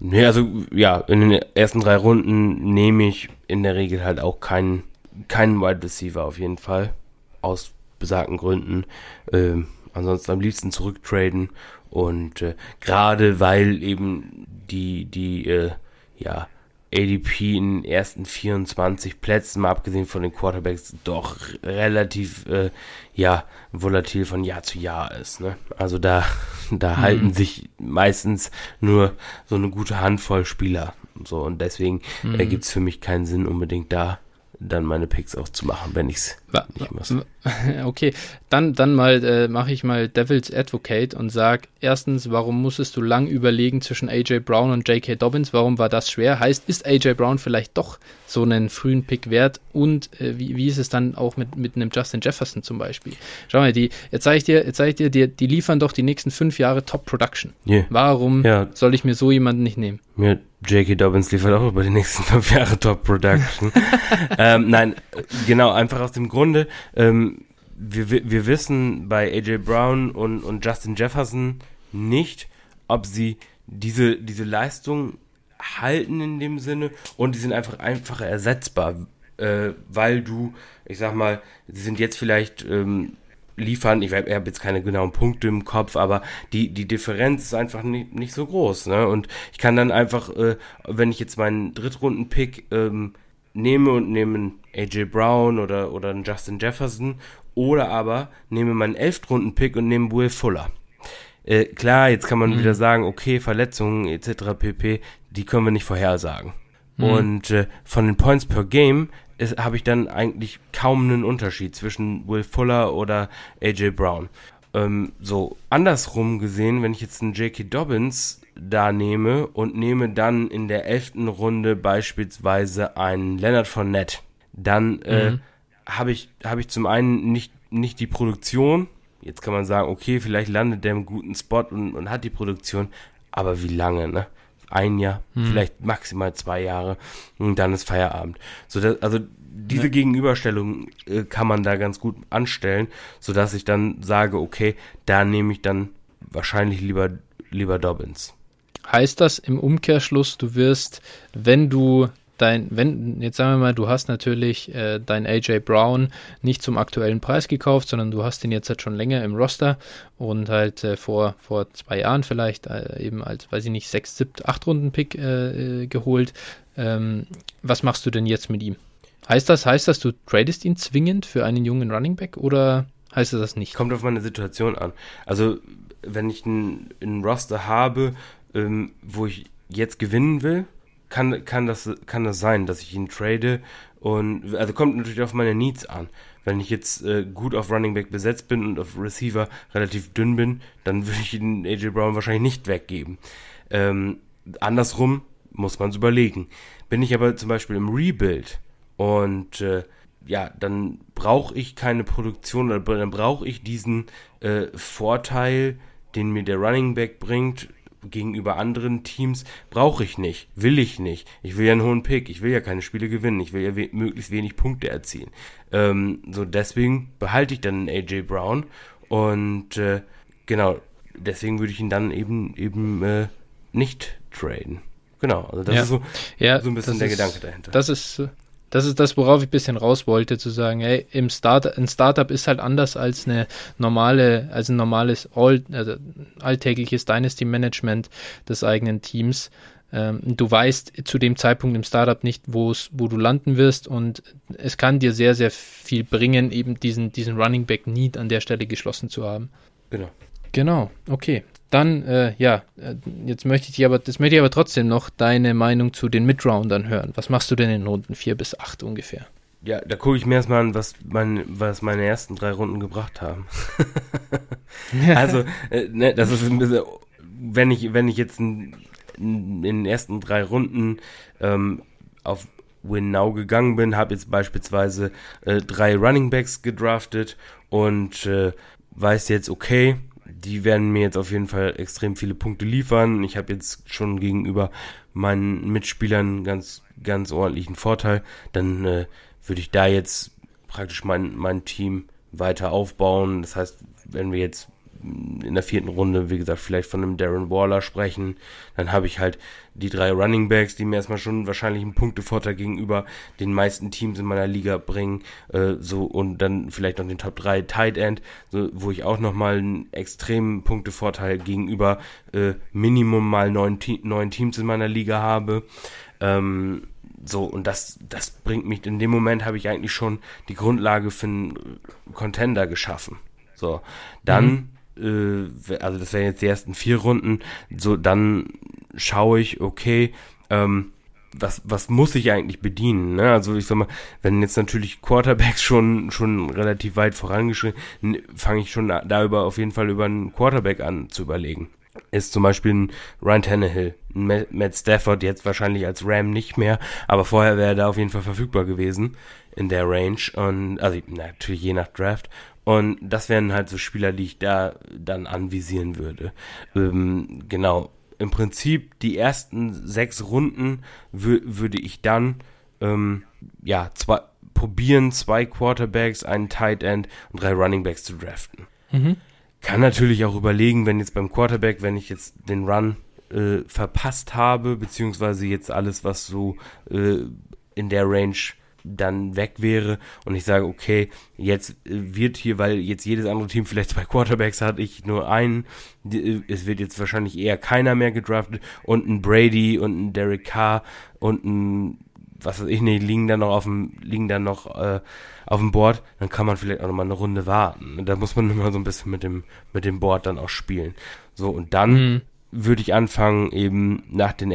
Nee, also ja, in den ersten drei Runden nehme ich in der Regel halt auch keinen, keinen Wide Receiver auf jeden Fall. Aus besagten Gründen. Ähm, ansonsten am liebsten zurücktraden. Und äh, gerade weil eben die, die, äh, ja, ADP in den ersten 24 Plätzen, mal abgesehen von den Quarterbacks, doch relativ, äh, ja, volatil von Jahr zu Jahr ist. Ne? Also da, da mhm. halten sich meistens nur so eine gute Handvoll Spieler. So, und deswegen mhm. äh, gibt es für mich keinen Sinn, unbedingt da dann meine Picks auch zu machen, wenn ich es nicht muss. Okay, dann, dann mal äh, mache ich mal Devil's Advocate und sage erstens, warum musstest du lang überlegen zwischen AJ Brown und J.K. Dobbins? Warum war das schwer? Heißt, ist AJ Brown vielleicht doch so einen frühen Pick wert? Und äh, wie, wie ist es dann auch mit, mit einem Justin Jefferson zum Beispiel? Schau mal, die, jetzt zeige ich dir, jetzt zeige ich dir, die, die liefern doch die nächsten fünf Jahre Top Production. Yeah. Warum ja. soll ich mir so jemanden nicht nehmen? Mir J.K. Dobbins liefert auch über die nächsten fünf Jahre Top Production. ähm, nein, genau, einfach aus dem Grunde, ähm, wir, wir wissen bei AJ Brown und, und Justin Jefferson nicht, ob sie diese, diese Leistung halten in dem Sinne und die sind einfach einfach ersetzbar, äh, weil du, ich sag mal, sie sind jetzt vielleicht ähm, liefern. Ich habe jetzt keine genauen Punkte im Kopf, aber die, die Differenz ist einfach nicht, nicht so groß. Ne? Und ich kann dann einfach, äh, wenn ich jetzt meinen Drittrunden-Pick ähm, nehme und nehme AJ Brown oder, oder einen Justin Jefferson oder aber nehme meinen Elftrunden-Pick und nehme Will Fuller. Äh, klar, jetzt kann man mhm. wieder sagen, okay, Verletzungen etc. pp, die können wir nicht vorhersagen. Mhm. Und äh, von den Points per Game habe ich dann eigentlich kaum einen Unterschied zwischen Will Fuller oder AJ Brown. Ähm, so, andersrum gesehen, wenn ich jetzt einen J.K. Dobbins da nehme und nehme dann in der elften Runde beispielsweise einen Leonard Fournette, dann äh, mhm. habe ich, hab ich zum einen nicht, nicht die Produktion. Jetzt kann man sagen, okay, vielleicht landet der im guten Spot und, und hat die Produktion, aber wie lange, ne? ein Jahr, hm. vielleicht maximal zwei Jahre und dann ist Feierabend. So dass, also diese ja. Gegenüberstellung äh, kann man da ganz gut anstellen, so dass ich dann sage, okay, da nehme ich dann wahrscheinlich lieber lieber Dobbins. Heißt das im Umkehrschluss, du wirst, wenn du dein, wenn, jetzt sagen wir mal, du hast natürlich äh, dein AJ Brown nicht zum aktuellen Preis gekauft, sondern du hast ihn jetzt halt schon länger im Roster und halt äh, vor, vor zwei Jahren vielleicht äh, eben als, weiß ich nicht, sechs, siebte, acht Runden Pick äh, äh, geholt. Ähm, was machst du denn jetzt mit ihm? Heißt das, heißt das, du tradest ihn zwingend für einen jungen Running Back oder heißt das nicht? Kommt auf meine Situation an. Also, wenn ich einen Roster habe, ähm, wo ich jetzt gewinnen will, kann, kann, das, kann das sein, dass ich ihn trade und also kommt natürlich auf meine Needs an. Wenn ich jetzt äh, gut auf Running Back besetzt bin und auf Receiver relativ dünn bin, dann würde ich den AJ Brown wahrscheinlich nicht weggeben. Ähm, andersrum muss man es überlegen. Bin ich aber zum Beispiel im Rebuild und äh, ja, dann brauche ich keine Produktion, oder dann brauche ich diesen äh, Vorteil, den mir der Running Back bringt, gegenüber anderen Teams brauche ich nicht, will ich nicht. Ich will ja einen hohen Pick, ich will ja keine Spiele gewinnen, ich will ja we möglichst wenig Punkte erzielen. Ähm, so deswegen behalte ich dann einen AJ Brown und äh, genau, deswegen würde ich ihn dann eben eben äh, nicht traden. Genau, also das ja. ist so, ja, so ein bisschen der ist, Gedanke dahinter. Das ist das ist das, worauf ich ein bisschen raus wollte, zu sagen, hey, im Start, ein Startup ist halt anders als eine normale, als ein normales All, also alltägliches Dynasty Management des eigenen Teams. Ähm, du weißt zu dem Zeitpunkt im Startup nicht, wo du landen wirst und es kann dir sehr, sehr viel bringen, eben diesen, diesen Running Back Need an der Stelle geschlossen zu haben. Genau. Genau, okay. Dann, äh, ja, äh, jetzt möchte ich aber, das möchte ich aber trotzdem noch deine Meinung zu den Midroundern hören. Was machst du denn in Runden 4 bis 8 ungefähr? Ja, da gucke ich mir erstmal an, was, mein, was meine ersten drei Runden gebracht haben. also, äh, ne, das ist ein bisschen, wenn ich, wenn ich jetzt in, in den ersten drei Runden ähm, auf Win Now gegangen bin, habe jetzt beispielsweise äh, drei Running Backs gedraftet und äh, weiß jetzt, okay, die werden mir jetzt auf jeden Fall extrem viele Punkte liefern. Ich habe jetzt schon gegenüber meinen Mitspielern ganz, ganz ordentlichen Vorteil. Dann äh, würde ich da jetzt praktisch mein, mein Team weiter aufbauen. Das heißt, wenn wir jetzt in der vierten Runde, wie gesagt, vielleicht von einem Darren Waller sprechen. Dann habe ich halt die drei Running Backs, die mir erstmal schon wahrscheinlich einen Punktevorteil gegenüber den meisten Teams in meiner Liga bringen. Äh, so und dann vielleicht noch den Top 3 Tight End, so, wo ich auch nochmal einen extremen Punktevorteil gegenüber äh, Minimum mal neun, neun Teams in meiner Liga habe. Ähm, so, und das, das bringt mich, in dem Moment habe ich eigentlich schon die Grundlage für einen Contender geschaffen. So, dann mhm äh, also das wären jetzt die ersten vier Runden, so dann schaue ich, okay, ähm, was, was muss ich eigentlich bedienen? Ne? Also ich sag mal, wenn jetzt natürlich Quarterbacks schon, schon relativ weit vorangeschritten, fange ich schon da über auf jeden Fall über einen Quarterback an zu überlegen. Ist zum Beispiel ein Ryan Tannehill, ein Matt Stafford, jetzt wahrscheinlich als Ram nicht mehr, aber vorher wäre er da auf jeden Fall verfügbar gewesen in der Range und also natürlich je nach Draft und das wären halt so Spieler, die ich da dann anvisieren würde. Ähm, genau. Im Prinzip die ersten sechs Runden würde ich dann ähm, ja zwei, probieren, zwei Quarterbacks, einen Tight End und drei Running Backs zu draften. Mhm. Kann natürlich auch überlegen, wenn jetzt beim Quarterback, wenn ich jetzt den Run äh, verpasst habe, beziehungsweise jetzt alles, was so äh, in der Range dann weg wäre und ich sage, okay, jetzt wird hier, weil jetzt jedes andere Team vielleicht zwei Quarterbacks hat, ich nur einen, es wird jetzt wahrscheinlich eher keiner mehr gedraftet und ein Brady und ein Derek Carr und ein, was weiß ich nicht, liegen dann noch auf dem, liegen dann noch äh, auf dem Board, dann kann man vielleicht auch noch mal eine Runde warten. Da muss man immer so ein bisschen mit dem, mit dem Board dann auch spielen. So, und dann mhm. würde ich anfangen, eben nach den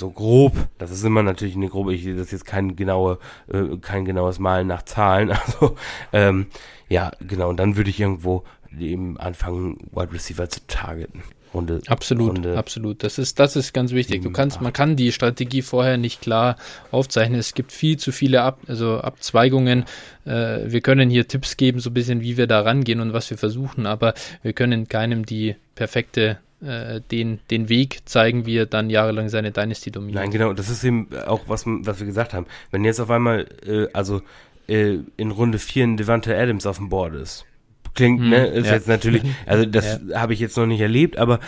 so grob, das ist immer natürlich eine grobe, ich, das ist jetzt kein genaue, äh, kein genaues Malen nach Zahlen, also ähm, ja, genau, und dann würde ich irgendwo eben anfangen, Wide Receiver zu targeten. Runde, absolut, Runde absolut. Das ist, das ist ganz wichtig. Du kannst, man kann die Strategie vorher nicht klar aufzeichnen. Es gibt viel zu viele Ab, also Abzweigungen. Äh, wir können hier Tipps geben, so ein bisschen, wie wir da rangehen und was wir versuchen, aber wir können keinem die perfekte äh, den, den Weg zeigen, wie er dann jahrelang seine Dynasty dominiert. Nein, genau, das ist eben auch was, was wir gesagt haben. Wenn jetzt auf einmal, äh, also äh, in Runde 4 ein Devante Adams auf dem Board ist, klingt, hm, ne, ist ja. jetzt natürlich, also das ja. habe ich jetzt noch nicht erlebt, aber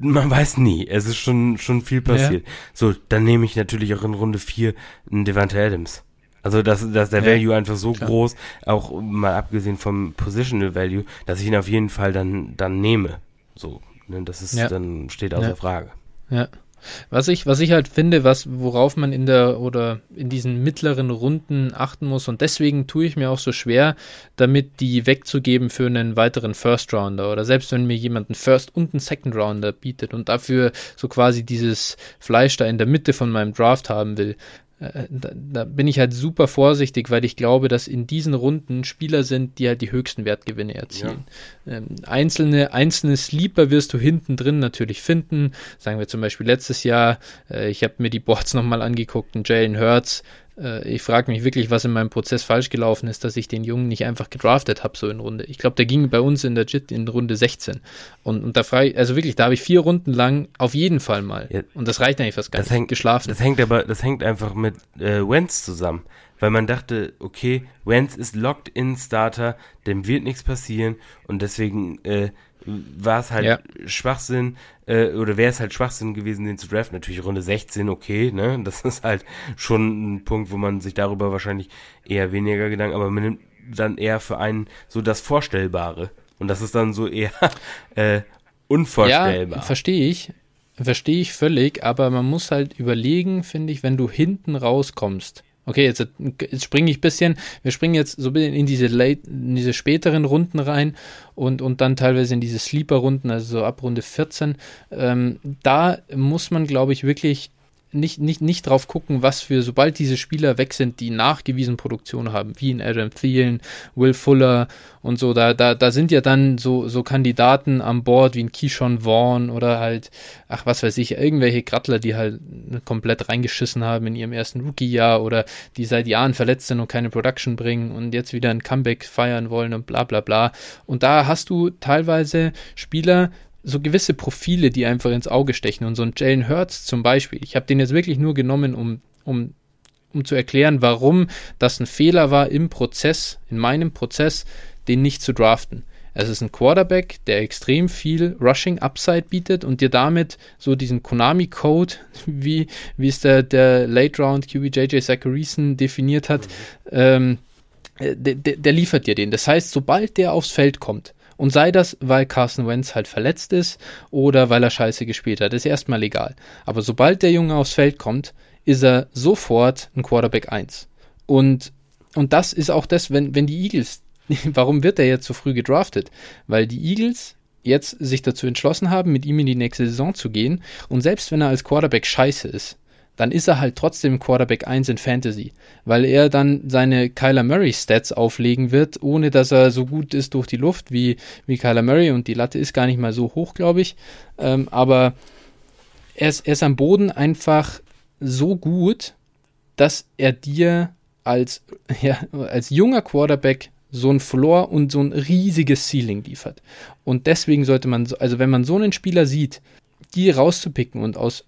man weiß nie. Es ist schon, schon viel passiert. Ja. So, dann nehme ich natürlich auch in Runde 4 einen Devante Adams. Also dass, dass der ja, Value einfach so klar. groß, auch mal abgesehen vom Positional Value, dass ich ihn auf jeden Fall dann, dann nehme. So, das ist ja. dann steht außer ja. Frage. Ja. Was ich, was ich halt finde, was, worauf man in der oder in diesen mittleren Runden achten muss, und deswegen tue ich mir auch so schwer, damit die wegzugeben für einen weiteren First Rounder oder selbst wenn mir jemand einen First und einen Second Rounder bietet und dafür so quasi dieses Fleisch da in der Mitte von meinem Draft haben will, da, da, bin ich halt super vorsichtig, weil ich glaube, dass in diesen Runden Spieler sind, die halt die höchsten Wertgewinne erzielen. Ja. Ähm, einzelne, einzelne Sleeper wirst du hinten drin natürlich finden. Sagen wir zum Beispiel letztes Jahr, äh, ich habe mir die Boards nochmal angeguckt, ein Jalen Hurts äh, ich frage mich wirklich, was in meinem Prozess falsch gelaufen ist, dass ich den Jungen nicht einfach gedraftet habe, so in Runde. Ich glaube, der ging bei uns in der JIT in Runde 16. Und, und da frage also wirklich, da habe ich vier Runden lang auf jeden Fall mal. Ja, und das reicht eigentlich fast gar nicht. Hängt, geschlafen. Das hängt aber, das hängt einfach mit äh, Wentz zusammen. Weil man dachte, okay, Wentz ist locked in Starter, dem wird nichts passieren und deswegen äh, war es halt ja. Schwachsinn, äh, oder wäre es halt Schwachsinn gewesen, den zu draften. Natürlich Runde 16, okay, ne? Das ist halt schon ein Punkt, wo man sich darüber wahrscheinlich eher weniger Gedanken, aber man nimmt dann eher für einen so das Vorstellbare. Und das ist dann so eher äh, unvorstellbar. Ja, verstehe ich. Verstehe ich völlig, aber man muss halt überlegen, finde ich, wenn du hinten rauskommst Okay, jetzt, jetzt springe ich ein bisschen, wir springen jetzt so ein bisschen in diese, late, in diese späteren Runden rein und, und dann teilweise in diese Sleeper-Runden, also so ab Runde 14. Ähm, da muss man, glaube ich, wirklich nicht, nicht, nicht drauf gucken, was für, sobald diese Spieler weg sind, die nachgewiesen Produktion haben, wie in Adam Thielen, Will Fuller und so, da, da, da sind ja dann so, so Kandidaten an Bord wie ein Keyshawn Vaughn oder halt, ach was weiß ich, irgendwelche Grattler, die halt komplett reingeschissen haben in ihrem ersten Rookie-Jahr oder die seit Jahren verletzt sind und keine Production bringen und jetzt wieder ein Comeback feiern wollen und bla bla bla. Und da hast du teilweise Spieler, so gewisse Profile, die einfach ins Auge stechen. Und so ein Jalen Hurts zum Beispiel, ich habe den jetzt wirklich nur genommen, um, um, um zu erklären, warum das ein Fehler war im Prozess, in meinem Prozess, den nicht zu draften. Es ist ein Quarterback, der extrem viel Rushing Upside bietet und dir damit so diesen Konami-Code, wie, wie es der, der Late Round QBJJ Zachariason definiert hat, mhm. ähm, äh, der, der liefert dir den. Das heißt, sobald der aufs Feld kommt, und sei das, weil Carson Wentz halt verletzt ist oder weil er scheiße gespielt hat, ist erstmal egal. Aber sobald der Junge aufs Feld kommt, ist er sofort ein Quarterback 1. Und, und das ist auch das, wenn, wenn die Eagles, warum wird er jetzt so früh gedraftet? Weil die Eagles jetzt sich dazu entschlossen haben, mit ihm in die nächste Saison zu gehen. Und selbst wenn er als Quarterback scheiße ist, dann ist er halt trotzdem Quarterback 1 in Fantasy, weil er dann seine Kyler Murray Stats auflegen wird, ohne dass er so gut ist durch die Luft wie, wie Kyler Murray und die Latte ist gar nicht mal so hoch, glaube ich. Ähm, aber er ist, er ist am Boden einfach so gut, dass er dir als, ja, als junger Quarterback so ein Floor und so ein riesiges Ceiling liefert. Und deswegen sollte man, also wenn man so einen Spieler sieht, die rauszupicken und aus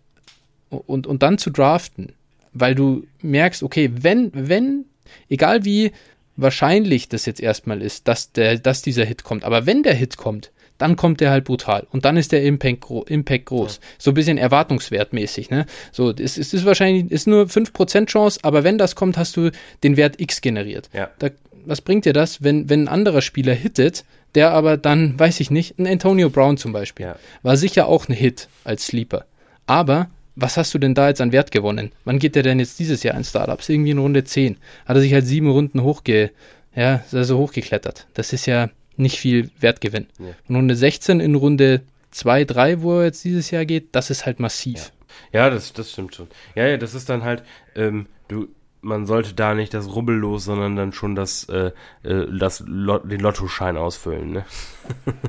und, und dann zu draften, weil du merkst, okay, wenn, wenn, egal wie wahrscheinlich das jetzt erstmal ist, dass, der, dass dieser Hit kommt, aber wenn der Hit kommt, dann kommt der halt brutal und dann ist der Impact, gro Impact groß. Ja. So ein bisschen erwartungswertmäßig, ne? So, es, es ist wahrscheinlich, ist nur 5% Chance, aber wenn das kommt, hast du den Wert X generiert. Ja. Da, was bringt dir das, wenn, wenn ein anderer Spieler hittet, der aber dann, weiß ich nicht, ein Antonio Brown zum Beispiel, ja. war sicher auch ein Hit als Sleeper. Aber was hast du denn da jetzt an Wert gewonnen? Wann geht der denn jetzt dieses Jahr in Startups? Irgendwie in Runde 10. Hat er sich halt sieben Runden hochge, ja, also hochgeklettert. Das ist ja nicht viel Wertgewinn. Ja. In Runde 16 in Runde 2, 3, wo er jetzt dieses Jahr geht, das ist halt massiv. Ja, ja das, das stimmt schon. Ja, ja, das ist dann halt, ähm, du, man sollte da nicht das Rubbellos, sondern dann schon das, äh, äh das Lot, den Lottoschein ausfüllen. Ne?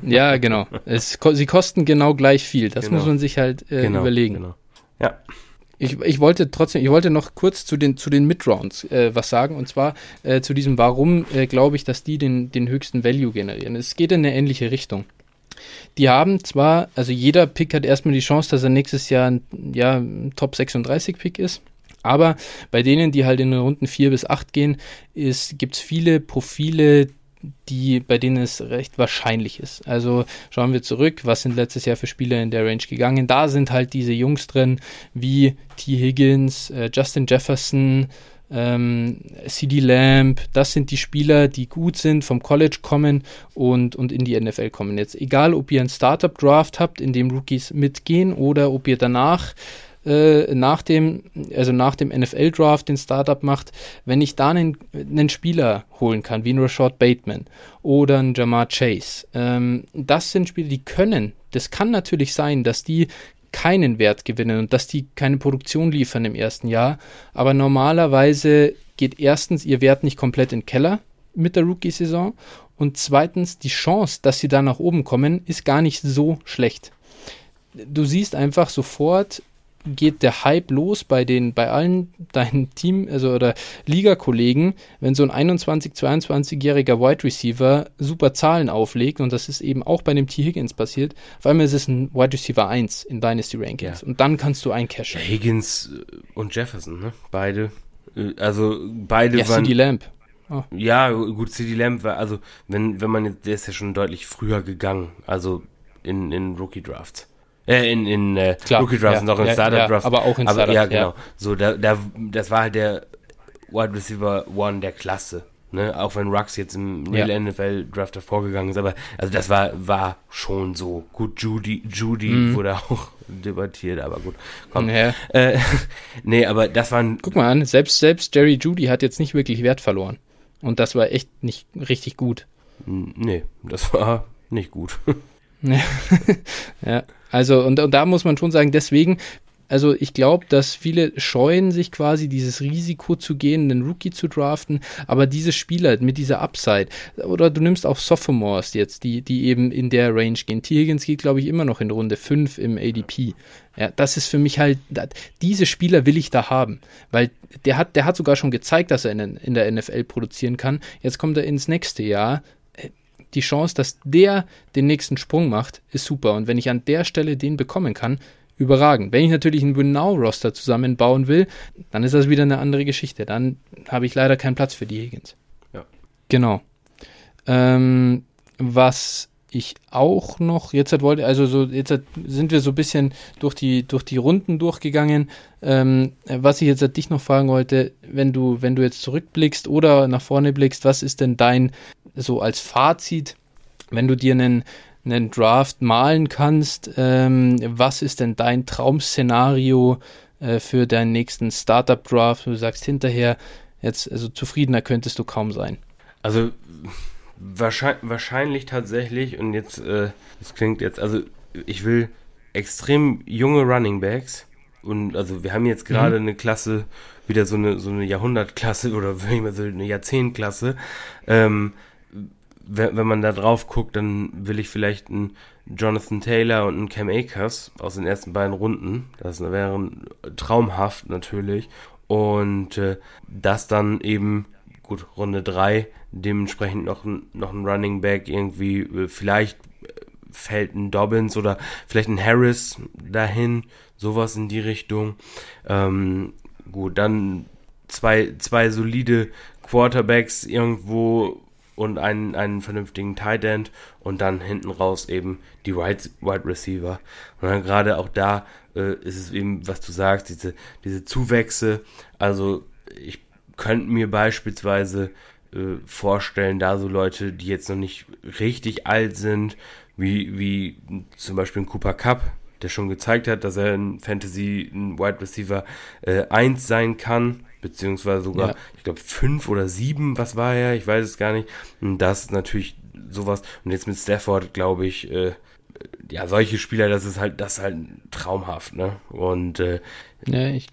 ja, genau. Es, sie kosten genau gleich viel. Das genau. muss man sich halt äh, genau, überlegen. Genau. Ja. Ich, ich wollte trotzdem, ich wollte noch kurz zu den, zu den Midrounds äh, was sagen und zwar äh, zu diesem, warum äh, glaube ich, dass die den, den höchsten Value generieren. Es geht in eine ähnliche Richtung. Die haben zwar, also jeder Pick hat erstmal die Chance, dass er nächstes Jahr ein ja, Top 36 Pick ist. Aber bei denen, die halt in den Runden 4 bis 8 gehen, gibt es viele Profile, die, bei denen es recht wahrscheinlich ist. Also schauen wir zurück, was sind letztes Jahr für Spieler in der Range gegangen. Da sind halt diese Jungs drin, wie T. Higgins, äh, Justin Jefferson, ähm, CD Lamb, das sind die Spieler, die gut sind, vom College kommen und, und in die NFL kommen. Jetzt egal, ob ihr einen Startup-Draft habt, in dem Rookies mitgehen oder ob ihr danach äh, nach dem, also nach dem NFL-Draft den Startup macht, wenn ich da einen, einen Spieler holen kann, wie ein Rashad Bateman oder ein Jamar Chase, ähm, das sind Spieler, die können, das kann natürlich sein, dass die keinen Wert gewinnen und dass die keine Produktion liefern im ersten Jahr, aber normalerweise geht erstens ihr Wert nicht komplett in den Keller mit der Rookie-Saison und zweitens die Chance, dass sie da nach oben kommen, ist gar nicht so schlecht. Du siehst einfach sofort, geht der Hype los bei den, bei allen deinen Team, also oder Liga-Kollegen, wenn so ein 21, 22-jähriger Wide Receiver super Zahlen auflegt und das ist eben auch bei dem T. Higgins passiert. Auf einmal ist es ein Wide Receiver 1 in Dynasty Rankings ja. und dann kannst du eincashen. Higgins und Jefferson, ne? Beide. Äh, also beide ja, waren. CD Lamp. Oh. Ja, gut, CD Lamp war, also wenn, wenn man jetzt, der ist ja schon deutlich früher gegangen, also in, in Rookie Drafts. Äh, in in äh, Klar, Rookie Drafts, ja, noch in ja, Startup Drafts. Ja, aber auch in aber, Startup, ja, genau. So, da, da, das war halt der Wide Receiver One der Klasse. Ne? Auch wenn Rux jetzt im Real NFL Draft vorgegangen ist, aber also das war, war schon so. Gut, Judy, Judy mhm. wurde auch debattiert, aber gut. Komm. Ja. Äh, nee, aber das waren. Guck mal an, selbst, selbst Jerry Judy hat jetzt nicht wirklich Wert verloren. Und das war echt nicht richtig gut. Nee, das war nicht gut. ja, also und, und da muss man schon sagen, deswegen also ich glaube, dass viele scheuen sich quasi dieses Risiko zu gehen, einen Rookie zu draften, aber diese Spieler mit dieser Upside, oder du nimmst auch Sophomores jetzt, die, die eben in der Range gehen. T. Higgins geht, glaube ich, immer noch in Runde 5 im ADP. Ja, das ist für mich halt, diese Spieler will ich da haben, weil der hat, der hat sogar schon gezeigt, dass er in, in der NFL produzieren kann. Jetzt kommt er ins nächste Jahr, die Chance, dass der den nächsten Sprung macht, ist super. Und wenn ich an der Stelle den bekommen kann, überragend. Wenn ich natürlich ein Win-Now-Roster zusammenbauen will, dann ist das wieder eine andere Geschichte. Dann habe ich leider keinen Platz für die Higgins. Ja. Genau. Ähm, was ich auch noch, jetzt hat wollte, also so, jetzt hat, sind wir so ein bisschen durch die, durch die Runden durchgegangen. Ähm, was ich jetzt dich noch fragen wollte, wenn du, wenn du jetzt zurückblickst oder nach vorne blickst, was ist denn dein so als Fazit, wenn du dir einen, einen Draft malen kannst, ähm, was ist denn dein Traum-Szenario äh, für deinen nächsten Startup-Draft? Du sagst hinterher, jetzt, also zufriedener könntest du kaum sein. Also wahrscheinlich, wahrscheinlich tatsächlich, und jetzt, äh, das klingt jetzt, also ich will extrem junge Running Backs. Und also wir haben jetzt gerade mhm. eine Klasse, wieder so eine, so eine Jahrhundertklasse oder wenn ich mal so eine Jahrzehntklasse. Ähm, wenn, wenn man da drauf guckt, dann will ich vielleicht einen Jonathan Taylor und einen Cam Akers aus den ersten beiden Runden. Das wäre traumhaft natürlich. Und äh, das dann eben, gut, Runde 3, dementsprechend noch, noch ein Running Back irgendwie, äh, vielleicht fällt ein Dobbins oder vielleicht ein Harris dahin, sowas in die Richtung. Ähm, gut, dann zwei, zwei solide Quarterbacks irgendwo und einen, einen vernünftigen Tight End und dann hinten raus eben die Wide, Wide Receiver. Und dann gerade auch da äh, ist es eben, was du sagst, diese, diese Zuwächse. Also ich könnte mir beispielsweise äh, vorstellen, da so Leute, die jetzt noch nicht richtig alt sind, wie, wie zum Beispiel ein Cooper Cup, der schon gezeigt hat, dass er in Fantasy ein Wide Receiver äh, 1 sein kann, beziehungsweise sogar, ja. ich glaube, 5 oder 7, was war er, ich weiß es gar nicht. Und das ist natürlich sowas. Und jetzt mit Stafford, glaube ich, äh, ja, solche Spieler, das ist halt, das ist halt traumhaft, ne? Und äh, ja, ich,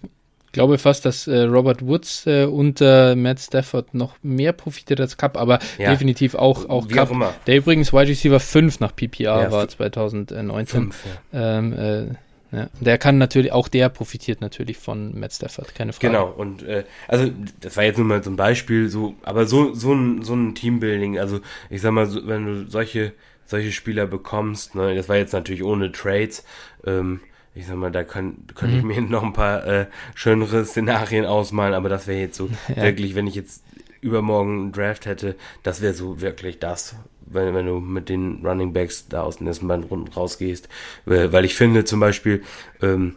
glaube fast, dass äh, Robert Woods äh, unter Matt Stafford noch mehr profitiert als Cup, aber ja. definitiv auch, auch Wie Cup, auch der übrigens Wide Receiver 5 nach PPR ja, war 2019. 5, ja. ähm, äh, ja, der kann natürlich, auch der profitiert natürlich von Matt Stafford, keine Frage. Genau, und äh, also das war jetzt nur mal so ein Beispiel, so, aber so, so ein, so ein Teambuilding, also ich sag mal, so, wenn du solche, solche Spieler bekommst, ne, das war jetzt natürlich ohne Trades, ähm, ich sag mal, da kann, könnte mhm. ich mir noch ein paar äh, schönere Szenarien ausmalen, aber das wäre jetzt so ja. wirklich, wenn ich jetzt übermorgen einen Draft hätte, das wäre so wirklich das, wenn, wenn du mit den Running Backs da aus den ersten beiden Runden rausgehst. Weil ich finde zum Beispiel, ähm,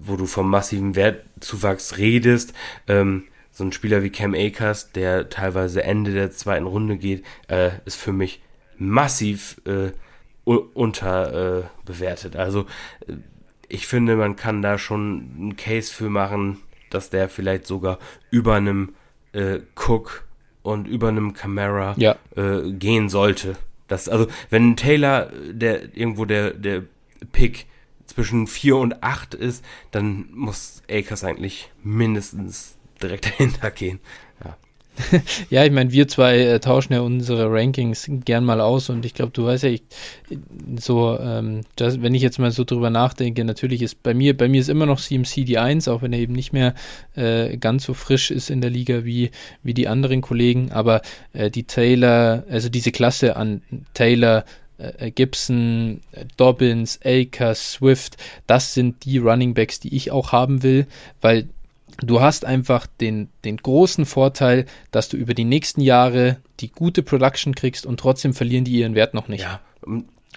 wo du vom massiven Wertzuwachs redest, ähm, so ein Spieler wie Cam Akers, der teilweise Ende der zweiten Runde geht, äh, ist für mich massiv äh, unterbewertet. Äh, also äh, ich finde, man kann da schon einen Case für machen, dass der vielleicht sogar über einem äh, Cook und über einem Camera ja. äh, gehen sollte. Das, also, wenn Taylor der irgendwo der, der Pick zwischen 4 und 8 ist, dann muss Akers eigentlich mindestens direkt dahinter gehen. ja, ich meine, wir zwei äh, tauschen ja unsere Rankings gern mal aus und ich glaube, du weißt ja, ich, so, ähm, das, wenn ich jetzt mal so drüber nachdenke, natürlich ist bei mir, bei mir ist immer noch CMC die 1, auch wenn er eben nicht mehr äh, ganz so frisch ist in der Liga wie, wie die anderen Kollegen, aber äh, die Taylor, also diese Klasse an Taylor, äh, Gibson, Dobbins, Akers, Swift, das sind die Running Backs, die ich auch haben will, weil Du hast einfach den, den großen Vorteil, dass du über die nächsten Jahre die gute Production kriegst und trotzdem verlieren die ihren Wert noch nicht. Ja.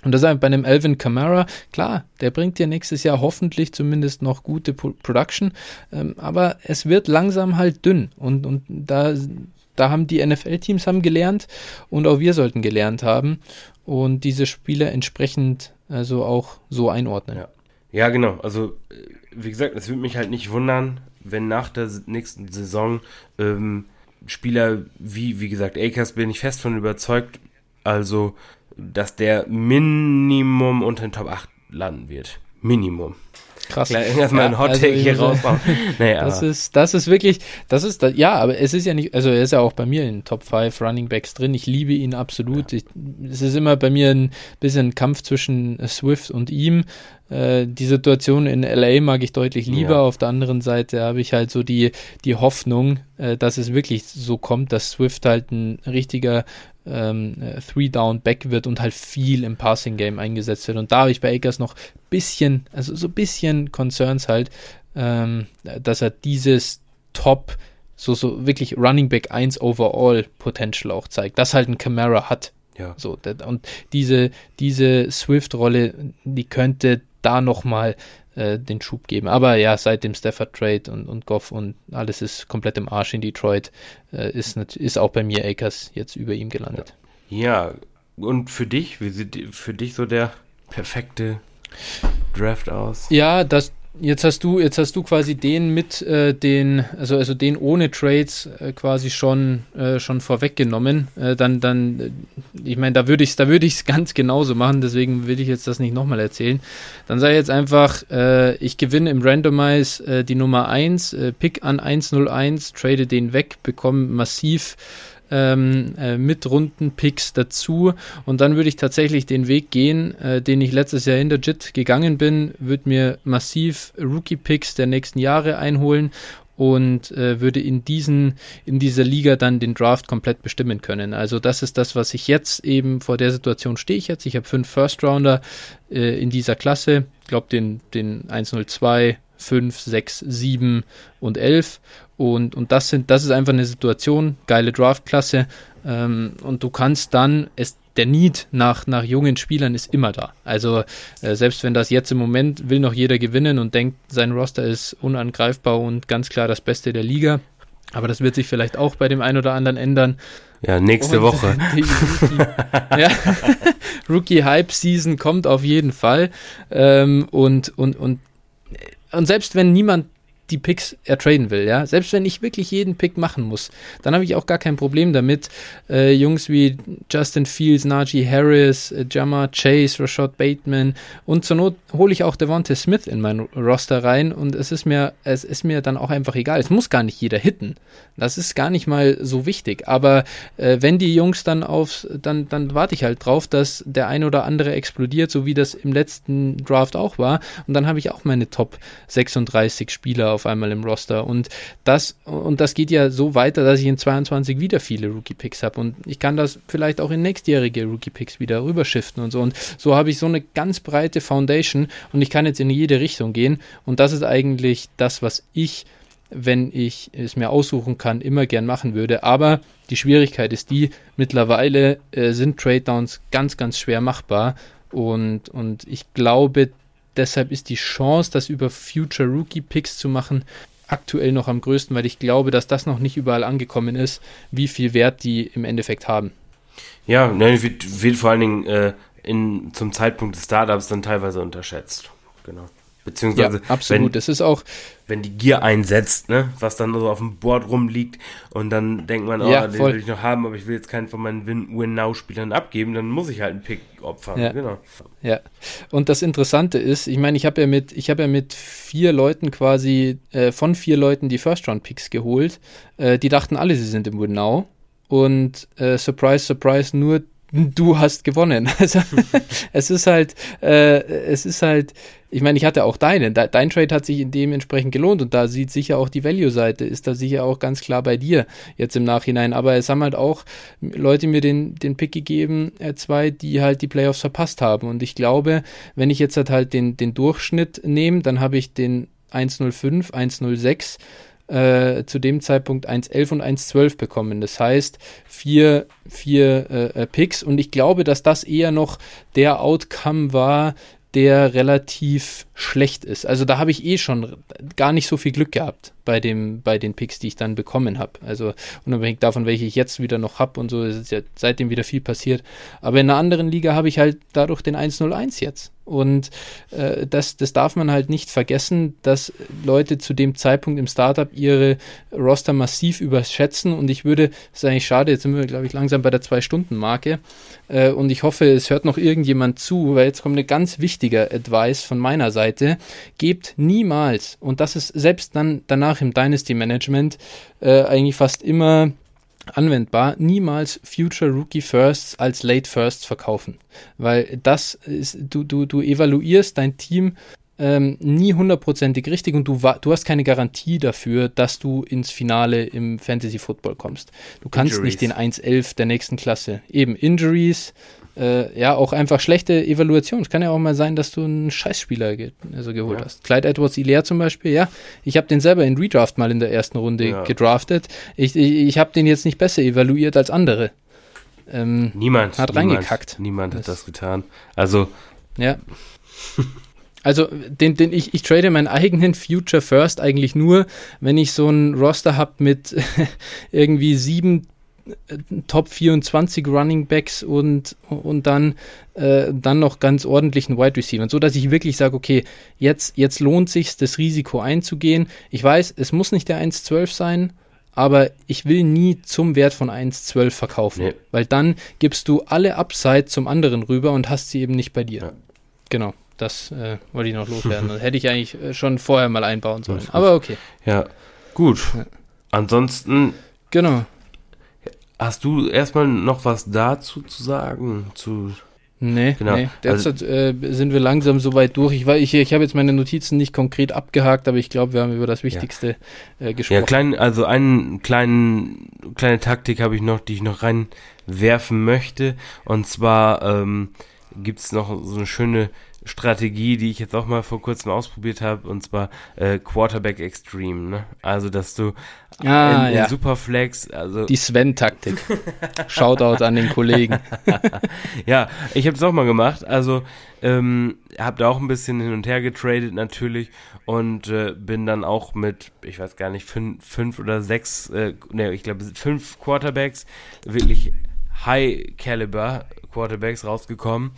Und das ist bei einem Alvin Kamara, klar, der bringt dir nächstes Jahr hoffentlich zumindest noch gute Production, ähm, aber es wird langsam halt dünn und, und da, da haben die NFL-Teams haben gelernt und auch wir sollten gelernt haben und diese Spieler entsprechend also auch so einordnen. Ja, ja genau. Also wie gesagt, es würde mich halt nicht wundern, wenn nach der nächsten Saison ähm, Spieler wie, wie gesagt, Akers bin ich fest von überzeugt, also, dass der Minimum unter den Top 8 landen wird. Minimum. Krass. Klar, erstmal ja, ein Hot Take also, hier rausbauen. nee, das ist, das ist wirklich, das ist, ja, aber es ist ja nicht, also er ist ja auch bei mir in Top 5 Running Backs drin. Ich liebe ihn absolut. Ja. Ich, es ist immer bei mir ein bisschen ein Kampf zwischen Swift und ihm. Äh, die Situation in LA mag ich deutlich lieber. Ja. Auf der anderen Seite habe ich halt so die, die Hoffnung, äh, dass es wirklich so kommt, dass Swift halt ein richtiger ähm, äh, Three-Down-Back wird und halt viel im Passing-Game eingesetzt wird. Und da habe ich bei Akers noch bisschen, also so ein bisschen Concerns halt, ähm, dass er dieses Top, so, so wirklich Running Back 1 Overall Potential auch zeigt, das halt ein Camara hat. Ja. So, und diese, diese Swift-Rolle, die könnte da nochmal äh, den Schub geben. Aber ja, seit dem Stafford Trade und, und Goff und alles ist komplett im Arsch in Detroit, äh, ist, ist auch bei mir Akers jetzt über ihm gelandet. Ja, und für dich, wie sieht für dich so der perfekte Draft aus? Ja, das, Jetzt hast du, jetzt hast du quasi den mit äh, den, also also den ohne Trades äh, quasi schon äh, schon vorweggenommen. Äh, dann, dann, äh, ich meine, da würde ich, da ich es ganz genauso machen. Deswegen will ich jetzt das nicht nochmal erzählen. Dann sei jetzt einfach, äh, ich gewinne im Randomize die Nummer 1, Pick an 101, trade den weg, bekomme massiv ähm, äh, mit Runden-Picks dazu. Und dann würde ich tatsächlich den Weg gehen, äh, den ich letztes Jahr in der JIT gegangen bin, würde mir massiv Rookie-Picks der nächsten Jahre einholen und äh, würde in diesen in dieser Liga dann den Draft komplett bestimmen können. Also das ist das, was ich jetzt eben vor der Situation stehe ich jetzt. Ich habe fünf First Rounder äh, in dieser Klasse. Ich glaube den den 102 5, 6, 7 und 11. Und, und das, sind, das ist einfach eine Situation, geile Draftklasse. Ähm, und du kannst dann, es, der Need nach, nach jungen Spielern ist immer da. Also äh, selbst wenn das jetzt im Moment will noch jeder gewinnen und denkt, sein Roster ist unangreifbar und ganz klar das Beste der Liga. Aber das wird sich vielleicht auch bei dem einen oder anderen ändern. Ja, nächste und, Woche. Rookie, ja, Rookie Hype Season kommt auf jeden Fall. Ähm, und, und, und, und selbst wenn niemand die Picks ertraden will, ja. Selbst wenn ich wirklich jeden Pick machen muss, dann habe ich auch gar kein Problem damit, äh, Jungs wie Justin Fields, Najee Harris, äh, Jamar Chase, Rashad Bateman und zur Not hole ich auch Devontae Smith in mein Roster rein und es ist mir, es ist mir dann auch einfach egal. Es muss gar nicht jeder hitten. Das ist gar nicht mal so wichtig. Aber äh, wenn die Jungs dann aufs, dann, dann warte ich halt drauf, dass der ein oder andere explodiert, so wie das im letzten Draft auch war. Und dann habe ich auch meine Top 36 Spieler auf einmal im Roster. Und das, und das geht ja so weiter, dass ich in 22 wieder viele Rookie-Picks habe. Und ich kann das vielleicht auch in nächstjährige Rookie-Picks wieder rüberschiften und so. Und so habe ich so eine ganz breite Foundation und ich kann jetzt in jede Richtung gehen. Und das ist eigentlich das, was ich wenn ich es mir aussuchen kann, immer gern machen würde. Aber die Schwierigkeit ist die, mittlerweile äh, sind Trade Downs ganz, ganz schwer machbar. Und, und ich glaube, Deshalb ist die Chance, das über Future Rookie Picks zu machen, aktuell noch am größten, weil ich glaube, dass das noch nicht überall angekommen ist, wie viel Wert die im Endeffekt haben. Ja, ne, wird, wird vor allen Dingen äh, in, zum Zeitpunkt des Startups dann teilweise unterschätzt. Genau. Beziehungsweise, ja, absolut. Wenn, das ist auch. Wenn die Gier einsetzt, ne, was dann so auf dem Board rumliegt und dann denkt man, oh, ja, den will ich noch haben, aber ich will jetzt keinen von meinen Win-Now-Spielern abgeben, dann muss ich halt einen Pick opfern. Ja. Genau. Ja. Und das Interessante ist, ich meine, ich habe ja mit, ich habe ja mit vier Leuten quasi, äh, von vier Leuten die First-Round-Picks geholt. Äh, die dachten alle, sie sind im Win-Now. Und äh, surprise, surprise, nur du hast gewonnen. Also es ist halt, äh, es ist halt, ich meine, ich hatte auch deinen. Dein Trade hat sich dementsprechend gelohnt und da sieht sicher auch die Value-Seite, ist da sicher auch ganz klar bei dir jetzt im Nachhinein. Aber es haben halt auch Leute mir den, den Pick gegeben, äh, zwei, die halt die Playoffs verpasst haben. Und ich glaube, wenn ich jetzt halt, halt den, den Durchschnitt nehme, dann habe ich den 105, 106 äh, zu dem Zeitpunkt 1.11 und 1.12 bekommen. Das heißt, vier, vier äh, äh, Picks. Und ich glaube, dass das eher noch der Outcome war, der relativ schlecht ist. Also da habe ich eh schon gar nicht so viel Glück gehabt bei dem bei den Picks, die ich dann bekommen habe. Also unabhängig davon, welche ich jetzt wieder noch habe und so, ist ja seitdem wieder viel passiert. Aber in einer anderen Liga habe ich halt dadurch den 101 jetzt. Und äh, das, das darf man halt nicht vergessen, dass Leute zu dem Zeitpunkt im Startup ihre Roster massiv überschätzen. Und ich würde, das ist eigentlich schade, jetzt sind wir, glaube ich, langsam bei der Zwei-Stunden-Marke. Äh, und ich hoffe, es hört noch irgendjemand zu, weil jetzt kommt eine ganz wichtige Advice von meiner Seite. Gebt niemals, und das ist selbst dann danach im Dynasty Management äh, eigentlich fast immer anwendbar, niemals Future Rookie Firsts als Late Firsts verkaufen. Weil das ist, du, du, du evaluierst dein Team ähm, nie hundertprozentig richtig und du, du hast keine Garantie dafür, dass du ins Finale im Fantasy Football kommst. Du kannst Injuries. nicht den 1-11 der nächsten Klasse. Eben Injuries, äh, ja, auch einfach schlechte Evaluation. Es kann ja auch mal sein, dass du einen Scheißspieler ge also geholt ja. hast. Clyde Edwards Hilaire zum Beispiel, ja. Ich habe den selber in Redraft mal in der ersten Runde ja. gedraftet. Ich, ich, ich habe den jetzt nicht besser evaluiert als andere. Ähm, niemand hat niemand, reingekackt. Niemand hat das, das getan. Also. Ja. Also den, den ich, ich trade meinen eigenen Future First eigentlich nur, wenn ich so ein Roster habe mit irgendwie sieben Top 24 Running Backs und, und dann, äh, dann noch ganz ordentlichen Wide Receiver. So dass ich wirklich sage, okay, jetzt, jetzt lohnt sich das Risiko einzugehen. Ich weiß, es muss nicht der 1,12 sein, aber ich will nie zum Wert von 1,12 verkaufen. Nee. Weil dann gibst du alle Upside zum anderen rüber und hast sie eben nicht bei dir. Ja. Genau. Das äh, wollte ich noch loswerden. Das hätte ich eigentlich äh, schon vorher mal einbauen sollen. Aber okay. Ja, gut. Ja. Ansonsten. Genau. Hast du erstmal noch was dazu zu sagen? Zu Nee, genau. nee. Derzeit also, äh, sind wir langsam so weit durch. Ich, ich, ich habe jetzt meine Notizen nicht konkret abgehakt, aber ich glaube, wir haben über das Wichtigste ja. äh, gesprochen. Ja, klein, also eine kleinen, kleine Taktik habe ich noch, die ich noch reinwerfen möchte. Und zwar ähm, gibt es noch so eine schöne Strategie, die ich jetzt auch mal vor kurzem ausprobiert habe, und zwar äh, Quarterback Extreme. Ne? Also, dass du ah, in, ja. in Superflex, also Die Sven-Taktik. Shoutout an den Kollegen. ja, ich habe es auch mal gemacht. Also ähm, habe da auch ein bisschen hin und her getradet natürlich und äh, bin dann auch mit, ich weiß gar nicht, fünf, fünf oder sechs, äh, ne, ich glaube fünf Quarterbacks wirklich High Caliber Quarterbacks rausgekommen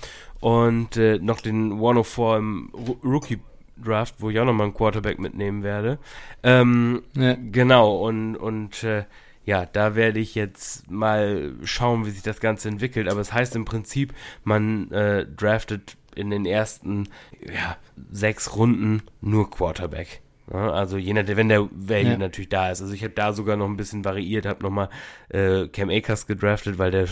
und äh, noch den 104 im Ru- Rookie Draft, wo ich auch nochmal einen Quarterback mitnehmen werde. Ähm, Ja. Genau, und, und äh, ja, da werde ich jetzt mal schauen, wie sich das Ganze entwickelt. Aber es heißt im Prinzip, man äh, draftet in den ersten ja, sechs Runden nur Quarterback. Ja, also je nachdem, wenn der Value Ja. natürlich da ist. Also ich habe da sogar noch ein bisschen variiert, habe nochmal äh, Cam Akers gedraftet, weil der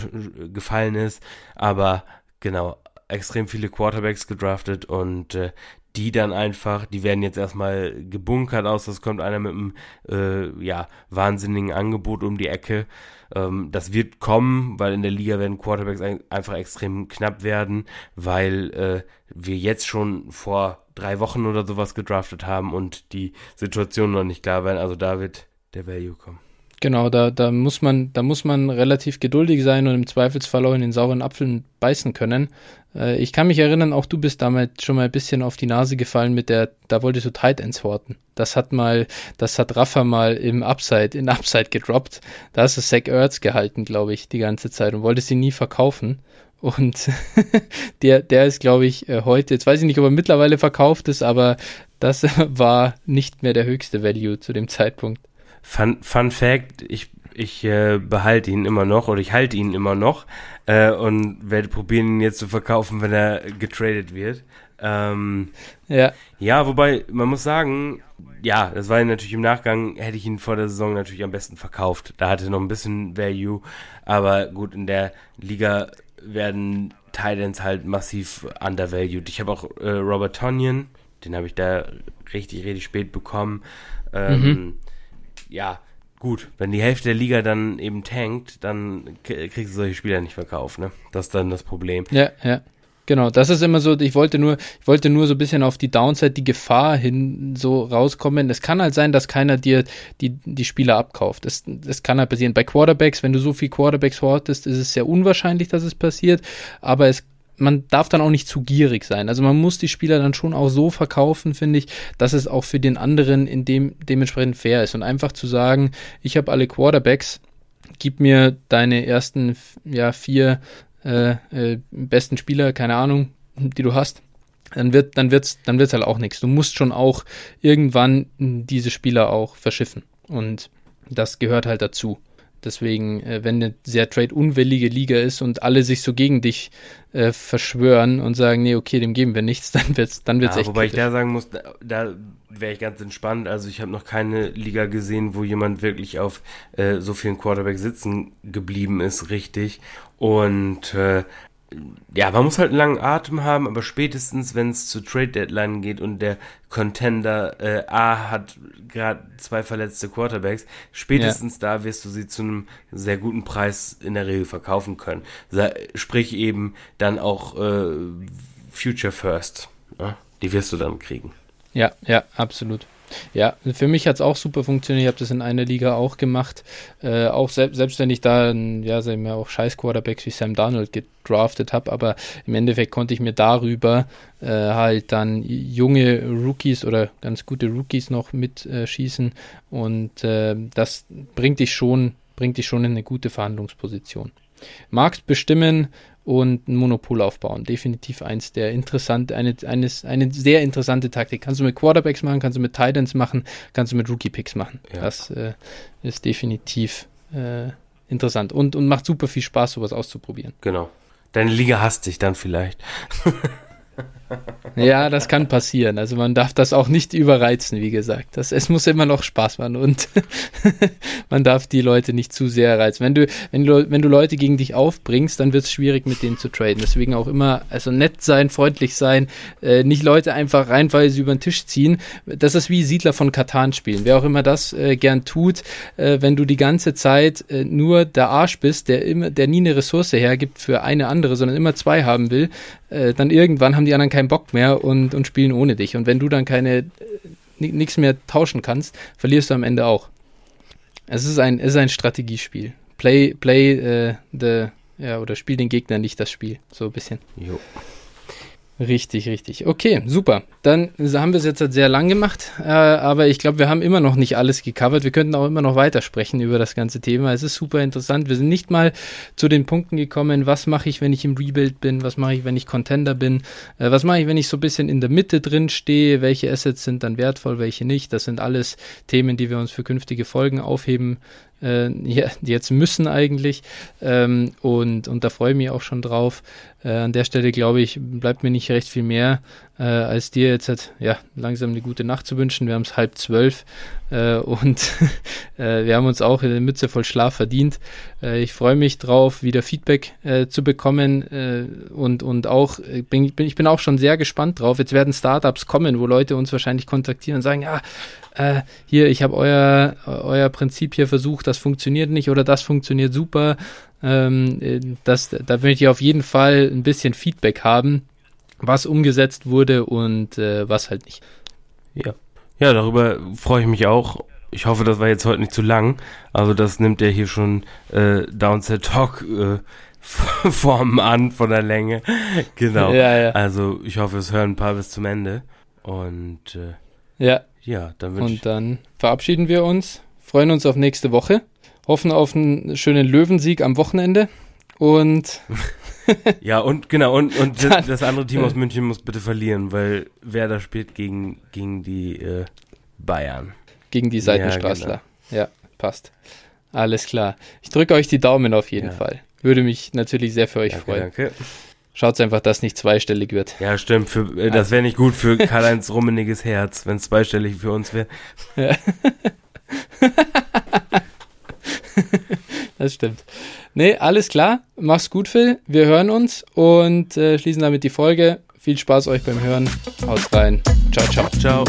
gefallen ist. Aber genau, extrem viele Quarterbacks gedraftet und äh, die dann einfach, die werden jetzt erstmal gebunkert aus, das kommt einer mit einem äh, ja, wahnsinnigen Angebot um die Ecke. Ähm, das wird kommen, weil in der Liga werden Quarterbacks ein, einfach extrem knapp werden, weil äh, wir jetzt schon vor drei Wochen oder sowas gedraftet haben und die Situation noch nicht klar werden. Also da wird der Value kommen. Genau, da, da muss man, da muss man relativ geduldig sein und im Zweifelsfall auch in den sauren Apfel beißen können. Äh, ich kann mich erinnern, auch du bist damals schon mal ein bisschen auf die Nase gefallen mit der, da wolltest du Tight Ends horten. Das hat mal, das hat Rafa mal im Upside, in Upside gedroppt. Da hast du Zach Ertz gehalten, glaube ich, die ganze Zeit und wolltest ihn nie verkaufen. Und der, der ist, glaube ich, äh, heute, jetzt weiß ich nicht, ob er mittlerweile verkauft ist, aber das war nicht mehr der höchste Value zu dem Zeitpunkt. Fun, Fun Fact, ich, ich äh, behalte ihn immer noch oder ich halte ihn immer noch äh, und werde probieren, ihn jetzt zu verkaufen, wenn er getradet wird. Ähm, Ja, ja, wobei, man muss sagen, ja, das war natürlich im Nachgang, hätte ich ihn vor der Saison natürlich am besten verkauft. Da hatte er noch ein bisschen Value, aber gut, in der Liga werden Titans halt massiv undervalued. Ich habe auch äh, Robert Tonyan, den habe ich da richtig, richtig spät bekommen. Ähm, Ja, gut, wenn die Hälfte der Liga dann eben tankt, dann kriegst du solche Spieler nicht verkauft, ne? Das ist dann das Problem. Ja, ja. Genau, das ist immer so, ich wollte nur, ich wollte nur so ein bisschen auf die Downside, die Gefahr hin so rauskommen. Es kann halt sein, dass keiner dir die, die Spieler abkauft. Das, das kann halt passieren. Bei Quarterbacks, wenn du so viel Quarterbacks hortest, ist es sehr unwahrscheinlich, dass es passiert. Aber es, man darf dann auch nicht zu gierig sein. Also man muss die Spieler dann schon auch so verkaufen, finde ich, dass es auch für den anderen in dem, dementsprechend fair ist. Und einfach zu sagen, ich habe alle Quarterbacks, gib mir deine ersten ja, vier äh, äh, besten Spieler, keine Ahnung, die du hast, dann wird dann wird's dann wird's halt auch nichts. Du musst schon auch irgendwann diese Spieler auch verschiffen und das gehört halt dazu. Deswegen, äh, wenn eine sehr trade-unwillige Liga ist und alle sich so gegen dich äh, verschwören und sagen, nee, okay, dem geben wir nichts, dann wird's, dann wird's Ja, echt wobei ich kritisch. da sagen muss, da, da wäre ich ganz entspannt. Also ich habe noch keine Liga gesehen, wo jemand wirklich auf äh, so vielen Quarterback sitzen geblieben ist, richtig. Und äh, ja, man muss halt einen langen Atem haben, aber spätestens, wenn es zu Trade Deadline geht und der Contender äh, A hat gerade zwei verletzte Quarterbacks, spätestens da wirst du sie zu einem sehr guten Preis in der Regel verkaufen können. Sprich eben dann auch äh, Future First. Ja? Die wirst du dann kriegen. Ja, ja, absolut. Ja, für mich hat's auch super funktioniert. Ich habe das in einer Liga auch gemacht. Äh, auch selbst, selbst wenn ich da, ja, sagen wir auch scheiß Quarterbacks wie Sam Darnold gedraftet habe, aber im Endeffekt konnte ich mir darüber äh, halt dann junge Rookies oder ganz gute Rookies noch mitschießen äh, und äh, das bringt dich schon, bringt dich schon in eine gute Verhandlungsposition. Markt bestimmen und ein Monopol aufbauen. Definitiv eins der interessant, eine, eines, eine sehr interessante Taktik. Kannst du mit Quarterbacks machen, kannst du mit Titans machen, kannst du mit Rookie Picks machen. Ja. Das äh, ist definitiv äh, interessant und, und macht super viel Spaß, sowas auszuprobieren. Genau. Deine Liga hasst dich dann vielleicht. Ja, das kann passieren. Also man darf das auch nicht überreizen, wie gesagt. Das, es muss immer noch Spaß machen und man darf die Leute nicht zu sehr reizen. Wenn du, wenn du, wenn du Leute gegen dich aufbringst, dann wird es schwierig, mit denen zu traden. Deswegen auch immer, also nett sein, freundlich sein, äh, nicht Leute einfach reinweise über den Tisch ziehen. Das ist wie Siedler von Katan spielen. Wer auch immer das äh, gern tut, äh, wenn du die ganze Zeit äh, nur der Arsch bist, der immer, der nie eine Ressource hergibt für eine andere, sondern immer zwei haben will, äh, dann irgendwann haben die anderen keinen Bock mehr und, und spielen ohne dich. Und wenn du dann keine nichts mehr tauschen kannst, verlierst du am Ende auch. Es ist ein, ist ein Strategiespiel. Play, play äh, the, ja, oder spiel den Gegner nicht das Spiel. So ein bisschen. Jo. Richtig, richtig. Okay, super. Dann haben wir es jetzt halt sehr lang gemacht, äh, aber ich glaube, wir haben immer noch nicht alles gecovert. Wir könnten auch immer noch weitersprechen über das ganze Thema. Es ist super interessant. Wir sind nicht mal zu den Punkten gekommen, was mache ich, wenn ich im Rebuild bin, was mache ich, wenn ich Contender bin, äh, was mache ich, wenn ich so ein bisschen in der Mitte drin stehe, welche Assets sind dann wertvoll, welche nicht. Das sind alles Themen, die wir uns für künftige Folgen aufheben äh, jetzt müssen eigentlich. Ähm, und, und da freue ich mich auch schon drauf. Äh, an der Stelle, glaube ich, bleibt mir nicht recht viel mehr, äh, als dir jetzt halt, ja, langsam eine gute Nacht zu wünschen. Wir haben es halb zwölf äh, und äh, wir haben uns auch in der Mütze voll Schlaf verdient. Äh, ich freue mich drauf, wieder Feedback äh, zu bekommen äh, und, und auch, bin, bin, ich bin auch schon sehr gespannt drauf. Jetzt werden Startups kommen, wo Leute uns wahrscheinlich kontaktieren und sagen, ja, äh, hier, ich habe euer, euer Prinzip hier versucht, das funktioniert nicht oder das funktioniert super. Ähm, äh, das, da möchte ich auf jeden Fall ein bisschen Feedback haben, was umgesetzt wurde und äh, was halt nicht. Ja. Ja, darüber freue ich mich auch. Ich hoffe, das war jetzt heute nicht zu lang. Also das nimmt ja hier schon äh, Downset Talk äh, Formen an von der Länge. genau. Ja, ja. Also ich hoffe, es hören ein paar bis zum Ende. Und äh, ja. Ja, dann Und dann verabschieden wir uns, freuen uns auf nächste Woche, hoffen auf einen schönen Löwensieg am Wochenende und ja, und genau, und, und das, das, andere Team aus München muss bitte verlieren, weil wer da spielt gegen, gegen die äh, Bayern. Gegen die Seitenstraßler. Ja, genau. ja, passt. Alles klar. Ich drücke euch die Daumen auf jeden ja. Fall. Würde mich natürlich sehr für euch danke, freuen. Danke. Schaut einfach, dass nicht zweistellig wird. Ja, stimmt. Für, äh, das wäre nicht gut für Karl-Heinz rummeniges Herz, wenn es zweistellig für uns wäre. Ja. Das stimmt. Nee, alles klar. Mach's gut, Phil. Wir hören uns und äh, schließen damit die Folge. Viel Spaß euch beim Hören. Haut rein. Ciao, ciao. Ciao.